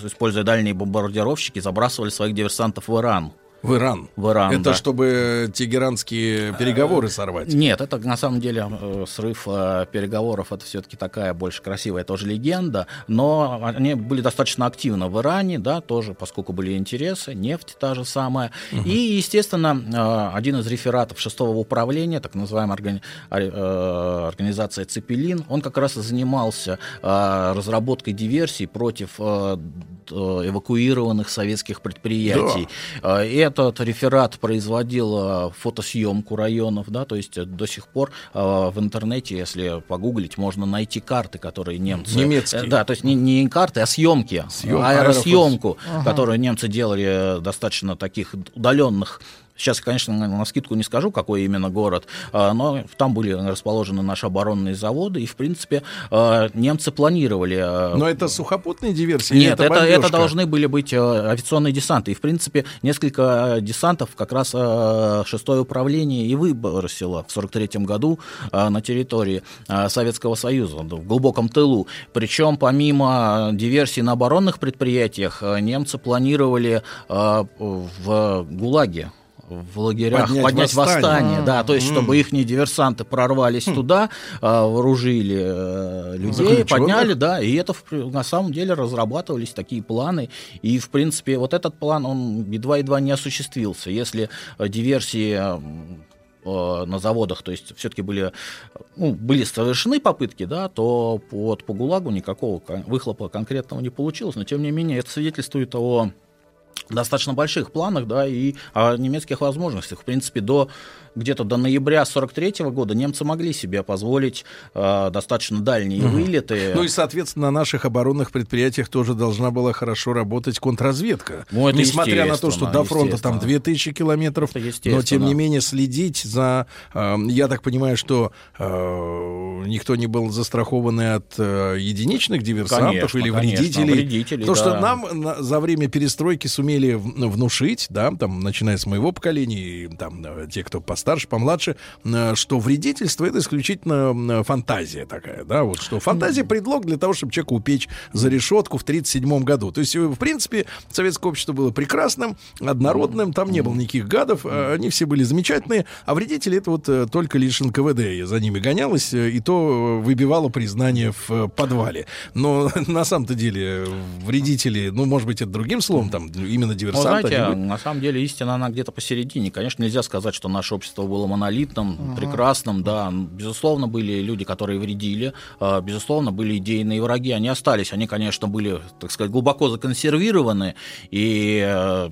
используя дальние бомбардировщики, забрасывали своих диверсантов в Иран. В Иран. В Иран, Это да. чтобы тегеранские переговоры сорвать. Нет, это на самом деле э, срыв э, переговоров, это все-таки такая больше красивая тоже легенда, но они были достаточно активны в Иране, да, тоже, поскольку были интересы, нефть та же самая. И, естественно, э, один из рефератов шестого управления, так называемая органи- э, организация «Цепелин», он как раз и занимался э, разработкой диверсий против э, э, эвакуированных советских предприятий. Э, И этот реферат производил э, фотосъемку районов, да, то есть э, до сих пор э, в интернете, если погуглить, можно найти карты, которые немцы... Немецкие. Да, то есть не, не карты, а съемки, Съем- аэросъемку, Ага. которую немцы делали достаточно таких удаленных Сейчас, конечно, на, скидку не скажу, какой именно город, а, но там были расположены наши оборонные заводы, и, в принципе, а, немцы планировали... а, Но это сухопутные диверсии? нет, это, это, бомбежка? должны были быть авиационные десанты. И, в принципе, несколько десантов как раз шестое управление и выбросило в 43 году на территории Советского Союза, в глубоком тылу. Причем, помимо диверсий на оборонных предприятиях, немцы планировали в ГУЛАГе в лагерях Поднять поднять, восстание. восстание, да, то есть чтобы их диверсанты прорвались туда, э, вооружили э, людей, подняли, да, и это на самом деле разрабатывались такие планы, и в принципе вот этот план он едва-едва не осуществился, если э, диверсии э, на заводах, то есть все-таки были, ну, были совершены попытки, да, то вот по ГУЛАГу никакого выхлопа конкретного не получилось, но тем не менее это свидетельствует о достаточно больших планах, да, и о немецких возможностях. В принципе, до где-то до ноября 43 года немцы могли себе позволить э, достаточно дальние угу. вылеты. Ну и, соответственно, на наших оборонных предприятиях тоже должна была хорошо работать контрразведка. Ну, это Несмотря на то, что до фронта там 2000 километров, но тем не менее следить за... Э, я так понимаю, что э, никто не был застрахован от э, единичных диверсантов конечно, или вредителей. Конечно, вредителей Потому да. что нам на, за время перестройки сумели внушить, да, там, начиная с моего поколения, и там э, те, кто постарше, постарше, помладше, э, что вредительство это исключительно фантазия такая, да, вот что фантазия предлог для того, чтобы человека упечь за решетку в 1937 году. То есть, э, в принципе, советское общество было прекрасным, однородным, там не было никаких гадов, э, они все были замечательные, а вредители это вот только лишь НКВД за ними гонялось, и то выбивало признание в подвале. Но на самом-то деле вредители, ну, может быть, это другим словом, там, именно диверсанты. Ну, знаете, на самом деле истина, она где-то посередине. Конечно, нельзя сказать, что наше общество общество было монолитным, ага. прекрасным, да. Безусловно, были люди, которые вредили, а, безусловно, были идейные враги, они остались, они, конечно, были, так сказать, глубоко законсервированы, и э,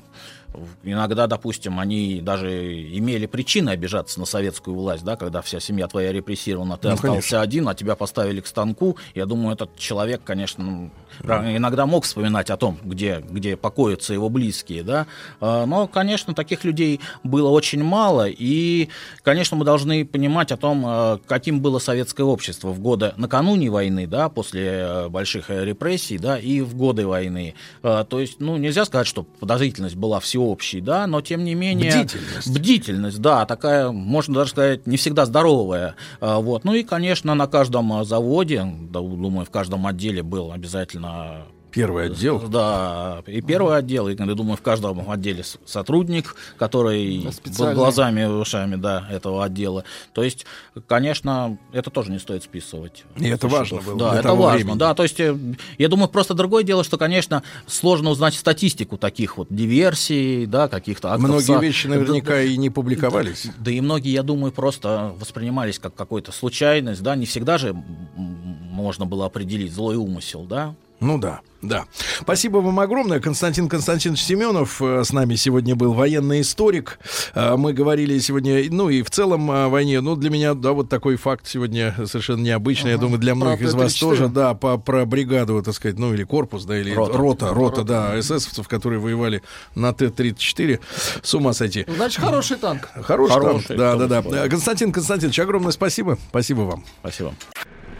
Иногда, допустим, они даже имели причины обижаться на советскую власть, да, когда вся семья твоя репрессирована, ты ну, остался конечно. один, а тебя поставили к станку. Я думаю, этот человек, конечно, mm. иногда мог вспоминать о том, где, где покоятся его близкие, да. А, но, конечно, таких людей было очень мало, и, конечно, мы должны понимать о том, а, каким было советское общество в годы накануне войны, да, после э, больших репрессий, да, и в годы войны. А, то есть, ну, нельзя сказать, что подозрительность была всего всеобщий, да, но тем не менее... Бдительность. Бдительность, да, такая, можно даже сказать, не всегда здоровая. А, вот. Ну и, конечно, на каждом заводе, думаю, в каждом отделе был обязательно Первый отдел? Да, и первый отдел, и, я думаю, в каждом отделе сотрудник, который под глазами и ушами да, этого отдела. То есть, конечно, это тоже не стоит списывать. И это важно было Да, это важно, времени. да. То есть, э, я думаю, просто другое дело, что, конечно, сложно узнать статистику таких вот диверсий, да, каких-то актов. Многие вещи наверняка да, и не публиковались. Да, да и многие, я думаю, просто воспринимались как какой-то случайность, да, не всегда же можно было определить злой умысел, да. Ну да, да. Спасибо вам огромное. Константин Константинович Семенов э, с нами сегодня был военный историк. Э, мы говорили сегодня, ну и в целом о войне. Ну, для меня, да, вот такой факт сегодня совершенно необычный. Ага. Я думаю, для многих про из вас тоже, да, по, про бригаду, так сказать, ну или корпус, да, или рота, рота, рота, рота да, эсэсовцев, которые воевали на Т-34. С ума сойти. Значит, хороший танк. Хороший, хороший танк, да, да, да. Константин Константинович, огромное спасибо. Спасибо вам. Спасибо.